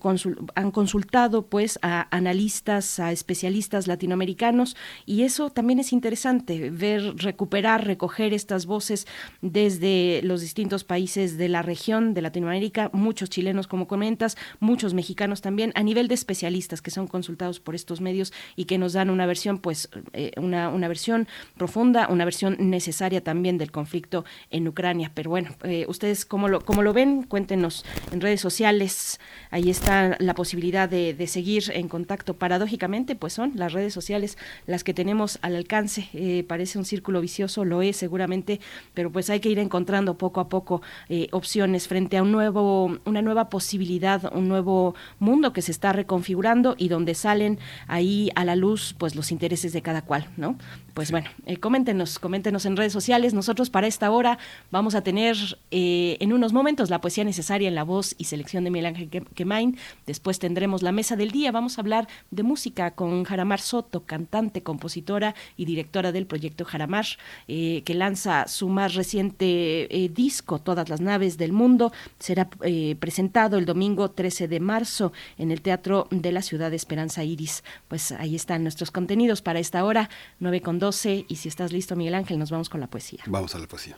Speaker 1: han consultado pues a analistas, a especialistas latinoamericanos y eso también es interesante ver recuperar, recoger estas voces desde los distintos países de la región de Latinoamérica, muchos chilenos como comentas, muchos mexicanos también a nivel de especialistas que son consultados por estos medios y que nos dan una versión pues eh, una, una versión profunda, una versión necesaria también del conflicto en Ucrania. Pero bueno, eh, ustedes cómo lo, cómo lo ven, cuéntenos en redes sociales. Ahí está la posibilidad de, seguir en contacto. Paradójicamente, pues son las redes sociales las que tenemos al alcance. Eh, parece un círculo vicioso, lo es seguramente, pero pues hay que ir encontrando poco a poco eh, opciones frente a un nuevo, una nueva posibilidad, un nuevo mundo que se está reconfigurando y donde salen ahí a la luz pues los intereses de cada cual, ¿no? Pues bueno, eh, coméntenos, coméntenos en redes sociales. Nosotros para esta hora vamos a tener en unos momentos la poesía necesaria en la voz y selección de Miguel Ángel Quemain. Después tendremos la mesa del día. Vamos a hablar de música con Jaramar Soto, cantante, compositora y directora del proyecto Jaramar, eh, que lanza su más reciente eh, disco, Todas las naves del mundo. Será eh, presentado el domingo 13 de marzo en el Teatro de la Ciudad de Esperanza Iris. Pues ahí están nuestros contenidos para esta hora, 9 con 12. Y si estás listo, Miguel Ángel, nos vamos con la poesía.
Speaker 2: Vamos a la poesía.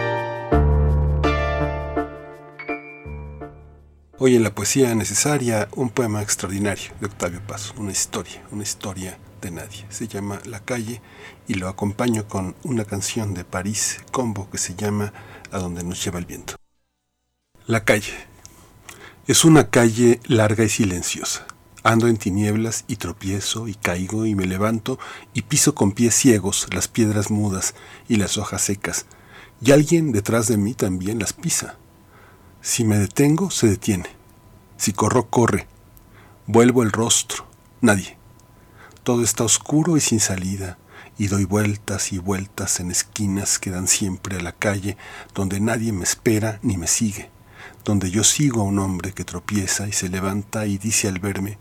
Speaker 2: Hoy en la poesía necesaria, un poema extraordinario de Octavio Paz, una historia, una historia de nadie. Se llama La calle y lo acompaño con una canción de París Combo que se llama A donde nos lleva el viento. La calle. Es una calle larga y silenciosa. Ando en tinieblas y tropiezo y caigo y me levanto y piso con pies ciegos las piedras mudas y las hojas secas. Y alguien detrás de mí también las pisa. Si me detengo, se detiene. Si corro, corre. Vuelvo el rostro. Nadie. Todo está oscuro y sin salida, y doy vueltas y vueltas en esquinas que dan siempre a la calle, donde nadie me espera ni me sigue, donde yo sigo a un hombre que tropieza y se levanta y dice al verme,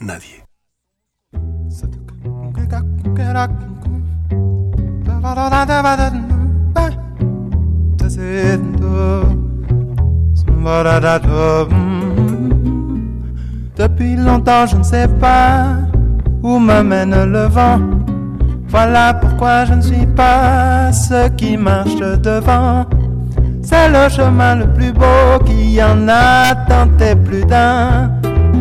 Speaker 2: nadie.
Speaker 22: Depuis longtemps, je ne sais pas où me mène le vent. Voilà pourquoi je ne suis pas ce qui marche devant. C'est le chemin le plus beau qui en a tenté plus d'un.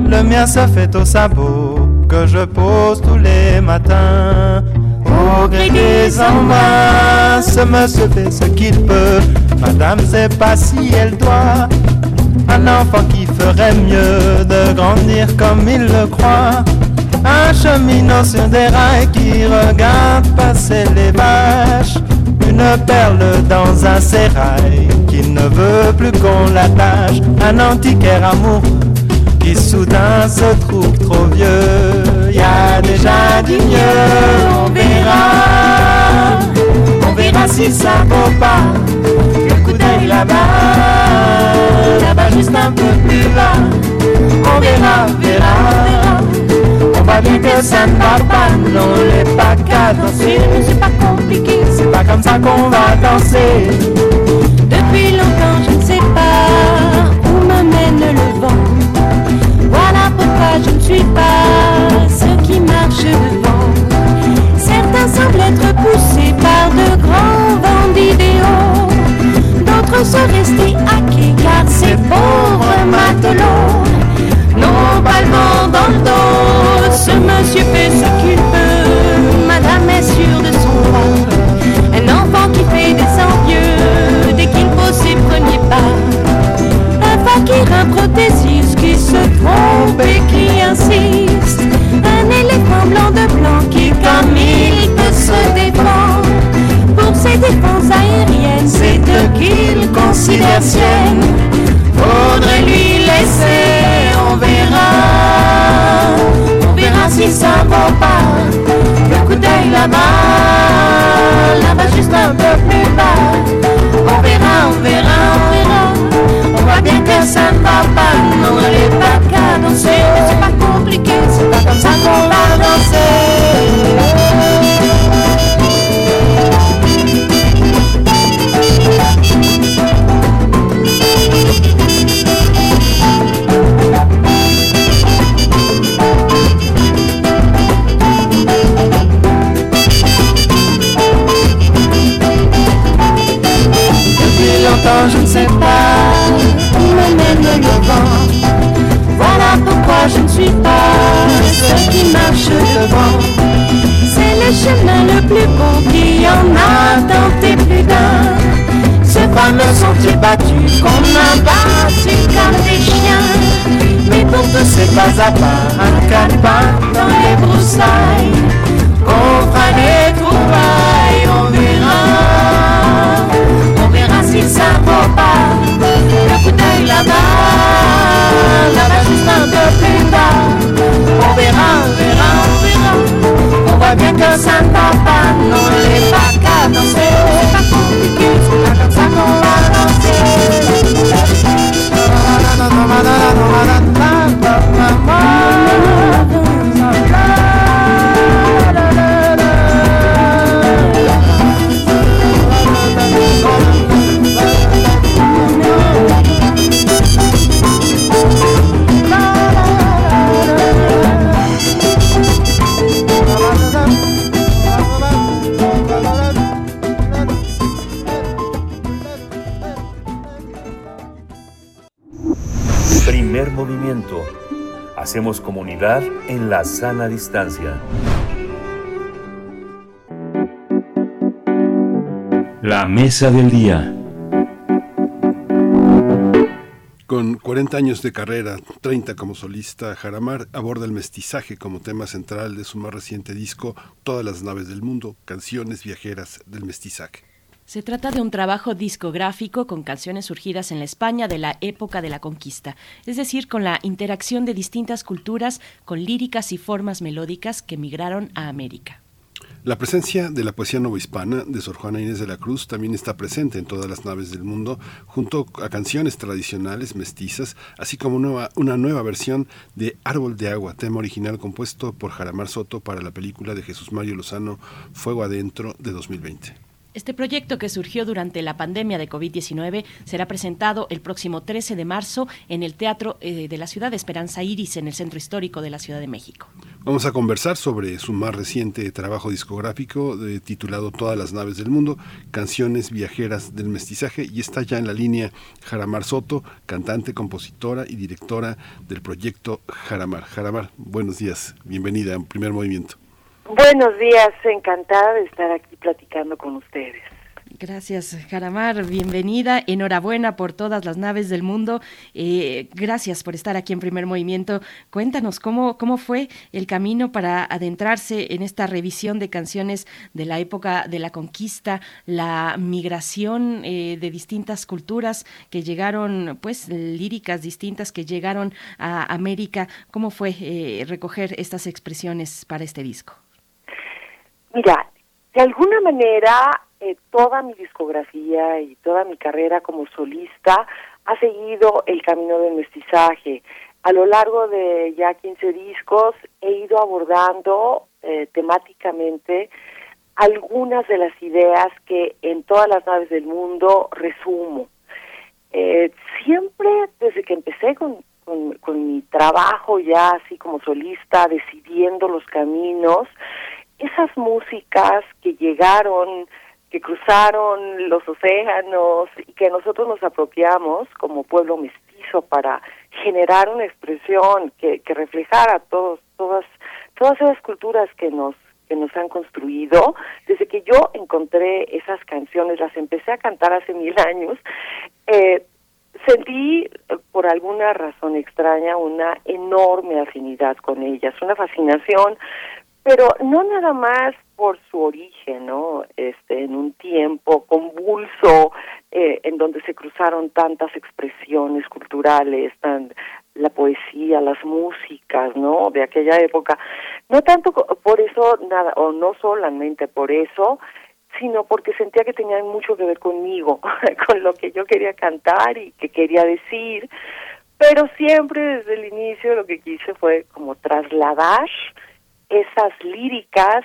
Speaker 22: Le mien se fait au sabot que je pose tous les matins. Au gré des embrasses, monsieur fait ce qu'il peut. Madame sait pas si elle doit. Un enfant qui ferait mieux de grandir comme il le croit. Un cheminot sur des rails qui regarde passer les vaches. Une perle dans un sérail qui ne veut plus qu'on l'attache. Un antiquaire amoureux qui soudain se trouve trop vieux. Y a déjà du mieux, on verra. On verra si ça vaut pas là-bas, là-bas juste un peu plus bas. On verra, verra. On va bien que ça ne va pas, non, les pas qu'à danser.
Speaker 21: C'est pas compliqué,
Speaker 22: c'est pas comme ça qu'on va danser.
Speaker 21: Depuis longtemps, je ne sais pas où m'amène le vent. Voilà pourquoi je ne suis pas ce qui marche devant. Certains semblent être poussés par de grands vents d'idéaux. D'autres sont restés hackés car ces pauvres matelots n'ont pas le vent dans le dos. Ce monsieur fait ce qu'il peut, madame est sûre de son droit. Un enfant qui fait des envieux dès qu'il pose ses premiers pas. Un fakir, un prothésiste qui se trompe et qui insiste. Un éléphant blanc de blanc qui, comme il peut se défendre, c'est eux qu'il considère sienne. Faudrait lui laisser, on verra. On verra si ça vaut pas. Le coup d'œil là-bas, là-bas juste un peu plus bas. On verra, on verra, on verra. On voit bien que ça ne va pas. Non, est pas. Mais c'est pas compliqué, c'est pas comme ça qu'on va danser.
Speaker 4: Sana distancia.
Speaker 3: La mesa del día.
Speaker 2: Con 40 años de carrera, 30 como solista, Jaramar aborda el mestizaje como tema central de su más reciente disco, Todas las naves del mundo, canciones viajeras del mestizaje.
Speaker 1: Se trata de un trabajo discográfico con canciones surgidas en la España de la época de la conquista, es decir, con la interacción de distintas culturas con líricas y formas melódicas que migraron a América.
Speaker 2: La presencia de la poesía novohispana de Sor Juana Inés de la Cruz también está presente en todas las naves del mundo, junto a canciones tradicionales mestizas, así como una, nueva versión de Árbol de Agua, tema original compuesto por Jaramar Soto para la película de Jesús Mario Lozano, Fuego Adentro, de 2020.
Speaker 1: Este proyecto que surgió durante la pandemia de COVID-19 será presentado el próximo 13 de marzo en el Teatro eh, de la Ciudad de Esperanza Iris en el Centro Histórico de la Ciudad de México.
Speaker 2: Vamos a conversar sobre su más reciente trabajo discográfico de, titulado Todas las naves del mundo, canciones viajeras del mestizaje y está ya en la línea Jaramar Soto, cantante, compositora y directora del proyecto Jaramar. Jaramar, buenos días, bienvenida a Primer Movimiento.
Speaker 23: Buenos días, encantada de estar aquí platicando con ustedes.
Speaker 1: Gracias, Jaramar. Bienvenida. Enhorabuena por todas las naves del mundo. Eh, gracias por estar aquí en Primer Movimiento. Cuéntanos cómo, cómo fue el camino para adentrarse en esta revisión de canciones de la época de la conquista, la migración eh, de distintas culturas que llegaron, pues líricas distintas que llegaron a América. ¿Cómo fue eh, recoger estas expresiones para este disco?
Speaker 23: Mira, de alguna manera eh, toda mi discografía y toda mi carrera como solista ha seguido el camino del mestizaje. a lo largo de ya 15 discos he ido abordando eh, temáticamente algunas de las ideas que en todas las naves del mundo resumo. Eh, siempre desde que empecé con, con, mi trabajo ya así como solista, decidiendo los caminos, esas músicas que llegaron, que cruzaron los océanos y que nosotros nos apropiamos como pueblo mestizo para generar una expresión que, que reflejara todos, todas, todas esas culturas que nos que nos han construido. Desde que yo encontré esas canciones, las empecé a cantar hace mil años, eh, sentí eh, por alguna razón extraña una enorme afinidad con ellas, una fascinación, pero no nada más por su origen, ¿no? Este, en un tiempo convulso eh, en donde se cruzaron tantas expresiones culturales, tan, la poesía, las músicas, ¿no? De aquella época. No tanto por eso, nada, o no solamente por eso, sino porque sentía que tenían mucho que ver conmigo, con lo que yo quería cantar y que quería decir, pero siempre desde el inicio lo que quise fue como trasladar esas líricas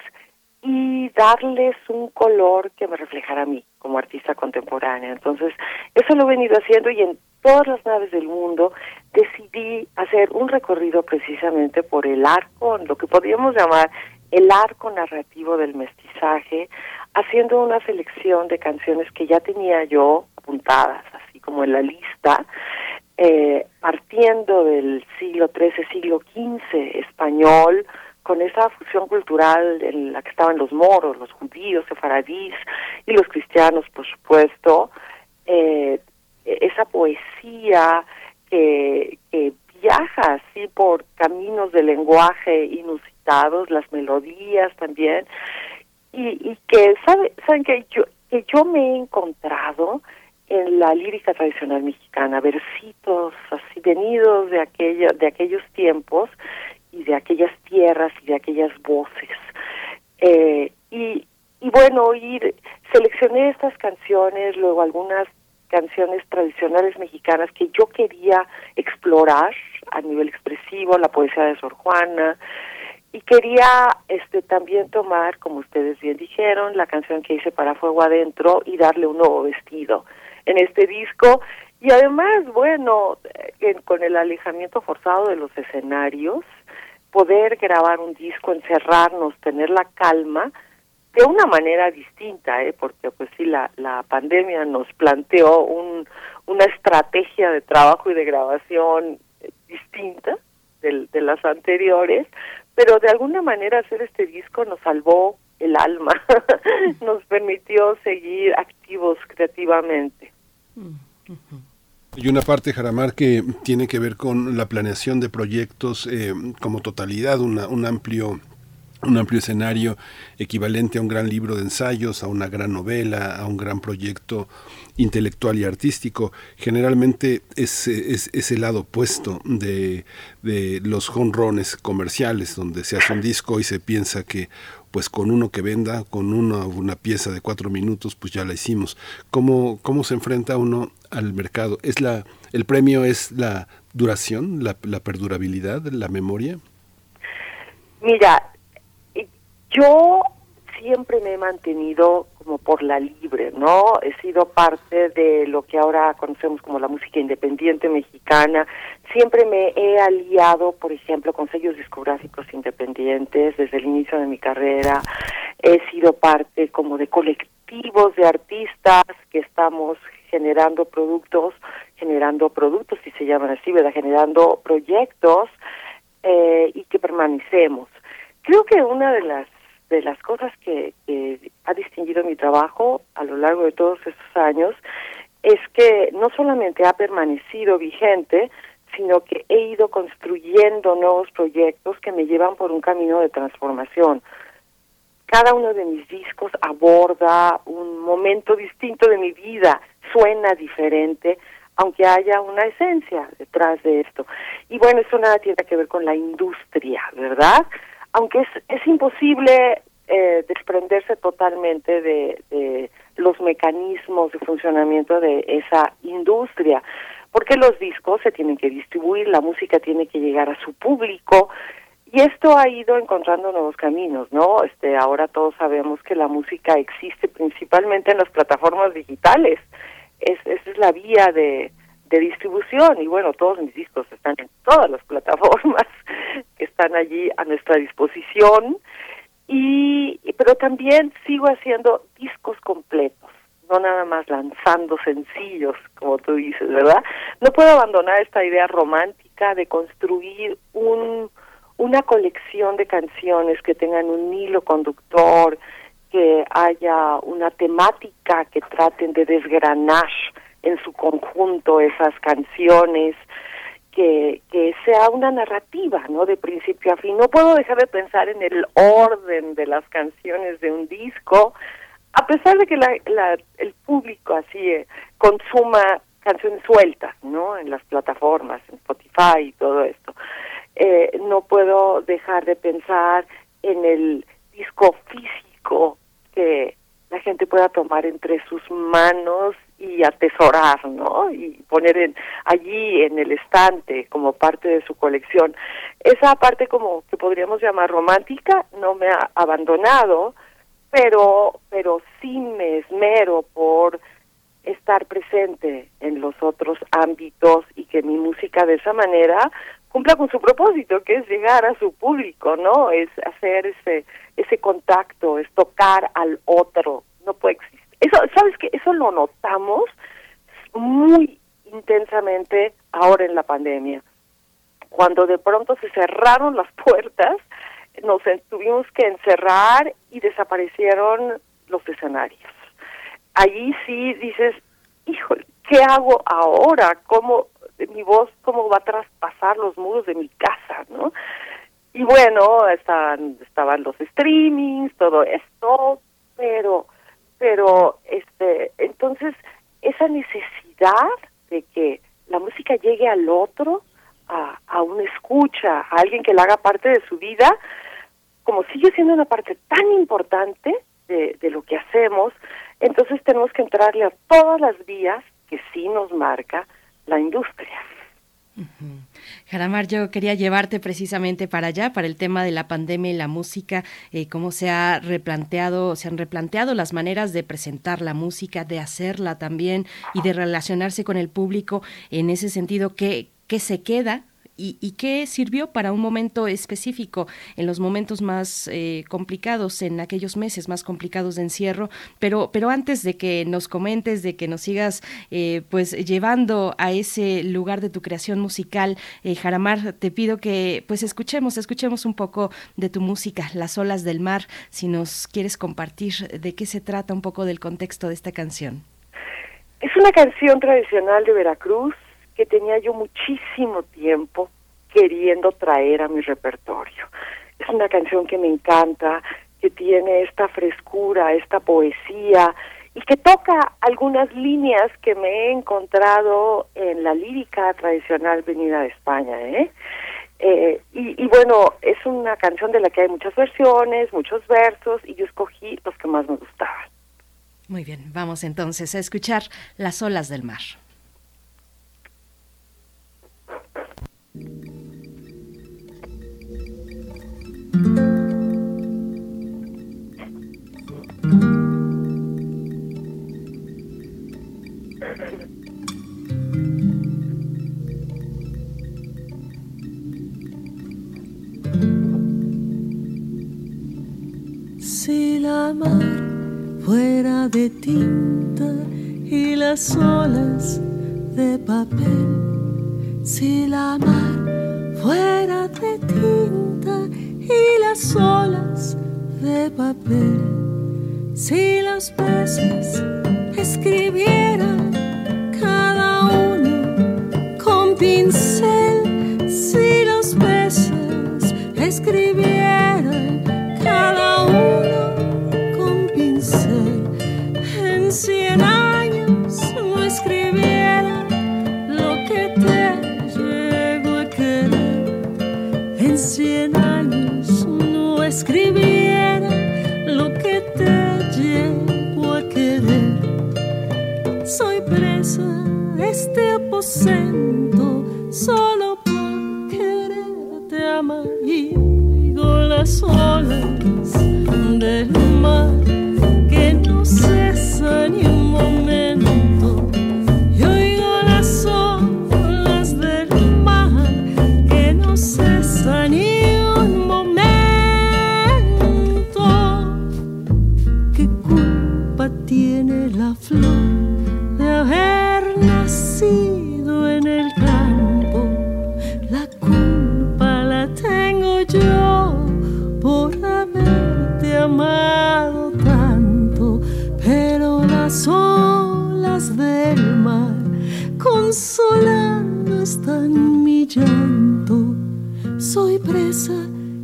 Speaker 23: y darles un color que me reflejara a mí como artista contemporánea. Entonces, eso lo he venido haciendo y en todas las naves del mundo decidí hacer un recorrido precisamente por el arco, lo que podríamos llamar el arco narrativo del mestizaje, haciendo una selección de canciones que ya tenía yo apuntadas, así como en la lista, eh, partiendo del siglo XIII, siglo XV español, con esa fusión cultural en la que estaban los moros, los judíos, sefaradís y los cristianos, por supuesto, eh, esa poesía que, viaja así por caminos de lenguaje inusitados, las melodías también, y, y que sabe, saben que yo, que yo me he encontrado en la lírica tradicional mexicana, versitos así venidos de aquella, de aquellos tiempos y de aquellas tierras y de aquellas voces. Eh, y, bueno, oír, seleccioné estas canciones, luego algunas canciones tradicionales mexicanas que yo quería explorar a nivel expresivo, la poesía de Sor Juana, y quería este también tomar, como ustedes bien dijeron, la canción que hice para Fuego Adentro y darle un nuevo vestido en este disco. Y además, bueno, con el alejamiento forzado de los escenarios, poder grabar un disco, encerrarnos, tener la calma, de una manera distinta, ¿eh? porque pues sí, la, la pandemia nos planteó un, una estrategia de trabajo y de grabación distinta de, de las anteriores, pero de alguna manera hacer este disco nos salvó el alma, nos permitió seguir activos creativamente.
Speaker 2: Y una parte, Jaramar, que tiene que ver con la planeación de proyectos eh, como totalidad, un amplio un amplio escenario equivalente a un gran libro de ensayos, a una gran novela, a un gran proyecto intelectual y artístico. Generalmente es, es, el lado opuesto de, de los jonrones comerciales, donde se hace un disco y se piensa que pues con uno que venda, con una, una pieza de cuatro minutos, pues ya la hicimos. ¿Cómo, ¿Cómo se enfrenta uno al mercado? ¿Es la, ¿El premio es la duración, la, la perdurabilidad, la memoria?
Speaker 23: Mira, yo siempre me he mantenido como por la libre, ¿no? He sido parte de lo que ahora conocemos como la música independiente mexicana. Siempre me he aliado, por ejemplo, con sellos discográficos independientes desde el inicio de mi carrera. He sido parte como de colectivos de artistas que estamos generando productos, generando productos, si se llaman así, ¿verdad? Generando proyectos eh, y que permanecemos. Creo que una de las de las cosas que, ha distinguido mi trabajo a lo largo de todos estos años es que no solamente ha permanecido vigente, sino que he ido construyendo nuevos proyectos que me llevan por un camino de transformación. Cada uno de mis discos aborda un momento distinto de mi vida, suena diferente, aunque haya una esencia detrás de esto. Y bueno, eso nada tiene que ver con la industria, ¿verdad? aunque es, es imposible eh, desprenderse totalmente de, de los mecanismos de funcionamiento de esa industria, porque los discos se tienen que distribuir, la música tiene que llegar a su público, y esto ha ido encontrando nuevos caminos, ¿no? Este, ahora todos sabemos que la música existe principalmente en las plataformas digitales. Es, esa es la vía de, de distribución y bueno, todos mis discos están en todas las plataformas que están allí a nuestra disposición y pero también sigo haciendo discos completos, no nada más lanzando sencillos, como tú dices, ¿verdad? No puedo abandonar esta idea romántica de construir un una colección de canciones que tengan un hilo conductor, que haya una temática que traten de desgranar en su conjunto esas canciones, que, que sea una narrativa, ¿no? De principio a fin. No puedo dejar de pensar en el orden de las canciones de un disco, a pesar de que la, el público así eh, consuma canciones sueltas, ¿no? En las plataformas, en Spotify y todo esto eh, no puedo dejar de pensar en el disco físico que la gente pueda tomar entre sus manos y atesorar, ¿no? Y poner en, allí en el estante como parte de su colección. Esa parte como que podríamos llamar romántica no me ha abandonado, pero pero sí me esmero por estar presente en los otros ámbitos y que mi música de esa manera cumpla con su propósito, que es llegar a su público, ¿no? Es hacer ese ese contacto, es tocar al otro, no puede existir. Eso, ¿sabes qué? Eso lo notamos muy intensamente ahora en la pandemia. Cuando de pronto se cerraron las puertas, nos tuvimos que encerrar y desaparecieron los escenarios. Allí sí dices, híjole, ¿qué hago ahora? ¿Cómo mi voz cómo va a traspasar los muros de mi casa, ¿no? Y bueno, estaban, estaban los streamings, todo esto, pero, pero, este, entonces, esa necesidad de que la música llegue al otro, a, a una escucha, a alguien que la haga parte de su vida, como sigue siendo una parte tan importante de, de lo que hacemos, entonces tenemos que entrarle a todas las vías que sí nos marca la industria.
Speaker 1: Jaramar, yo quería llevarte precisamente para allá, para el tema de la pandemia y la música, eh, cómo se ha replanteado, se han replanteado las maneras de presentar la música, de hacerla también y de relacionarse con el público. En ese sentido, ¿qué, qué se queda y, qué sirvió para un momento específico, en los momentos más eh, complicados, en aquellos meses más complicados de encierro. Pero, pero antes de que nos comentes, de que nos sigas eh, pues llevando a ese lugar de tu creación musical, eh, Jaramar, te pido que pues escuchemos, escuchemos un poco de tu música, Las olas del mar, si nos quieres compartir de qué se trata un poco del contexto de esta canción.
Speaker 23: Es una canción tradicional de Veracruz, que tenía yo muchísimo tiempo queriendo traer a mi repertorio. Es una canción que me encanta, que tiene esta frescura, esta poesía y que toca algunas líneas que me he encontrado en la lírica tradicional venida de España. ¿eh? Eh, y, y, bueno, es una canción de la que hay muchas versiones, muchos versos, y yo escogí los que más me gustaban.
Speaker 1: Muy bien, vamos entonces a escuchar Las olas del mar.
Speaker 24: Si la mar fuera de tinta y las olas de papel, si la mar fuera de tinta y las olas de papel, si los peces escribieran cada uno con pincel, si los peces escribieran cada uno con pincel, en cien años escribiera lo que te llego a querer. Soy presa de este aposento solo por quererte amar y con las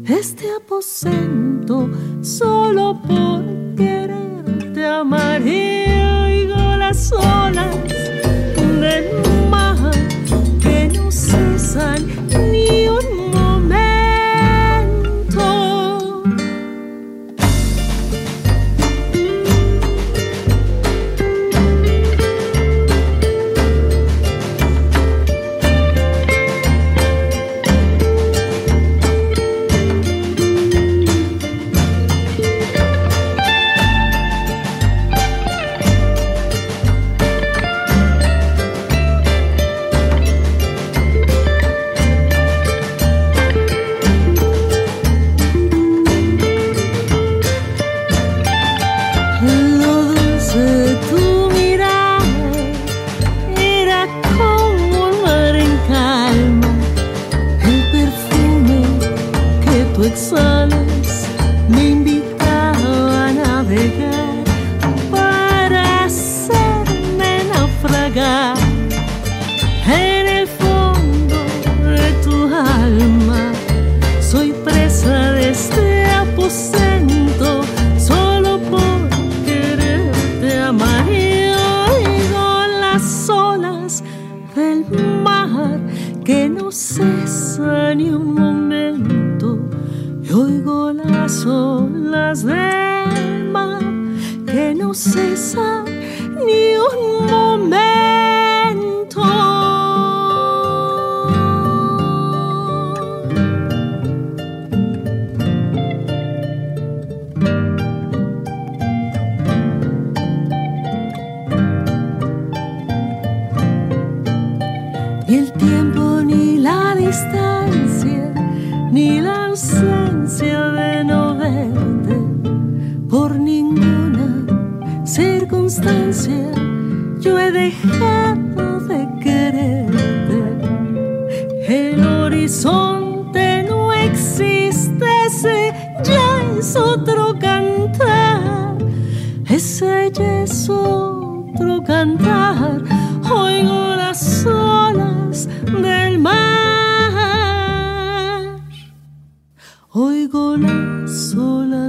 Speaker 24: este aposento solo por quererte amar. Y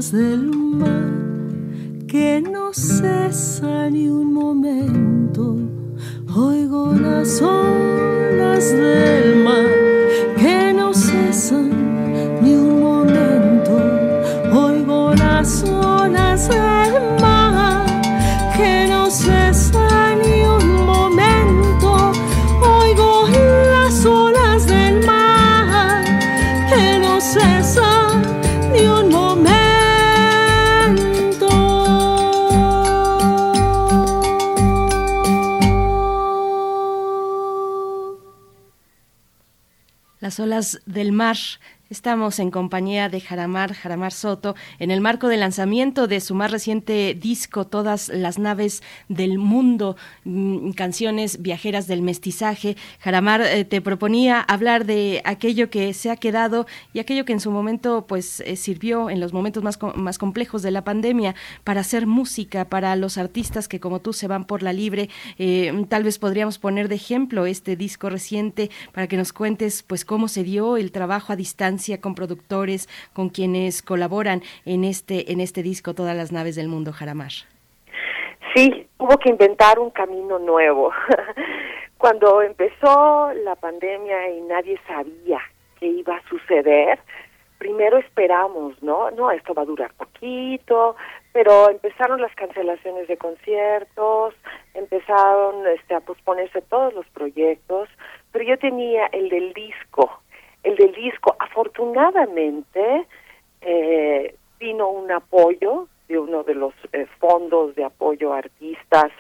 Speaker 24: olas del mar que no cesan ni un momento. Oigo las olas Las olas del mar.
Speaker 1: Estamos en compañía de Jaramar, Jaramar Soto, en el marco del lanzamiento de su más reciente disco, Todas las naves del mundo, mm, canciones viajeras del mestizaje. Jaramar eh, te proponía hablar de aquello que se ha quedado y aquello que en su momento pues eh, sirvió en los momentos más, más complejos de la pandemia para hacer música, para los artistas que como tú se van por la libre. Eh, tal vez podríamos poner de ejemplo este disco reciente para que nos cuentes pues cómo se dio el trabajo a distancia con productores, con quienes colaboran en este, en este disco Todas las naves del mundo, Jaramar.
Speaker 23: Sí, hubo que inventar un camino nuevo. Cuando empezó la pandemia y nadie sabía qué iba a suceder, primero esperamos, ¿no? No, esto va a durar poquito, pero empezaron las cancelaciones de conciertos, empezaron este, a posponerse todos los proyectos, pero yo tenía el del disco. El del disco, afortunadamente, eh, vino un apoyo de uno de los eh, fondos de apoyo a artistas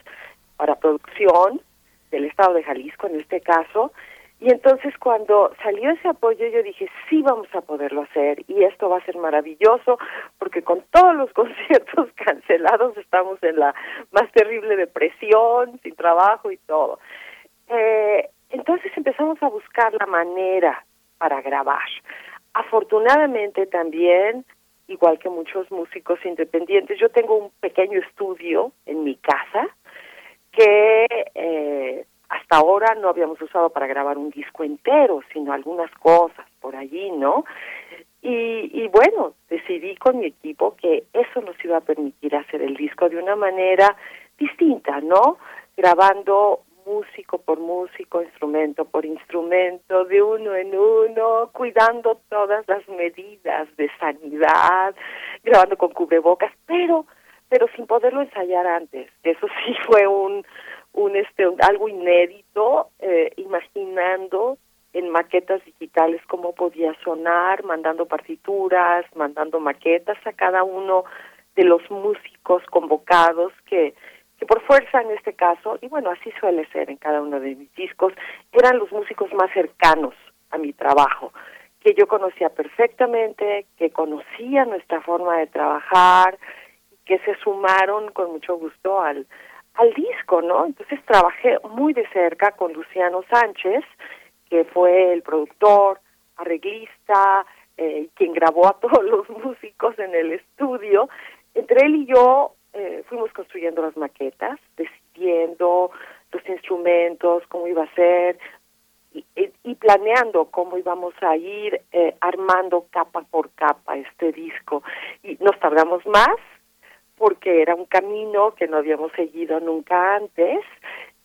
Speaker 23: para producción del Estado de Jalisco en este caso, y entonces cuando salió ese apoyo yo dije, sí vamos a poderlo hacer y esto va a ser maravilloso porque con todos los conciertos cancelados estamos en la más terrible depresión, sin trabajo y todo. Eh, entonces empezamos a buscar la manera para grabar. Afortunadamente también, igual que muchos músicos independientes, yo tengo un pequeño estudio en mi casa que eh, hasta ahora no habíamos usado para grabar un disco entero, sino algunas cosas por allí, ¿no? Y, y bueno, decidí con mi equipo que eso nos iba a permitir hacer el disco de una manera distinta, ¿no? Grabando músico por músico, instrumento por instrumento, de uno en uno, cuidando todas las medidas de sanidad, grabando con cubrebocas, pero pero sin poderlo ensayar antes. Eso sí fue un un este algo inédito, eh, imaginando en maquetas digitales cómo podía sonar, mandando partituras, mandando maquetas a cada uno de los músicos convocados que que por fuerza en este caso, y bueno, así suele ser en cada uno de mis discos, eran los músicos más cercanos a mi trabajo, que yo conocía perfectamente, que conocía nuestra forma de trabajar, que se sumaron con mucho gusto al, al disco, ¿no? Entonces trabajé muy de cerca con Luciano Sánchez, que fue el productor, arreglista, eh, quien grabó a todos los músicos en el estudio. Entre él y yo eh, fuimos construyendo las maquetas, decidiendo los instrumentos, cómo iba a ser, y, y planeando cómo íbamos a ir eh, armando capa por capa este disco. Y nos tardamos más, porque era un camino que no habíamos seguido nunca antes,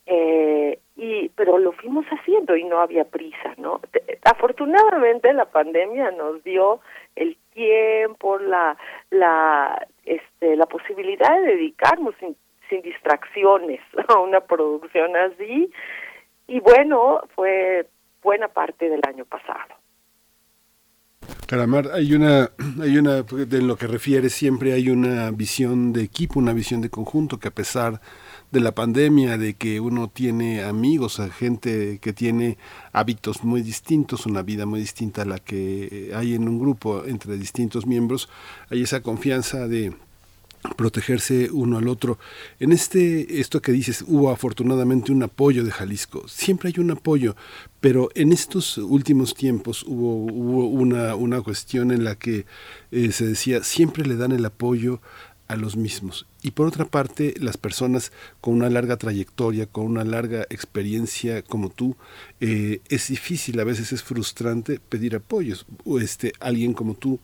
Speaker 23: eh, y pero lo fuimos haciendo y no había prisa, ¿no? Afortunadamente la pandemia nos dio el tiempo, la la este la posibilidad de dedicarnos sin, sin distracciones a una producción así y bueno, fue buena parte del año pasado.
Speaker 2: Caramar, hay una, hay una, en lo que refiere siempre hay una visión de equipo, una visión de conjunto que a pesar de la pandemia, de que uno tiene amigos, gente que tiene hábitos muy distintos, una vida muy distinta a la que hay en un grupo entre distintos miembros, hay esa confianza de protegerse uno al otro. En este, esto que dices, hubo afortunadamente un apoyo de Jalisco. Siempre hay un apoyo, pero en estos últimos tiempos hubo, hubo una, una cuestión en la que eh, se decía, siempre le dan el apoyo a los mismos. Y por otra parte, las personas con una larga trayectoria, con una larga experiencia como tú, eh, es difícil, a veces es frustrante pedir apoyos. Este, alguien como tú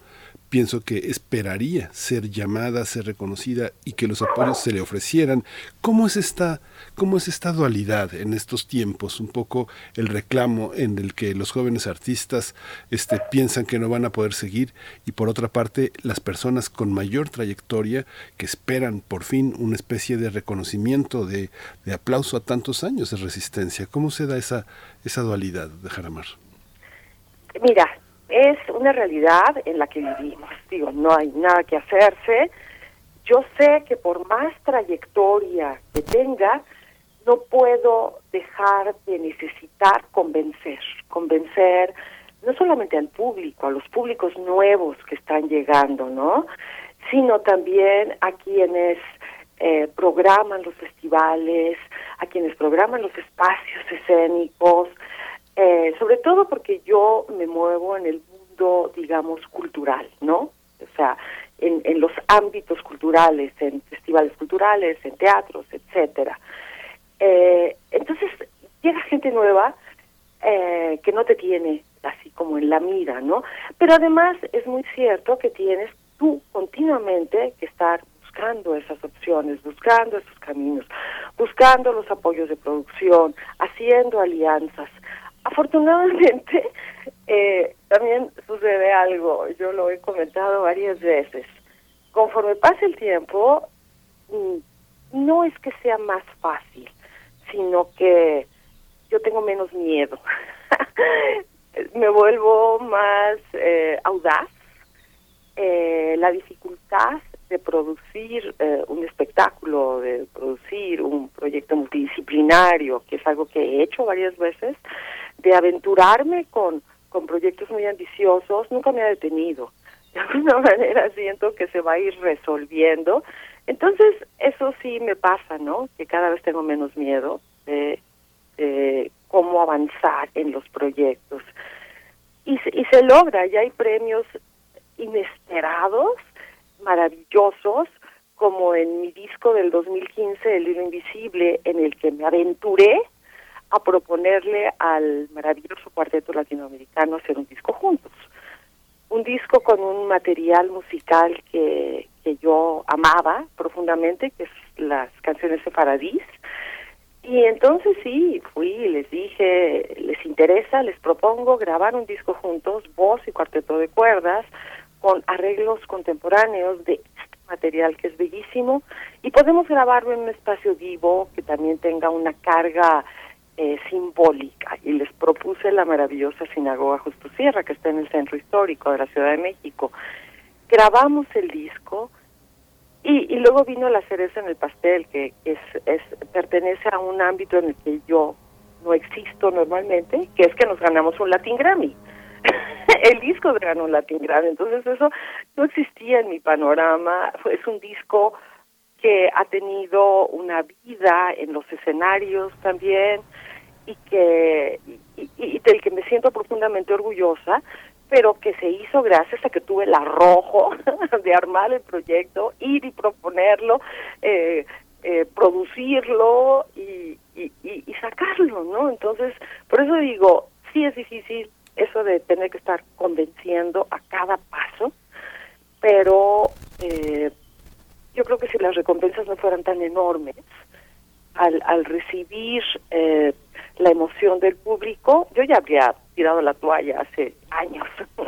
Speaker 2: pienso que esperaría ser llamada, ser reconocida y que los apoyos se le ofrecieran. ¿Cómo es esta, cómo es esta dualidad en estos tiempos? Un poco el reclamo en el que los jóvenes artistas este, piensan que no van a poder seguir y por otra parte las personas con mayor trayectoria que esperan por fin una especie de reconocimiento, de, de aplauso a tantos años de resistencia. ¿Cómo se da esa, esa dualidad de Jaramar?
Speaker 23: Mira, es una realidad en la que vivimos. Digo, no hay nada que hacerse. Yo sé que por más trayectoria que tenga, no puedo dejar de necesitar convencer, convencer no solamente al público, a los públicos nuevos que están llegando, ¿no? Sino también a quienes eh, programan los festivales, a quienes programan los espacios escénicos, eh, sobre todo porque yo me muevo en el mundo, digamos, cultural, ¿no? O sea, en, en los ámbitos culturales, en festivales culturales, en teatros, etcétera. Eh, entonces, llega gente nueva eh, que no te tiene así como en la mira, ¿no? Pero además es muy cierto que tienes tú continuamente que estar buscando esas opciones, buscando esos caminos, buscando los apoyos de producción, haciendo alianzas, Afortunadamente, eh, también sucede algo, yo lo he comentado varias veces. Conforme pasa el tiempo, mm, no es que sea más fácil, sino que yo tengo menos miedo. Me vuelvo más eh, audaz. Eh, la dificultad de producir eh, un espectáculo, de producir un proyecto multidisciplinario, que es algo que he hecho varias veces, de aventurarme con, con proyectos muy ambiciosos, nunca me ha detenido. De alguna manera siento que se va a ir resolviendo. Entonces, eso sí me pasa, ¿no? Que cada vez tengo menos miedo de, cómo avanzar en los proyectos. Y, y se logra, ya hay premios inesperados, maravillosos, como en mi disco del 2015, El libro invisible, en el que me aventuré a proponerle al maravilloso cuarteto latinoamericano hacer un disco juntos. Un disco con un material musical que, que yo amaba profundamente, que es las canciones de Paradis. Y entonces sí, fui y les dije, les interesa, les propongo grabar un disco juntos, voz y cuarteto de cuerdas, con arreglos contemporáneos de este material que es bellísimo y podemos grabarlo en un espacio vivo que también tenga una carga eh, simbólica y les propuse la maravillosa sinagoga Justo Sierra que está en el centro histórico de la Ciudad de México. Grabamos el disco y, y luego vino la cereza en el pastel que es, es pertenece a un ámbito en el que yo no existo normalmente, que es que nos ganamos un Latin Grammy. el disco ganó un Latin Grammy, entonces eso no existía en mi panorama, es un disco que ha tenido una vida en los escenarios también y que y, del que me siento profundamente orgullosa pero que se hizo gracias a que tuve el arrojo de armar el proyecto, ir y proponerlo, eh, eh, producirlo y, y, y, sacarlo, ¿no? Entonces, por eso digo, sí es difícil eso de tener que estar convenciendo a cada paso, pero eh, yo creo que si las recompensas no fueran tan enormes, al, al recibir eh, la emoción del público, yo ya habría tirado la toalla hace años.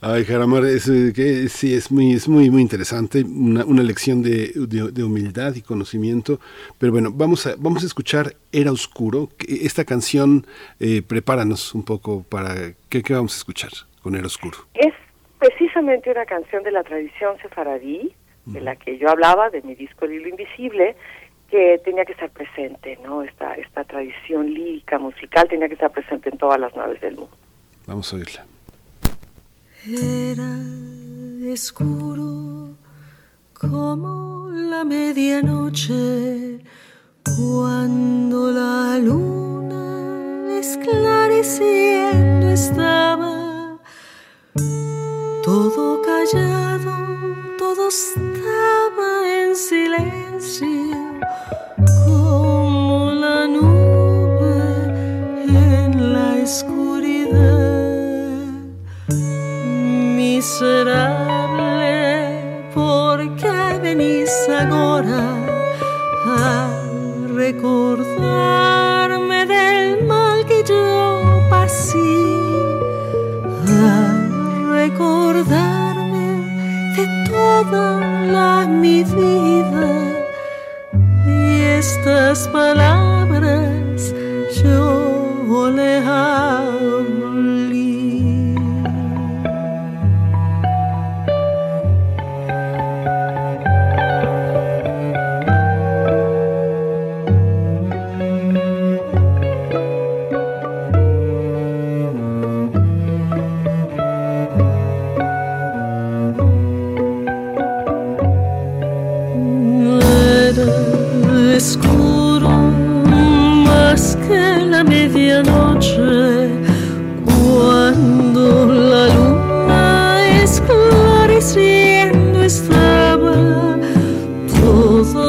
Speaker 2: Ay, Jaramar, es, eh, que sí, es muy, es muy, muy interesante, una, una lección de, de, de, humildad y conocimiento. Pero bueno, vamos a, vamos a escuchar Era Oscuro. Esta canción, eh, prepáranos un poco para ¿qué, qué vamos a escuchar con Era Oscuro.
Speaker 23: Es precisamente una canción de la tradición sefaradí, de la que yo hablaba, de mi disco El Hilo Invisible, que tenía que estar presente, ¿no? Esta, esta tradición lírica, musical, tenía que estar presente en todas las naves del mundo.
Speaker 2: Vamos a oírla.
Speaker 24: Era oscuro como la medianoche cuando la luna esclareciendo estaba todo callado, todo estaba en silencio como la nube en la oscuridad. Miserable, porque venís ahora a recordarme del mal que yo pasé, toda mi vida y estas palabras todo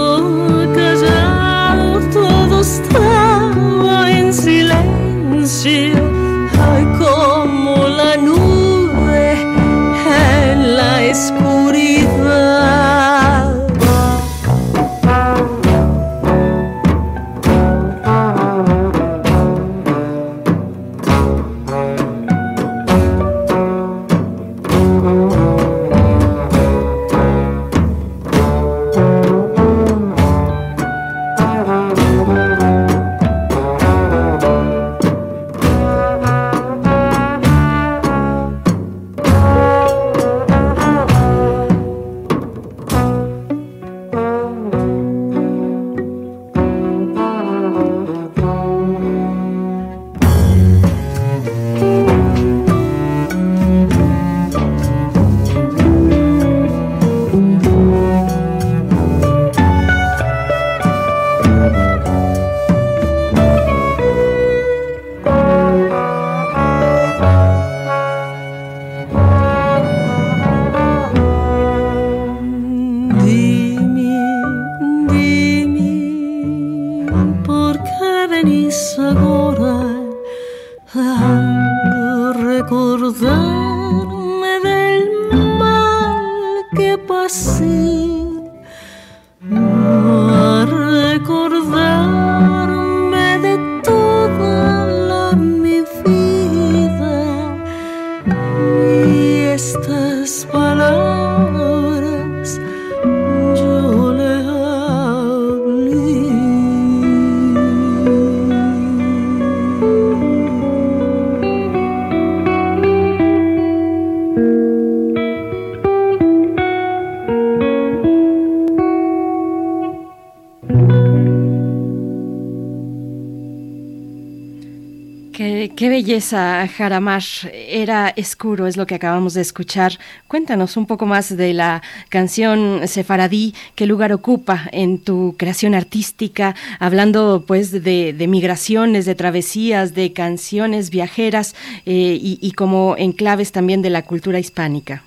Speaker 1: belleza, Jaramar. Era escuro, es lo que acabamos de escuchar. Cuéntanos un poco más de la canción Sefaradí, qué lugar ocupa en tu creación artística, hablando pues de, de migraciones, de travesías, de canciones viajeras eh, y, y como enclaves también de la cultura hispánica.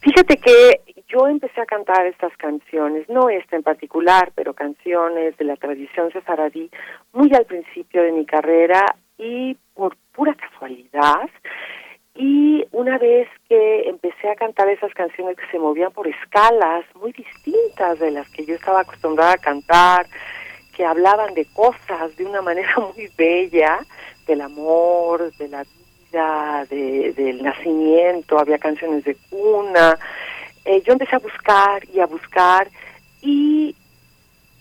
Speaker 23: Fíjate que yo empecé a cantar estas canciones, no esta en particular, pero canciones de la tradición sefaradí, muy al principio de mi carrera y por pura casualidad. Y una vez que empecé a cantar esas canciones que se movían por escalas muy distintas de las que yo estaba acostumbrada a cantar, que hablaban de cosas de una manera muy bella, del amor, de la vida, de, del nacimiento, había canciones de cuna, eh, yo empecé a buscar y a buscar y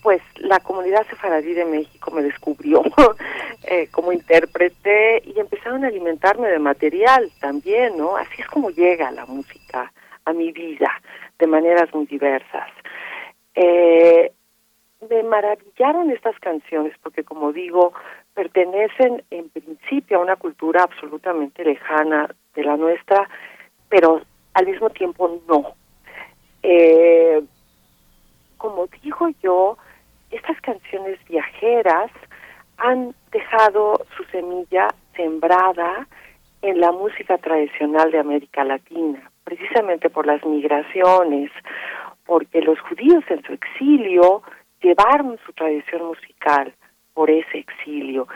Speaker 23: pues la comunidad sefaradí de México me descubrió eh, como intérprete y empezaron a alimentarme de material también, ¿no? Así es como llega la música a mi vida de maneras muy diversas. Eh, me maravillaron estas canciones porque, como digo, pertenecen en principio a una cultura absolutamente lejana de la nuestra, pero al mismo tiempo no. Eh, como digo yo, estas canciones viajeras han dejado su semilla sembrada en la música tradicional de América Latina, precisamente por las migraciones, porque los judíos en su exilio llevaron su tradición musical por ese exilio.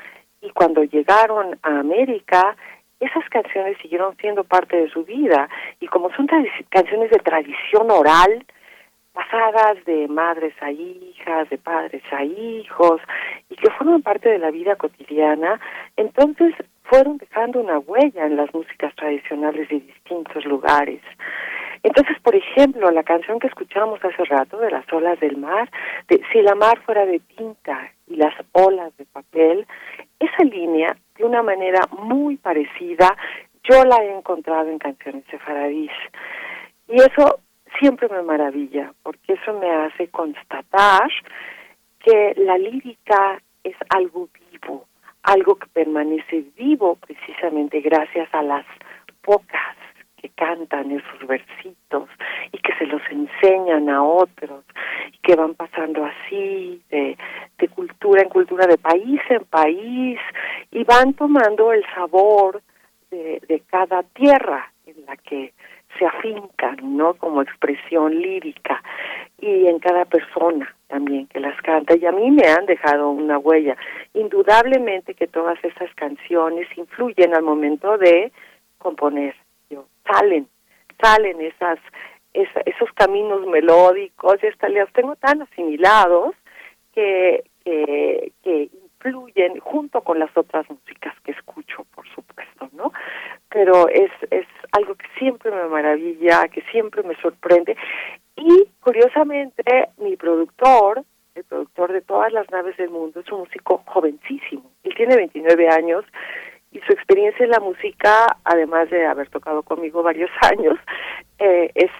Speaker 23: Y cuando llegaron a América esas canciones siguieron siendo parte de su vida. Y como son canciones de tradición oral, pasadas de madres a hijas, de padres a hijos, y que fueron parte de la vida cotidiana, entonces fueron dejando una huella en las músicas tradicionales de distintos lugares. Entonces, por ejemplo, la canción que escuchamos hace rato de las olas del mar, de Si la mar fuera de tinta y las olas de papel, esa línea, de una manera muy parecida, yo la he encontrado en canciones sefaradís. Y eso siempre me maravilla, porque eso me hace constatar que la lírica es algo vivo, algo que permanece vivo precisamente gracias a las pocas que cantan esos versitos y que se los enseñan a otros y que van pasando así de, de cultura en cultura, de país en país y van tomando el sabor de, de cada tierra en la que se afincan, ¿no? Como expresión lírica y en cada persona también que las canta y a mí me han dejado una huella. Indudablemente que todas esas canciones influyen al momento de componer salen, salen esas, esos caminos melódicos, y hasta los tengo tan asimilados que, que, que influyen junto con las otras músicas que escucho, por supuesto, ¿no? Pero es, es algo que siempre me maravilla, que siempre me sorprende. Y curiosamente, mi productor, el productor de todas las naves del mundo, es un músico jovencísimo. Él tiene 29 años y su experiencia en la música, además de haber tocado conmigo varios años, eh, es,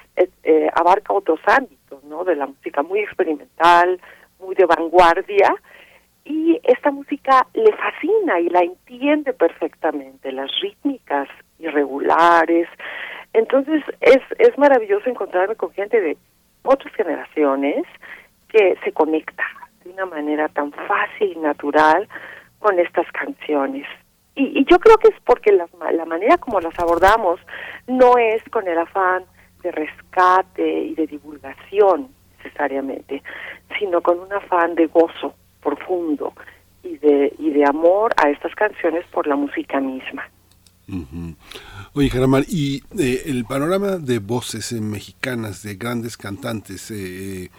Speaker 23: eh, abarca otros ámbitos, ¿no? De la música muy experimental, muy de vanguardia, y esta música le fascina y la entiende perfectamente, las rítmicas irregulares. Entonces es, es maravilloso encontrarme con gente de otras generaciones que se conecta de una manera tan fácil y natural con estas canciones. Y, yo creo que es porque la, la manera como las abordamos no es con el afán de rescate y de divulgación necesariamente, sino con un afán de gozo profundo y de, y de amor a estas canciones por la música misma.
Speaker 2: Oye, Jaramar, y eh, el panorama de voces mexicanas, de grandes cantantes, eh,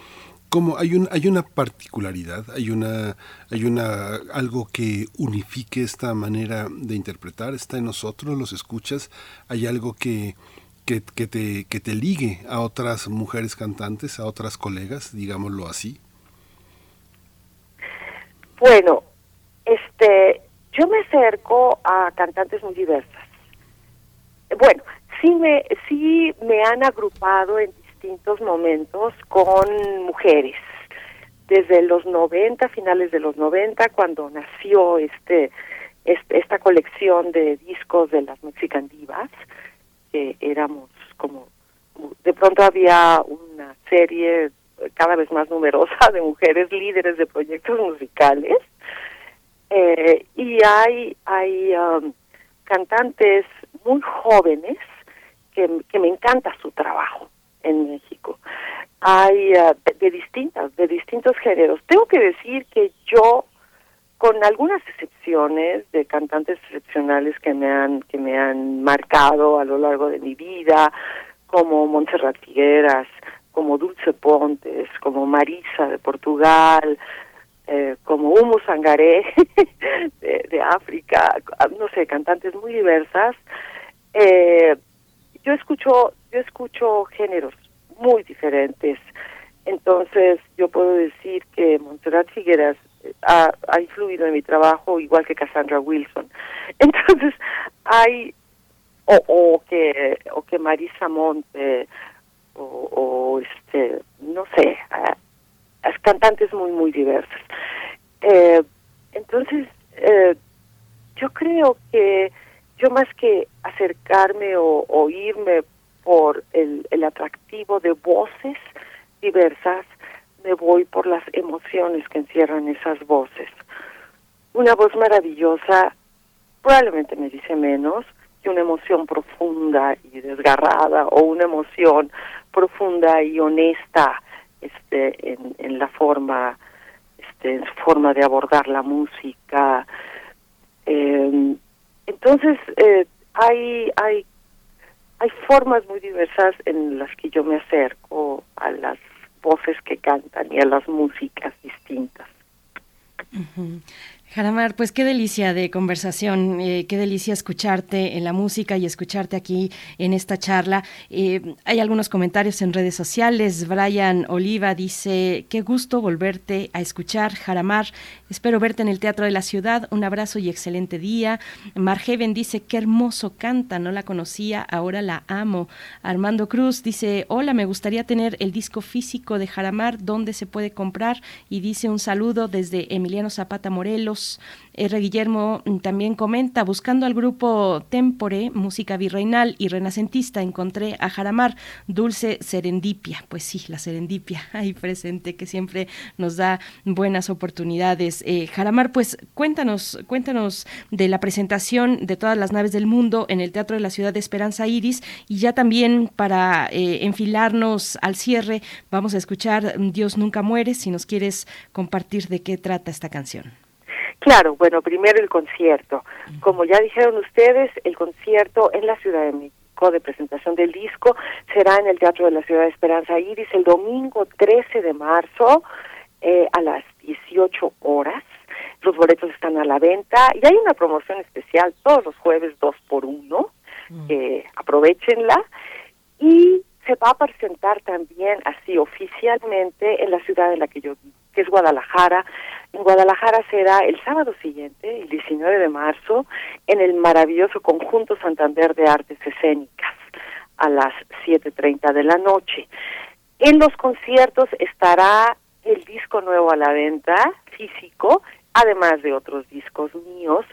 Speaker 2: como hay un hay una particularidad hay una hay una algo que unifique esta manera de interpretar está en nosotros los escuchas hay algo que que, te que te ligue a otras mujeres cantantes a otras colegas digámoslo así
Speaker 23: bueno este yo me acerco a cantantes muy diversas bueno sí me sí me han agrupado en distintos momentos con mujeres. Desde los 90, finales de los 90, cuando nació este esta colección de discos de las Mexican Divas, que éramos como, de pronto había una serie cada vez más numerosa de mujeres líderes de proyectos musicales, eh, y hay, hay um, cantantes muy jóvenes que, que me encanta su trabajo en México. Hay uh, de, distintas, de distintos géneros. Tengo que decir que yo, con algunas excepciones de cantantes excepcionales que me han, que me han marcado a lo largo de mi vida, como Montserrat Figueras, como Dulce Pontes, como Marisa de Portugal, eh, como Humo Sangaré de, África, no sé, cantantes muy diversas. Eh, yo escucho, yo escucho géneros muy diferentes. Entonces, yo puedo decir que Montserrat Figueras eh, ha, ha influido en mi trabajo igual que Cassandra Wilson. Entonces, hay o, o que o que Marisa Monte o, o este no sé cantantes muy muy diversas eh, entonces eh, yo creo que yo más que acercarme o oírme por el, el atractivo de voces diversas me voy por las emociones que encierran esas voces. Una voz maravillosa probablemente me dice menos que una emoción profunda y desgarrada o una emoción profunda y honesta este en, en la forma este en su forma de abordar la música eh, entonces eh, hay hay hay formas muy diversas en las que yo me acerco a las voces que cantan y a las músicas distintas.
Speaker 1: Uh Jaramar, pues qué delicia de conversación, eh, qué delicia escucharte en la música y escucharte aquí en esta charla. Eh, hay algunos comentarios en redes sociales. Brian Oliva dice, qué gusto volverte a escuchar, Jaramar. Espero verte en el Teatro de la Ciudad. Un abrazo y excelente día. Margeven dice, qué hermoso canta, no la conocía, ahora la amo. Armando Cruz dice, hola, me gustaría tener el disco físico de Jaramar, ¿dónde se puede comprar? Y dice un saludo desde Emiliano Zapata Morelos. R. Guillermo también comenta, buscando al grupo Tempore, música virreinal y renacentista, encontré a Jaramar, Dulce Serendipia. Pues sí, la serendipia ahí presente que siempre nos da buenas oportunidades. Eh, Jaramar, pues cuéntanos, cuéntanos de la presentación de todas las naves del mundo en el Teatro de la Ciudad de Esperanza Iris y ya también para eh, enfilarnos al cierre vamos a escuchar Dios nunca muere, si nos quieres compartir de qué trata esta canción.
Speaker 23: Claro, bueno, primero el concierto. Como ya dijeron ustedes, el concierto en la Ciudad de México de presentación del disco será en el Teatro de la Ciudad de Esperanza Iris el domingo 13 de marzo eh, a las 18 horas. Los boletos están a la venta y hay una promoción especial todos los jueves dos por uno. Eh, aprovechenla y se va a presentar también así oficialmente en la ciudad en la que yo vivo, que es Guadalajara. En Guadalajara será el sábado siguiente, el 19 de marzo, en el maravilloso conjunto Santander de Artes Escénicas, a las 7.30 de la noche. En los conciertos estará el disco nuevo a la venta, físico, además de otros discos míos,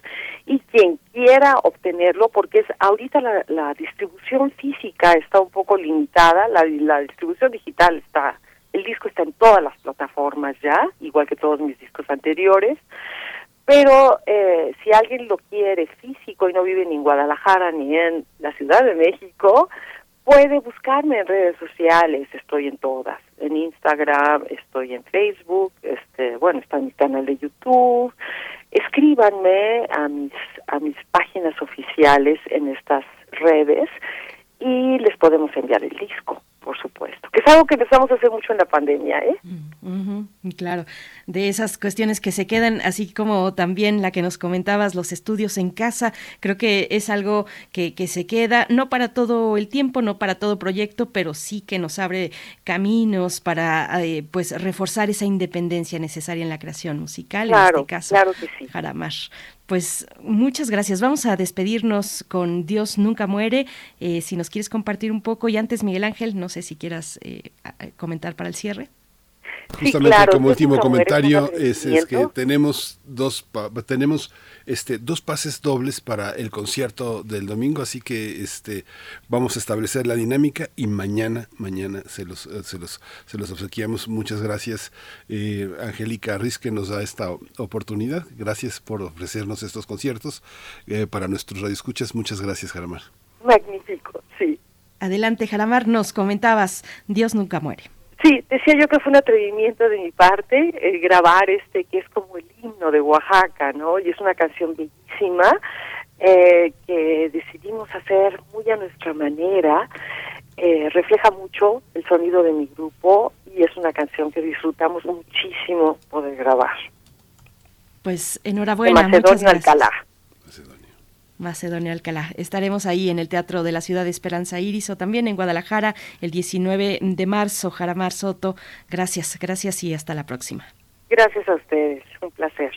Speaker 23: y quien quiera obtenerlo, porque es ahorita la, distribución física está un poco limitada, la, la distribución digital está, el disco está en todas las plataformas ya, igual que todos mis discos anteriores, pero eh, si alguien lo quiere físico y no vive ni en Guadalajara ni en la Ciudad de México, puede buscarme en redes sociales, estoy en todas, en Instagram, estoy en Facebook, este, bueno, está en mi canal de YouTube. Escríbanme a mis a mis páginas oficiales en estas redes y les podemos enviar el disco por supuesto, que es algo que empezamos a hacer mucho en la pandemia, ¿eh?
Speaker 1: claro, de esas cuestiones que se quedan, así como también la que nos comentabas, los estudios en casa, creo que es algo que, que se queda, no para todo el tiempo, no para todo proyecto, pero sí que nos abre caminos para eh, pues reforzar esa independencia necesaria en la creación musical,
Speaker 23: claro,
Speaker 1: en este caso,
Speaker 23: claro que sí.
Speaker 1: Jaramar. Pues muchas gracias. Vamos a despedirnos con Dios nunca muere. Eh, si nos quieres compartir un poco y antes Miguel Ángel, no sé si quieras eh, comentar para el cierre.
Speaker 2: Justamente
Speaker 23: claro,
Speaker 2: como último comentario es, es que tenemos dos pa- tenemos este dos pases dobles para el concierto del domingo, así que este vamos a establecer la dinámica y mañana mañana se los eh, se los se los obsequiamos. Muchas gracias eh, Angélica Riz que nos da esta oportunidad. Gracias por ofrecernos estos conciertos eh, para nuestros radioescuchas. Muchas gracias, Jaramar.
Speaker 23: Magnífico, sí.
Speaker 24: Adelante, Jaramar, nos comentabas, Dios nunca muere.
Speaker 23: Sí, decía yo que fue un atrevimiento de mi parte eh, grabar este que es como el himno de Oaxaca, ¿no? Y es una canción bellísima eh, que decidimos hacer muy a nuestra manera. Eh, refleja mucho el sonido de mi grupo y es una canción que disfrutamos muchísimo poder grabar.
Speaker 24: Pues
Speaker 23: De
Speaker 24: enhorabuena, muchas
Speaker 23: Macedonio
Speaker 24: gracias.
Speaker 23: Alcalá.
Speaker 24: Macedonio Alcalá. Estaremos ahí en el Teatro de la Ciudad de Esperanza Iris o también en Guadalajara el 19 de marzo. Jaramar Soto, gracias, gracias y hasta la próxima.
Speaker 23: Gracias a ustedes, un placer.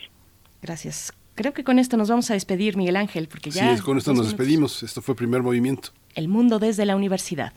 Speaker 24: Gracias. Creo que con esto nos vamos a despedir, Miguel Ángel, porque ya...
Speaker 2: sí, con esto nos despedimos. Esto fue primer movimiento.
Speaker 24: El mundo desde la universidad.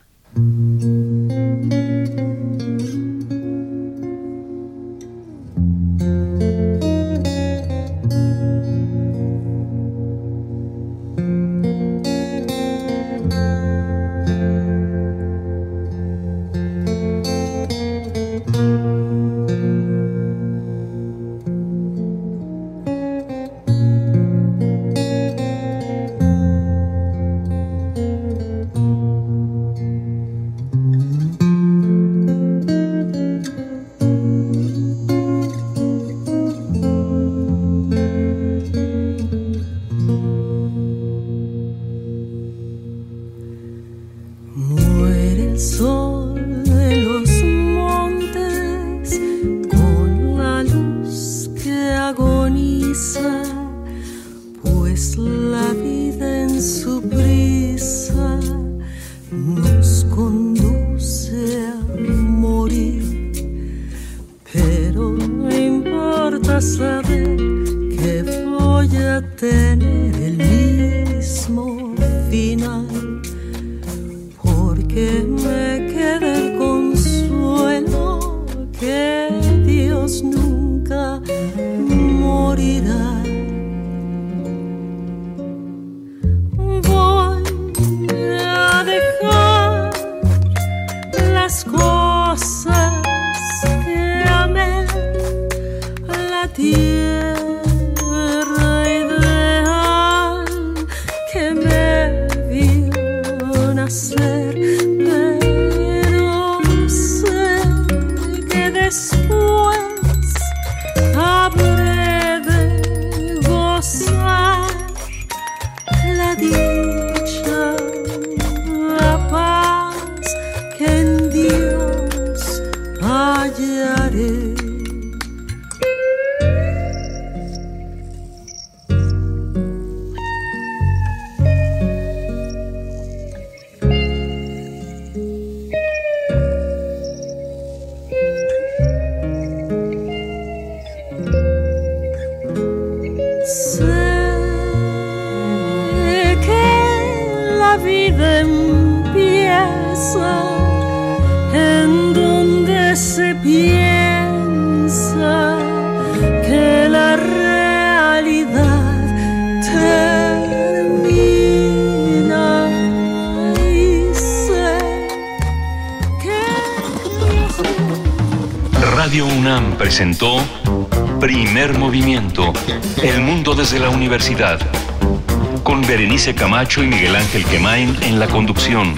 Speaker 4: Ángel Quemain en la conducción,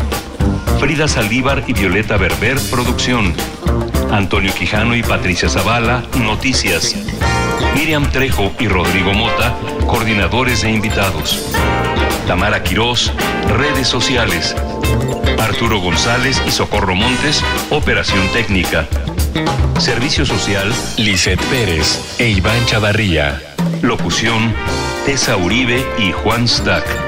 Speaker 4: Frida Saldívar y Violeta Berber, producción, Antonio Quijano y Patricia Zavala, noticias, Miriam Trejo y Rodrigo Mota, coordinadores de invitados, Tamara Quirós, redes sociales, Arturo González y Socorro Montes, operación técnica. Servicio Social, Lisette Pérez e Iván Chavarría. Locución, Tessa Uribe y Juan Stack.